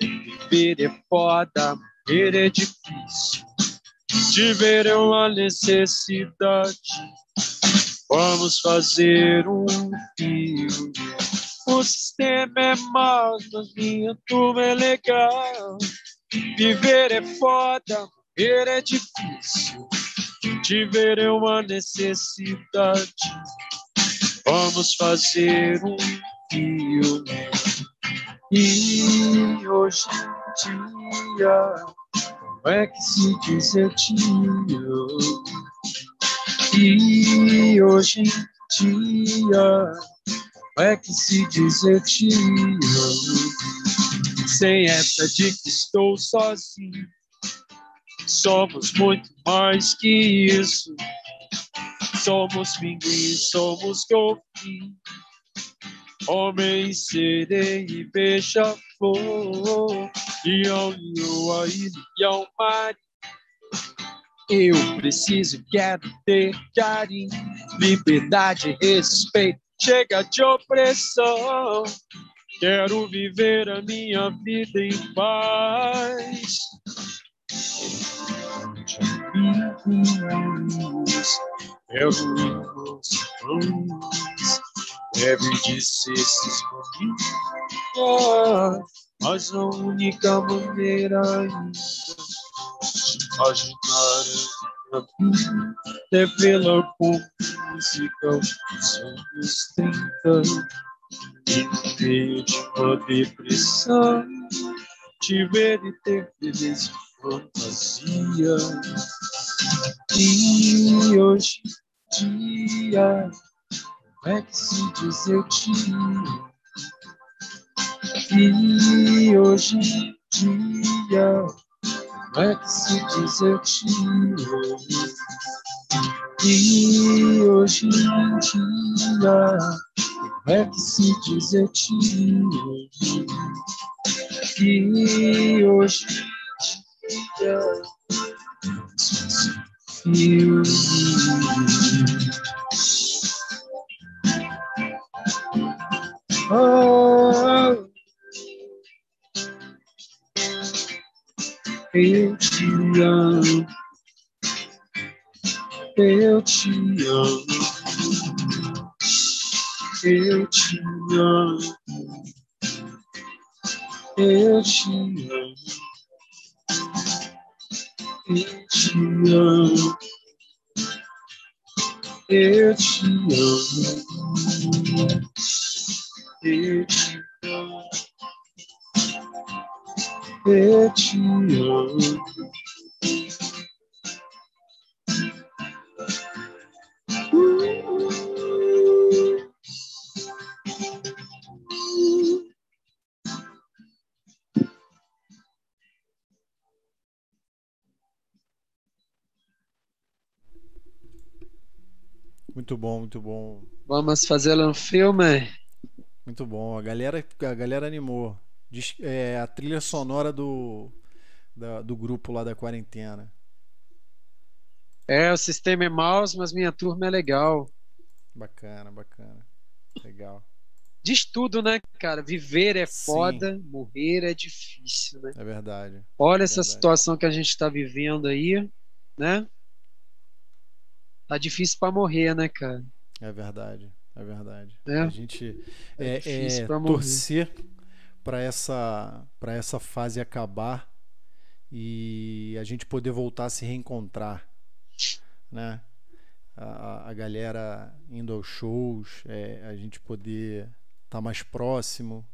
Viver é foda, morrer é difícil. Viver é uma necessidade. Vamos fazer um filme o sistema é mau, minha turma é legal. Viver é foda, morrer é difícil. Te ver é uma necessidade. Vamos fazer um filme. E hoje em dia, como é que se diz eu te amo? E hoje em dia, é que se diz eu te amo. Sem essa de que estou sozinho. Somos muito mais que isso. Somos pinguim, somos golfinho. Homem, sereia e beija-flor. Leão, lua e leão marinho. Eu preciso, quero ter carinho, liberdade, respeito chega de opressão. Quero viver a minha vida em paz. Deve de ser esses mas a única maneira ainda de imaginar revela com música os anos 30 e meio de uma depressão te ver e ter beleza fantasia. E hoje dia como é que se diz? Eu te amo. E hoje dia é que se diz eu te amo? E hoje em dia, é que se diz eu te amo? E hoje em dia, eu Oh, Eu te amo. Eu te amo. Eu te amo. Eu te amo. Eu te amo. Eu te amo. Eu te amo. Eu te amo. Muito bom, muito bom. Vamos fazer um filme? Muito bom. A galera, a galera animou. É, a trilha sonora do, da, do grupo lá da quarentena. É, o sistema é mouse, mas minha turma é legal. Bacana, bacana. Legal. Diz tudo, né, cara? Viver é Sim. foda, morrer é difícil, né? É verdade. Olha é essa verdade. situação que a gente está vivendo aí, né? Tá difícil para morrer, né, cara? É verdade, é verdade. É. A gente é, é, é torcer para essa para essa fase acabar e a gente poder voltar a se reencontrar, né? A, a galera indo aos shows, é, a gente poder estar tá mais próximo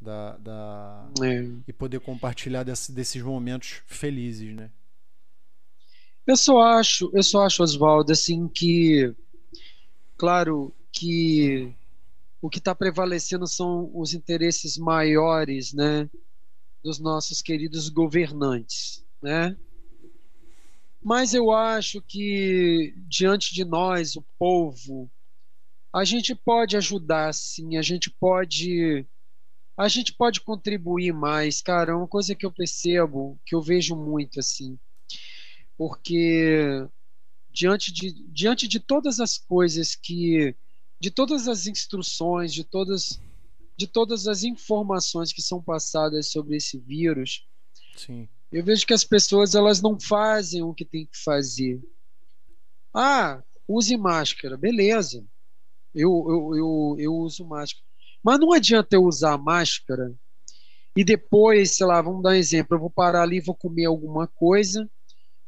da, da é. e poder compartilhar desse, desses momentos felizes, né? Eu só acho, eu só acho, Oswaldo, assim que, claro, que o que está prevalecendo são os interesses maiores, né, dos nossos queridos governantes, né? Mas eu acho que diante de nós, o povo, a gente pode ajudar, sim, a gente pode a gente pode contribuir mais, cara, é uma coisa que eu percebo, que eu vejo muito assim porque diante de, diante de todas as coisas que de todas as instruções, de todas de todas as informações que são passadas sobre esse vírus, Sim. eu vejo que as pessoas elas não fazem o que tem que fazer. Ah, use máscara, beleza. Eu, eu, eu, eu uso máscara. Mas não adianta eu usar máscara e depois, sei lá, vamos dar um exemplo, eu vou parar ali, vou comer alguma coisa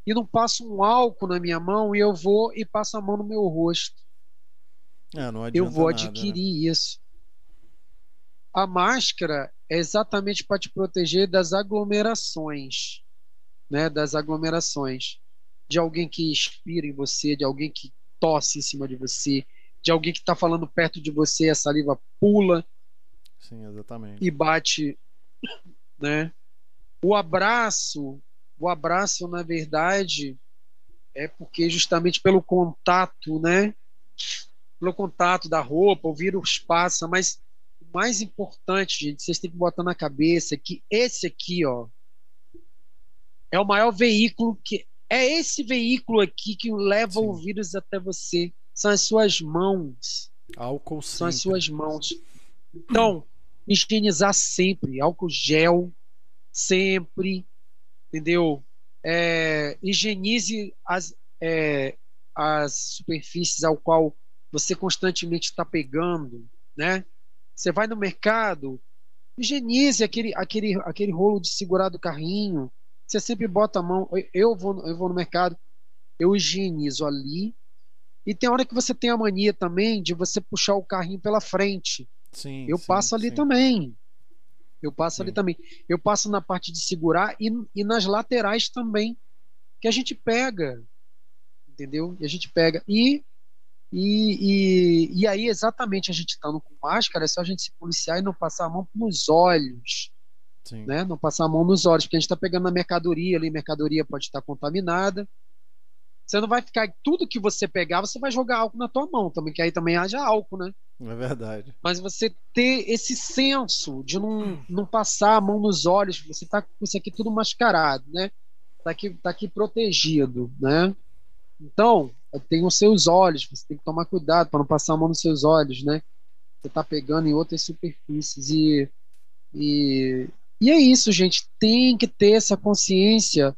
e não passo um álcool na minha mão e eu vou e passo a mão no meu rosto. É, eu vou nada, adquirir né? isso. A máscara é exatamente para te proteger das aglomerações, né? Das aglomerações de alguém que expira em você, de alguém que tosse em cima de você, de alguém que está falando perto de você, a saliva pula. Sim, exatamente. E bate, né? O abraço o abraço, na verdade, é porque justamente pelo contato, né? Pelo contato da roupa, o vírus passa, mas o mais importante, gente, vocês têm que botar na cabeça que esse aqui, ó, é o maior veículo que é esse veículo aqui que leva Sim. o vírus até você. São as suas mãos. Álcool São as suas mãos. Então, higienizar sempre, álcool gel, sempre, entendeu? É, higienize as, é, as superfícies ao qual você constantemente está pegando, né? Você vai no mercado, higienize aquele, aquele, aquele rolo de segurar do carrinho. Você sempre bota a mão. Eu vou, eu vou no mercado, eu higienizo ali. E tem hora que você tem a mania também de você puxar o carrinho pela frente. Sim, eu sim, passo ali sim. também. Eu passo ali também. Eu passo na parte de segurar e, e nas laterais também, que a gente pega, entendeu? E a gente pega. E, e, e, e aí, exatamente, a gente estando com máscara, é só a gente se policiar e não passar a mão nos olhos. Sim. Né? Não passar a mão nos olhos, porque a gente está pegando na mercadoria ali, mercadoria pode estar contaminada. Você não vai ficar. Tudo que você pegar, você vai jogar álcool na tua mão também, que aí também haja álcool, né? É verdade. Mas você ter esse senso de não, não passar a mão nos olhos, você tá com isso aqui tudo mascarado, né? Tá aqui, tá aqui protegido, né? Então, tem os seus olhos, você tem que tomar cuidado para não passar a mão nos seus olhos, né? Você tá pegando em outras superfícies e, e, e é isso, gente. Tem que ter essa consciência.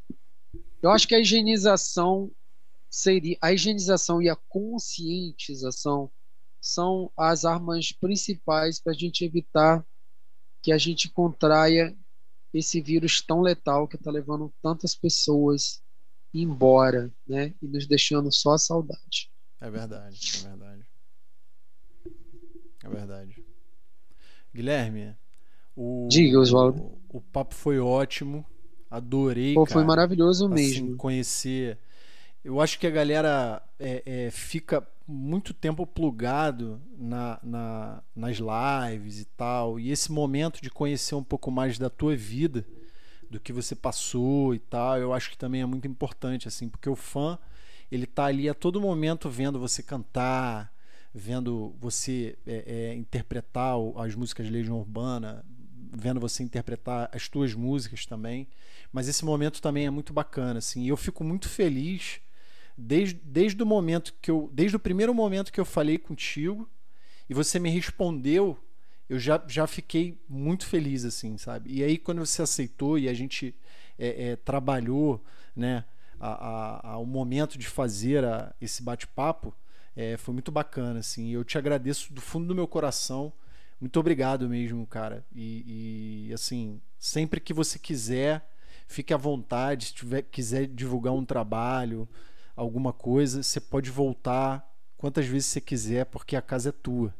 Eu acho que a higienização seria a higienização e a conscientização são as armas principais para a gente evitar que a gente contraia esse vírus tão letal que está levando tantas pessoas embora, né, e nos deixando só a saudade. É verdade, é verdade. É verdade. Guilherme, o, Diga, Oswaldo. O, o papo foi ótimo. Adorei. Pô, cara, foi maravilhoso assim, mesmo. Conhecer. Eu acho que a galera é, é, fica muito tempo plugado na, na, nas lives e tal. E esse momento de conhecer um pouco mais da tua vida, do que você passou e tal, eu acho que também é muito importante, assim, porque o fã ele tá ali a todo momento vendo você cantar, vendo você é, é, interpretar as músicas de Legião Urbana vendo você interpretar as tuas músicas também. Mas esse momento também é muito bacana, assim. E eu fico muito feliz desde, desde o momento que eu, desde o primeiro momento que eu falei contigo e você me respondeu, eu já, já fiquei muito feliz, assim, sabe? E aí quando você aceitou e a gente é, é, trabalhou, né, a, a, o momento de fazer a, esse bate-papo, é, foi muito bacana, assim. Eu te agradeço do fundo do meu coração. Muito obrigado mesmo, cara. E, e assim, sempre que você quiser, fique à vontade. Se tiver, quiser divulgar um trabalho, alguma coisa, você pode voltar quantas vezes você quiser, porque a casa é tua.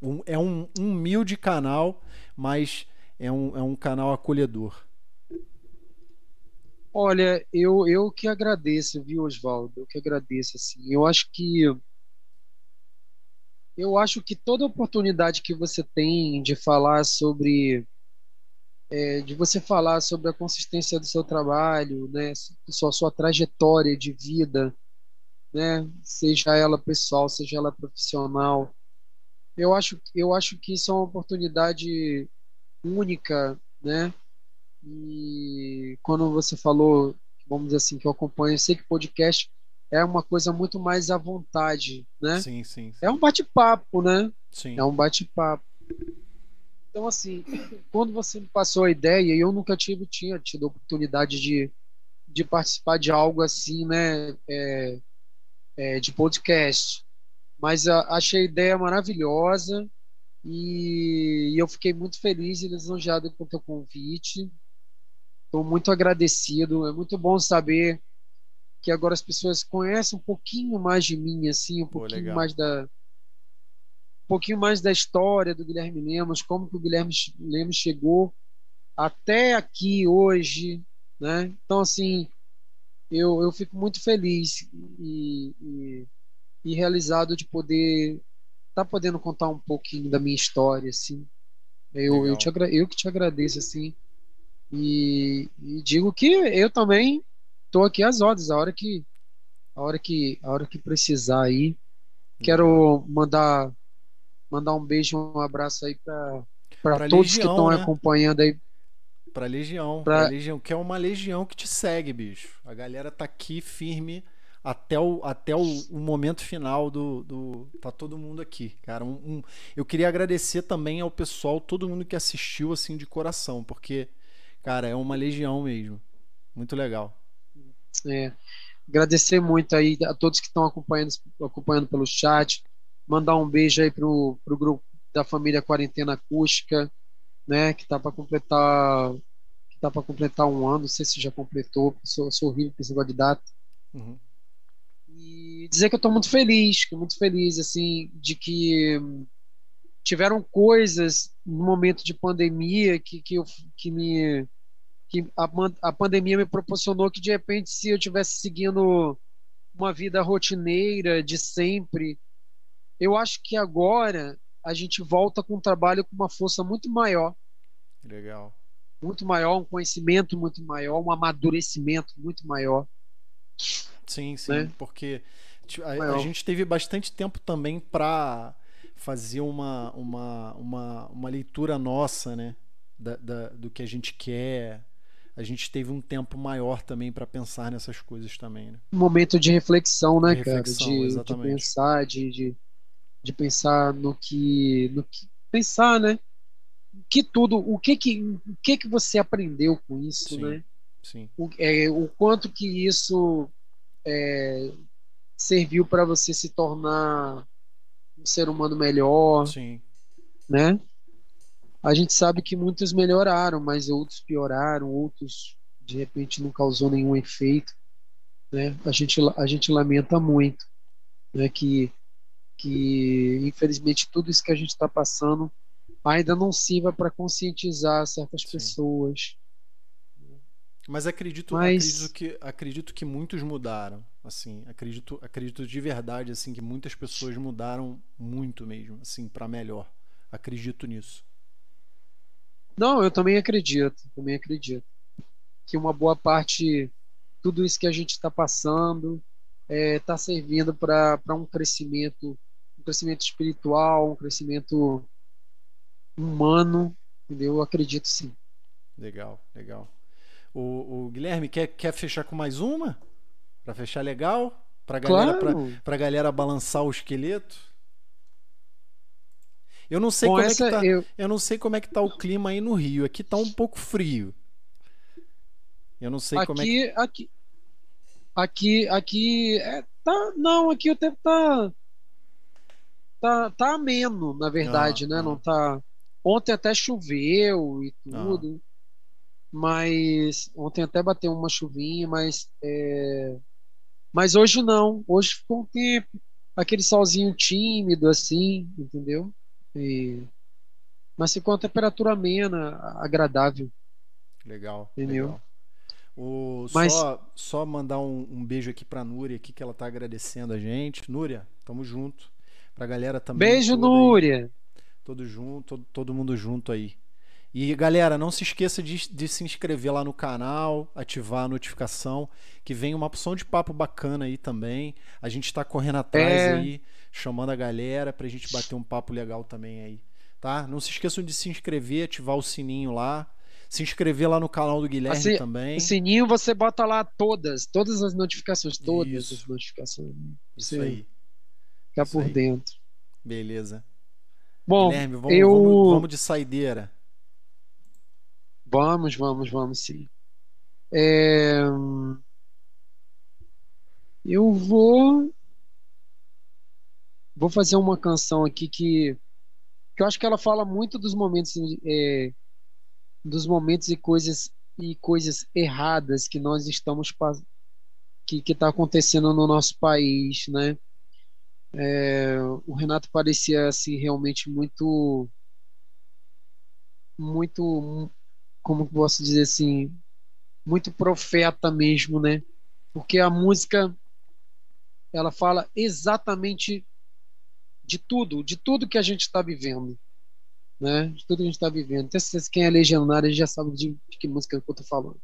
Um, é um, um humilde canal, mas é um, é um canal acolhedor. Olha, eu, eu que agradeço, viu, Oswaldo? Eu que agradeço, assim. Eu acho que eu acho que toda oportunidade que você tem de falar sobre é, de você falar sobre a consistência do seu trabalho, né, sua sua trajetória de vida, né, seja ela pessoal, seja ela profissional, eu acho eu acho que isso é uma oportunidade única, né, e quando você falou, vamos dizer assim, que eu acompanho, eu sei que podcast é uma coisa muito mais à vontade, né? Sim, sim. sim. É um bate-papo, né? Sim. É um bate-papo. Então, assim, quando você me passou a ideia, eu nunca tive, tinha tido a oportunidade de, de participar de algo assim, né? É, é, de podcast. Mas a, achei a ideia maravilhosa e, e eu fiquei muito feliz e lisonjeado com o teu convite. Estou muito agradecido. É muito bom saber que agora as pessoas conhecem um pouquinho mais de mim, assim, um Pô, pouquinho legal. mais da um pouquinho mais da história do Guilherme Lemos, como que o Guilherme Lemos chegou até aqui hoje, né? Então assim, eu, eu fico muito feliz e, e, e realizado de poder estar tá podendo contar um pouquinho da minha história, assim. Eu, eu, te, eu que te agradeço, assim. E, e digo que eu também estou aqui às ordens, a hora que a hora que a hora que precisar aí. Quero mandar mandar um beijo, um abraço aí para para todos legião, que estão né? acompanhando aí. Pra Legião, pra... pra Legião, que é uma legião que te segue, bicho. A galera tá aqui firme até o, até o, o momento final do, do. Tá todo mundo aqui, cara. Um, um, eu queria agradecer também ao pessoal, todo mundo que assistiu, assim, de coração, porque Cara, é uma legião mesmo. Muito legal. É. Agradecer muito aí a todos que estão acompanhando, acompanhando pelo chat. Mandar um beijo aí pro, pro grupo da família Quarentena Acústica, né? Que tá para completar que tá para completar um ano. Não sei se já completou. Sou, sou horrível com esse negócio de data. Uhum. E dizer que eu estou muito feliz, muito feliz assim de que tiveram coisas no momento de pandemia que, que, eu, que me que a, a pandemia me proporcionou que de repente se eu tivesse seguindo uma vida rotineira de sempre, eu acho que agora a gente volta com um trabalho com uma força muito maior. Legal. Muito maior, um conhecimento muito maior, um amadurecimento muito maior. Sim, sim, né? porque a, a, gente teve bastante tempo também para fazer uma, uma, uma, uma leitura nossa, né? Da, da, do que a gente quer, a gente teve um tempo maior também para pensar nessas coisas também. Né? Um momento de reflexão, né, de reflexão, cara? De, de, pensar, de, de, de, pensar no que, no que. Pensar, né? Que tudo, o que que, o que que você aprendeu com isso, sim, né? Sim. O, é, o quanto que isso é, serviu para você se tornar um ser humano melhor, sim. né? A gente sabe que muitos melhoraram, mas outros pioraram, outros de repente não causou nenhum efeito. Né? A, gente, a gente lamenta muito né? que, que, infelizmente, tudo isso que a gente está passando ainda não sirva para conscientizar certas Sim. pessoas. Mas acredito, Mas... acredito que acredito que muitos mudaram, assim, acredito acredito de verdade assim que muitas pessoas mudaram muito mesmo, assim, para melhor. Acredito nisso. Não, eu também acredito, também acredito que uma boa parte tudo isso que a gente está passando está é, tá servindo para um crescimento, um crescimento espiritual, um crescimento humano, Entendeu? Eu acredito sim. Legal, legal. O, o Guilherme quer, quer fechar com mais uma? Para fechar legal? Pra galera, claro. pra, pra galera balançar o esqueleto? Eu não sei como é que tá. Eu... eu... não sei como é que tá o clima aí no Rio. Aqui tá um pouco frio. Eu não sei aqui, como é que. Aqui, aqui, aqui, é, tá, não, aqui o tempo tá, tá, tá ameno, na verdade, ah, né? Ah. Não tá. Ontem até choveu e ah. tudo, ah. Mas ontem até bateu uma chuvinha, mas é, mas hoje não. Hoje ficou um tempo, aquele solzinho tímido assim, entendeu? E, mas ficou uma temperatura amena, agradável. Legal. Entendeu? Legal. O, Mas... só, só mandar um, um, beijo aqui pra Núria, aqui, que ela tá agradecendo a gente. Núria, tamo junto. Pra galera também. Beijo, Núria! Aí. Todo junto, todo, todo mundo junto aí. E galera, não se esqueça de, de, se inscrever lá no canal, ativar a notificação, que vem uma opção de papo bacana aí também. A gente está correndo atrás é... aí, chamando a galera pra gente bater um papo legal também aí, tá? Não se esqueçam de se inscrever, ativar o sininho lá se inscrever lá no canal do Guilherme assim, também. O sininho você bota lá todas, todas as notificações, todas Isso. as notificações. Isso aí. Ficar por aí. dentro. Beleza. Bom, Guilherme, vamos, eu... vamos, vamos de saideira. Vamos, vamos, vamos sim. É... Eu vou vou fazer uma canção aqui que, que eu acho que ela fala muito dos momentos é, dos momentos e coisas e coisas erradas que nós estamos que que está acontecendo no nosso país, né? É, o Renato parecia assim realmente muito muito como posso dizer assim muito profeta mesmo, né? Porque a música ela fala exatamente de tudo, de tudo que a gente está vivendo né? De tudo que a gente está vivendo. Até se quem é legionário já sabe de, de que música eu estou falando.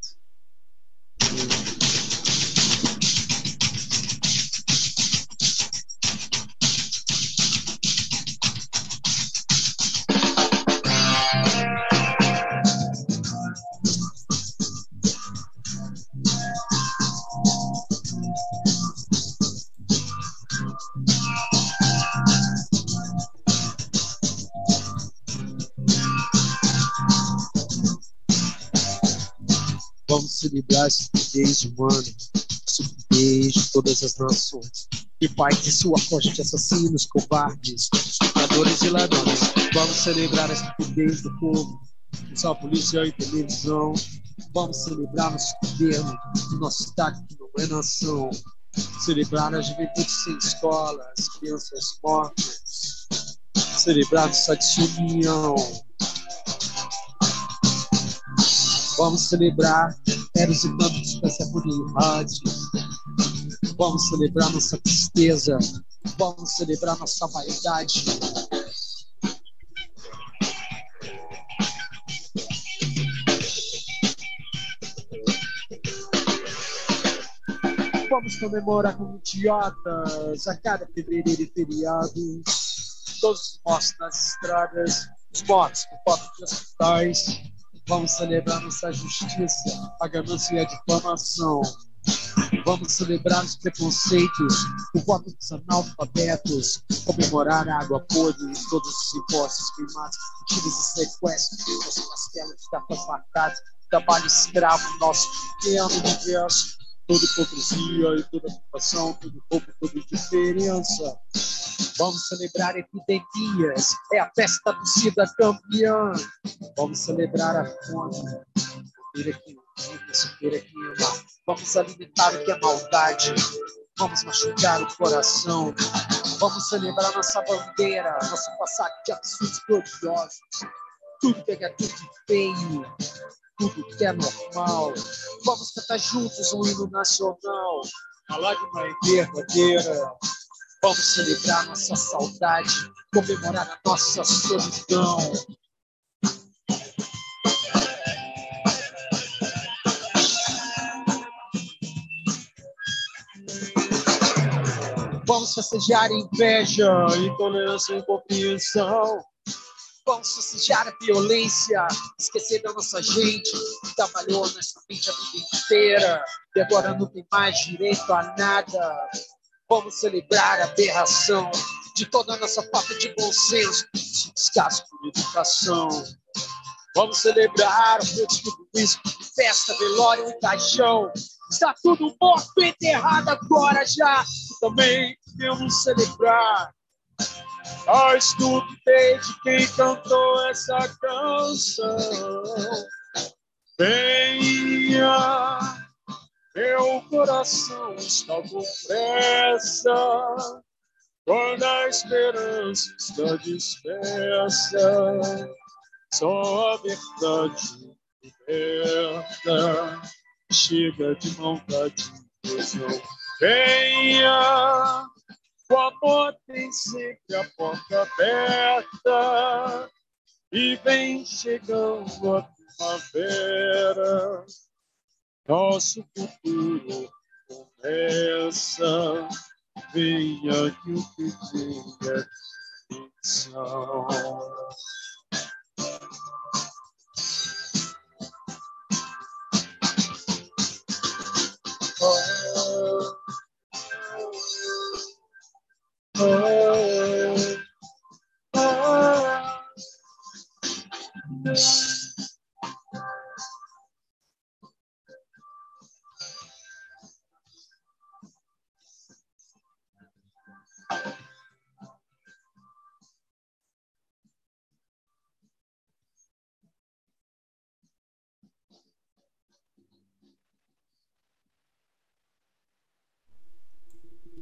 Celebrar a estupidez humana, a estupidez de todas as nações. E pai de sua costa de assassinos, covardes, estupradores e ladrões. Vamos celebrar a estupidez do povo, só polícia e televisão. Vamos celebrar nosso governo, nosso estado que não é nação. Celebrar a juventude sem escola, as crianças mortas. Celebrar nossa desunião. Vamos celebrar Eros e tantos Persephone Vamos celebrar nossa tristeza. Vamos celebrar nossa vaidade. Vamos comemorar como idiotas a cada fevereiro e feriado. Todos os mortos nas estradas, os mortos por falta de hospitais, Vamos celebrar nossa justiça, a ganância e a difamação. Vamos celebrar os preconceitos, o voto dos analfabetos, comemorar a água podre e todos os impostos climáticos, tiros e sequestros, nosso castelo de tapas marcadas, trabalho escravo no nosso pequeno universo, toda hipocrisia e toda ocupação, todo roubo, toda indiferença. Vamos celebrar epidemias, é a festa do SIDA campeã. Vamos celebrar a fome. Vamos alimentar o que é maldade, vamos machucar o coração. Vamos celebrar nossa bandeira, nosso passado de absurdos gloriosos. Tudo pega tudo de feio, tudo que é normal. Vamos cantar juntos um hino nacional. A lágrima é verdadeira. Vamos celebrar nossa saudade, comemorar a nossa solidão. Vamos festejar inveja, intolerância e incompreensão. Vamos sujar a violência, esquecer da nossa gente que trabalhou nessa mente a vida inteira e agora não tem mais direito a nada. Vamos celebrar a aberração de toda a nossa falta de bom senso, de descaso por educação. Vamos celebrar o meu de tudo isso, festa, velório e caixão. Está tudo morto, enterrado agora já. Também devemos celebrar a estupidez de quem cantou essa canção. Venha, meu coração está com pressa, quando a esperança está dispersa, só a verdade liberta, chega de maldade, venha o amor tem sempre a porta aberta e vem chegando a primavera. Nosso futuro começa. Venha que o que tem é Oh.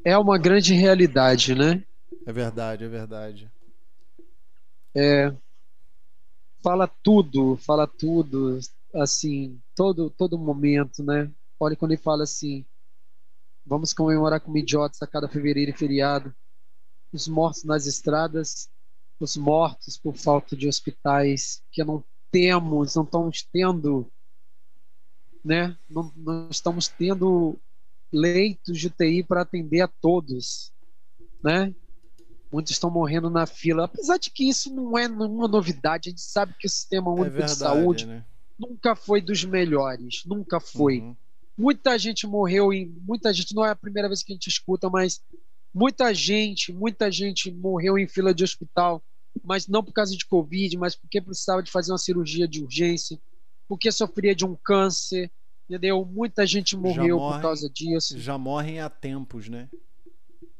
É uma grande realidade, né? É verdade, é verdade. É, fala tudo, fala tudo, assim, todo todo momento, né? Olha quando ele fala assim, vamos comemorar como idiotas a cada fevereiro e feriado, os mortos nas estradas, os mortos por falta de hospitais, que não temos, não estamos tendo, né? Não, não estamos tendo leitos de UTI para atender a todos, né? Muitos estão morrendo na fila, apesar de que isso não é nenhuma novidade. A gente sabe que o sistema é único é verdade, de saúde né? nunca foi dos melhores, nunca foi. Uhum. Muita gente morreu e muita gente não é a primeira vez que a gente escuta, mas muita gente, muita gente morreu em fila de hospital, mas não por causa de covid, mas porque precisava de fazer uma cirurgia de urgência, porque sofria de um câncer, Entendeu? Muita gente morreu morrem, por causa disso. Já morrem há tempos, né?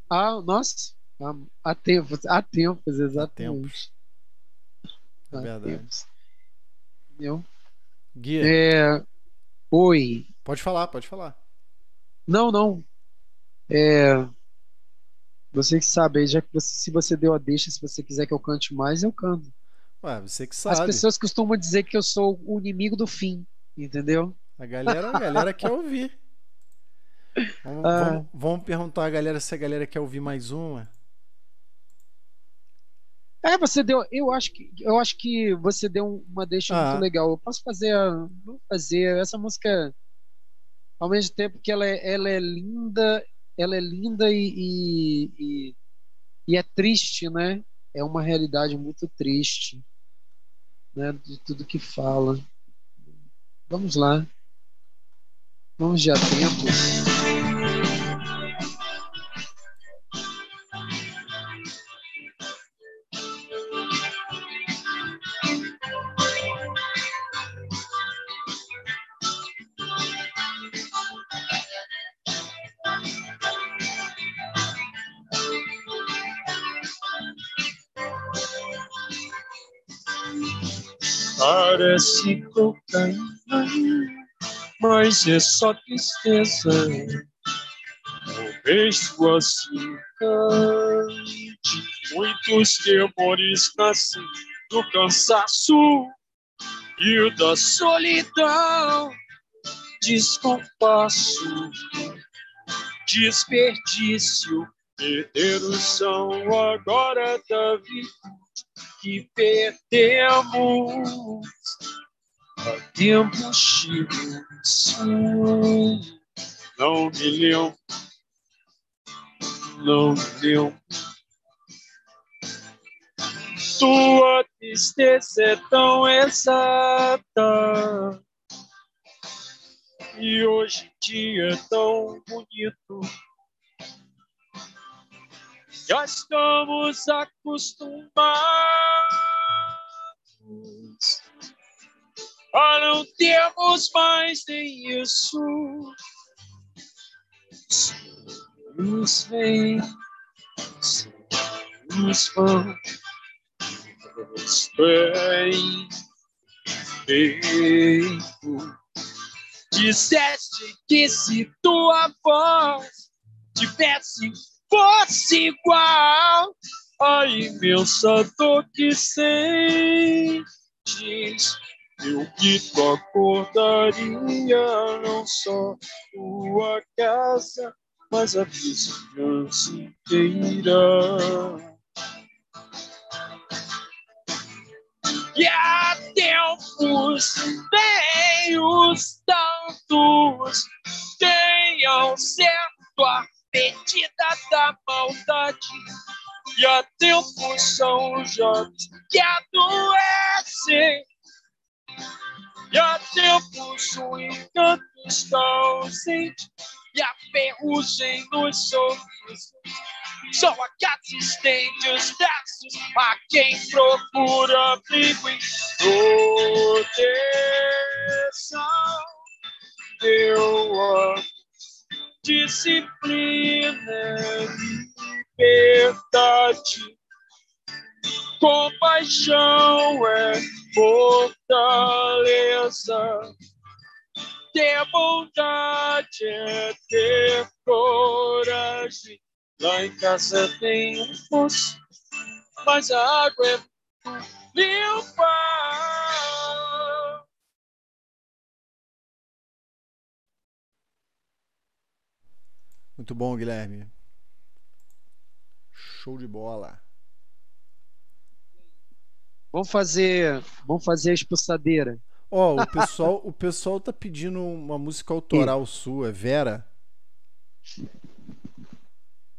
Ah, nossa. Há tempos, há tempos, exatamente. Há tempos. É verdade. Tempos. Entendeu? Guia. É... Oi. Pode falar, pode falar. Não, não. É... Você que sabe, já que você, se você deu a deixa, se você quiser que eu cante mais, eu canto. Ué, você que sabe. As pessoas costumam dizer que eu sou o inimigo do fim, entendeu? A galera, a galera quer ouvir. Vamos, ah. vamos, vamos, perguntar a galera se a galera quer ouvir mais uma. É, você deu. Eu acho que eu acho que você deu uma deixa ah. muito legal. Eu posso fazer, vou fazer essa música ao mesmo tempo que ela é, ela é linda, ela é linda e, e, e, e é triste, né? É uma realidade muito triste, né? De tudo que fala. Vamos lá. Vamos de atentos. Parece cocaína mas é só tristeza. Talvez suas de muitos temores nascem do cansaço e da solidão, descompasso, desperdício, perder o som agora da vida que perdemos Há tempo chegou não me lembro, não me lembro. Tua tristeza é tão exata. E hoje em dia é tão bonito. Já estamos acostumados a não termos mais nem isso. Nos vem, nos nos bem feito. Disseste que se tua voz tivesse fosse igual a imensa dor que sentes, eu que tu acordaria não só tua casa, mas a vizinhança inteira. E há tempos os tantos tenham certo a medida da maldade. E há tempos são jovens que adoecem. E há tempos o encanto está ausente. E a ferrugem nos sorrisos só a que estende os braços a quem procura abrigo e proteção. Teu amor, disciplina, liberdade, compaixão é fortaleza. Ter bondade é ter coragem Lá em casa tem um poço, mas a água é limpa. Muito bom, Guilherme. Show de bola. Vamos fazer, vamos fazer a expulsadeira. Ó, oh, o pessoal, o pessoal tá pedindo uma música autoral sua, Vera.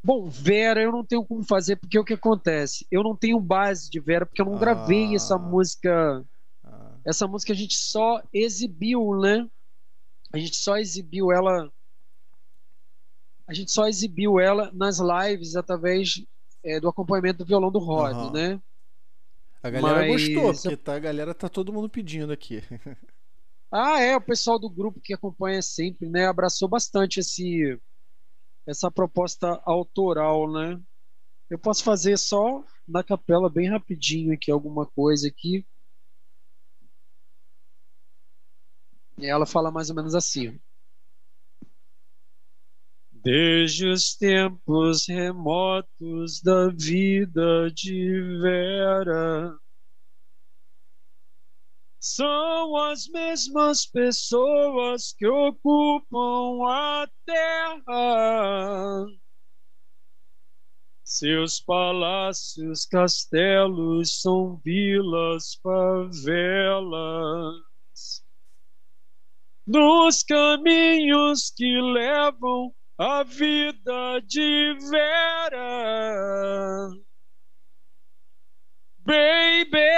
Bom, Vera eu não tenho como fazer, porque o que acontece? Eu não tenho base de Vera, porque eu não ah, gravei essa música. Ah. Essa música a gente só exibiu, né? A gente só exibiu ela. A gente só exibiu ela nas lives através é, do acompanhamento do violão do Rod, uhum. né? A galera Mas... gostou, porque tá, a galera tá todo mundo pedindo aqui. ah, é, o pessoal do grupo que acompanha sempre, né? Abraçou bastante esse essa proposta autoral, né? Eu posso fazer só na capela bem rapidinho aqui alguma coisa aqui. E ela fala mais ou menos assim. Desde os tempos remotos da vida de Vera, são as mesmas pessoas que ocupam a terra. Seus palácios, castelos são vilas, favelas. Nos caminhos que levam a vida de Vera. Baby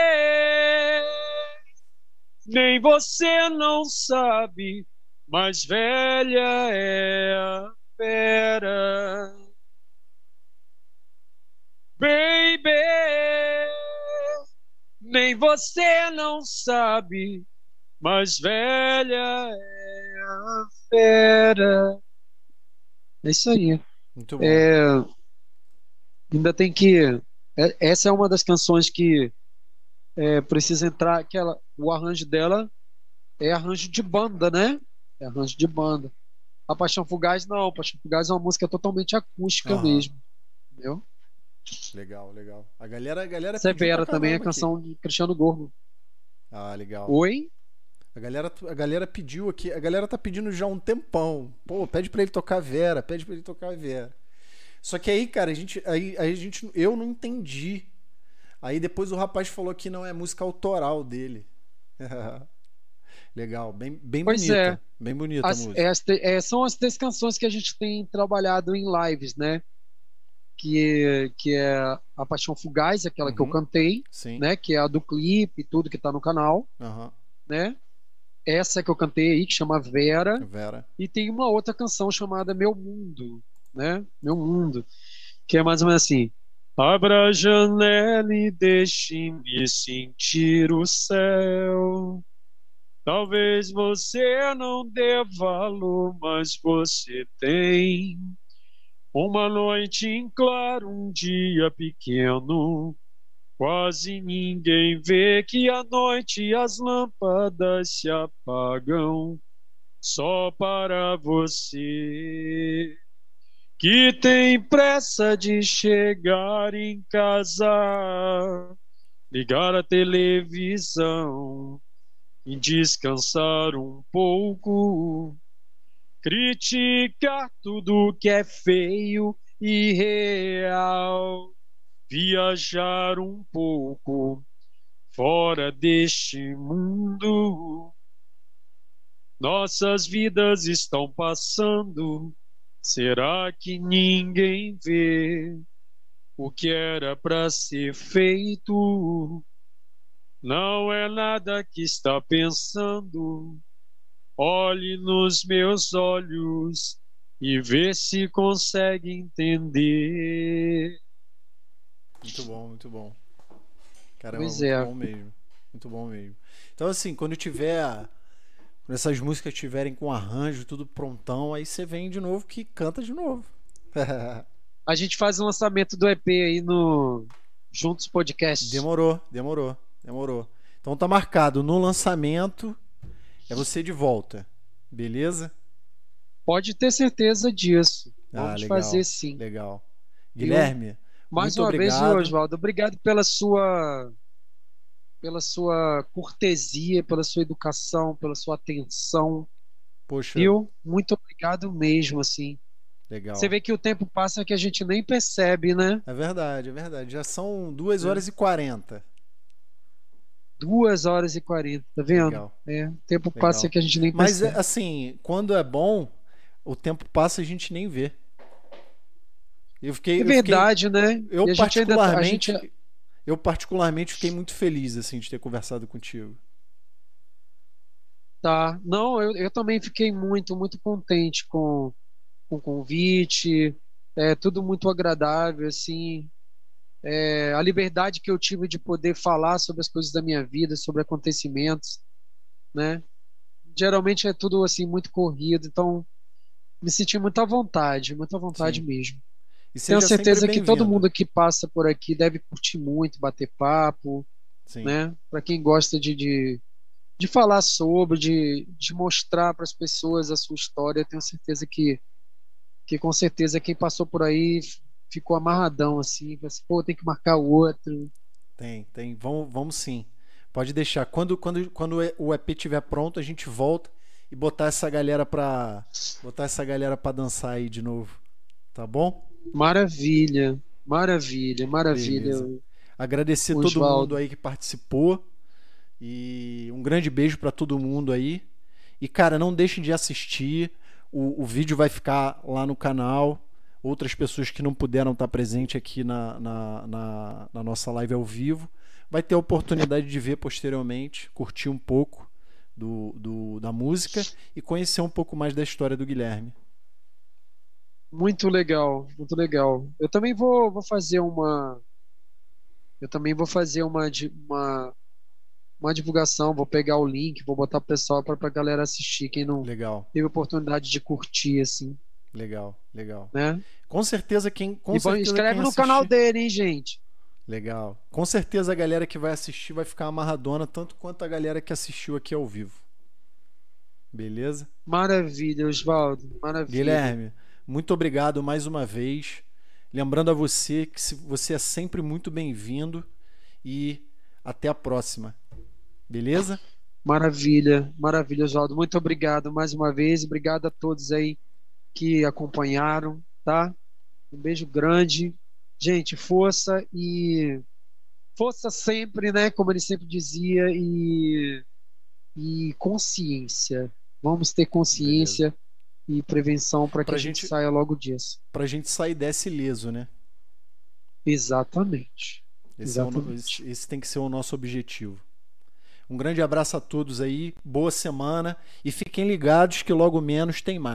nem você não sabe, mais velha é a fera. Baby, nem você não sabe, mais velha é a fera. É isso aí. Muito bom. É, ainda tem que. É, essa é uma das canções que é, precisa entrar aquela o arranjo dela é arranjo de banda, né? É arranjo de banda. A Paixão Fugaz não, a Paixão Fugaz é uma música totalmente acústica uhum. mesmo, entendeu? Legal, legal. A galera, a galera Severa também é a canção aqui. de Cristiano Gorgo. Ah, legal. Oi? A galera, a galera pediu aqui, a galera tá pedindo já um tempão. Pô, pede pra ele tocar Vera, pede pra ele tocar Vera. Só que aí, cara, a gente, aí, aí a gente, eu não entendi Aí depois o rapaz falou que não é música autoral dele. Legal, bem, bem pois bonita. É. Bem bonita as, a música. é, são as três canções que a gente tem trabalhado em lives, né? que, que é A Paixão Fugaz, aquela uhum. que eu uhum. cantei, Sim. né? Que é a do clipe e tudo que tá no canal, uhum. né? Essa que eu cantei aí, que chama Vera. Vera. E tem uma outra canção chamada Meu Mundo, né? Meu Mundo. Que é mais ou menos assim. Abra a janela e deixe-me sentir o céu. Talvez você não dê valor, mas você tem. Uma noite em claro, um dia pequeno. Quase ninguém vê que à noite as lâmpadas se apagam só para você. Que tem pressa de chegar em casa, ligar a televisão e descansar um pouco, criticar tudo que é feio e real viajar um pouco fora deste mundo. Nossas vidas estão passando, será que ninguém vê o que era para ser feito? Não é nada que está pensando. Olhe nos meus olhos e vê se consegue entender. Muito bom, muito bom. Caramba, pois muito é. bom mesmo. Muito bom mesmo. Então, assim, quando tiver. Quando essas músicas estiverem com arranjo, tudo prontão, aí você vem de novo que canta de novo. A gente faz o lançamento do EP aí no Juntos Podcast. Demorou, demorou, demorou. Então tá marcado no lançamento é você de volta. Beleza? Pode ter certeza disso. Ah, Vamos legal, fazer sim. Legal. Guilherme, mais Muito uma obrigado. vez, Oswaldo, obrigado pela sua pela sua cortesia, pela sua educação, pela sua atenção. Poxa. Viu? Muito obrigado mesmo, assim. Legal. Você vê que o tempo passa que a gente nem percebe, né? É verdade, é verdade. Já são 2 horas é. e 40. 2 horas e 40, tá vendo? Legal. É, o tempo Legal. passa que a gente nem percebe. Mas, assim, quando é bom, o tempo passa e a gente nem vê. Eu fiquei, é verdade, eu fiquei, né? Eu particularmente, ainda, gente... eu particularmente fiquei muito feliz assim de ter conversado contigo. Tá, não, eu, eu também fiquei muito, muito contente com, com o convite, é tudo muito agradável, assim, é, a liberdade que eu tive de poder falar sobre as coisas da minha vida, sobre acontecimentos, né? Geralmente é tudo assim muito corrido, então me senti muito à vontade, muito à vontade Sim. mesmo. Tenho certeza que todo mundo que passa por aqui deve curtir muito, bater papo, Sim. né? Para quem gosta de, de, de, falar sobre, de, de mostrar para as pessoas a sua história, tenho certeza que, que com certeza quem passou por aí ficou amarradão assim, assim pô, tem que marcar o outro. Tem, tem. Vamos, vamos sim. Pode deixar. Quando, quando, quando o EP estiver pronto, a gente volta e botar essa galera para botar essa galera para dançar aí de novo. Tá bom? Maravilha, maravilha, maravilha. Beleza. Agradecer todo Osvaldo. mundo aí que participou e um grande beijo para todo mundo aí. E cara, não deixem de assistir. O, o vídeo vai ficar lá no canal. Outras pessoas que não puderam estar presentes aqui na, na, na, na nossa live ao vivo vai ter a oportunidade de ver posteriormente, curtir um pouco do, do, da música e conhecer um pouco mais da história do Guilherme. Muito legal, muito legal. Eu também vou, vou fazer uma. Eu também vou fazer uma, uma, uma divulgação, vou pegar o link, vou botar pro pessoal para a galera assistir, quem não legal. teve oportunidade de curtir, assim. Legal, legal. Né? Com certeza quem. Com e certeza quem no assistir... canal dele, hein, gente? Legal. Com certeza a galera que vai assistir vai ficar amarradona, tanto quanto a galera que assistiu aqui ao vivo. Beleza? Maravilha, Oswaldo. Maravilha. Guilherme, muito obrigado mais uma vez. Lembrando a você que você é sempre muito bem-vindo e até a próxima. Beleza? Maravilha, maravilha, Oswaldo. Muito obrigado mais uma vez. Obrigado a todos aí que acompanharam, tá? Um beijo grande. Gente, força e força sempre, né? Como ele sempre dizia, e, e consciência. Vamos ter consciência. Beleza e prevenção para que a gente, gente, saia logo disso. Para a gente sair desse ileso, né? Exatamente. Esse, Exatamente. É o, esse, esse tem que ser o nosso objetivo. Um grande abraço a todos aí, boa semana e fiquem ligados que logo menos tem mais.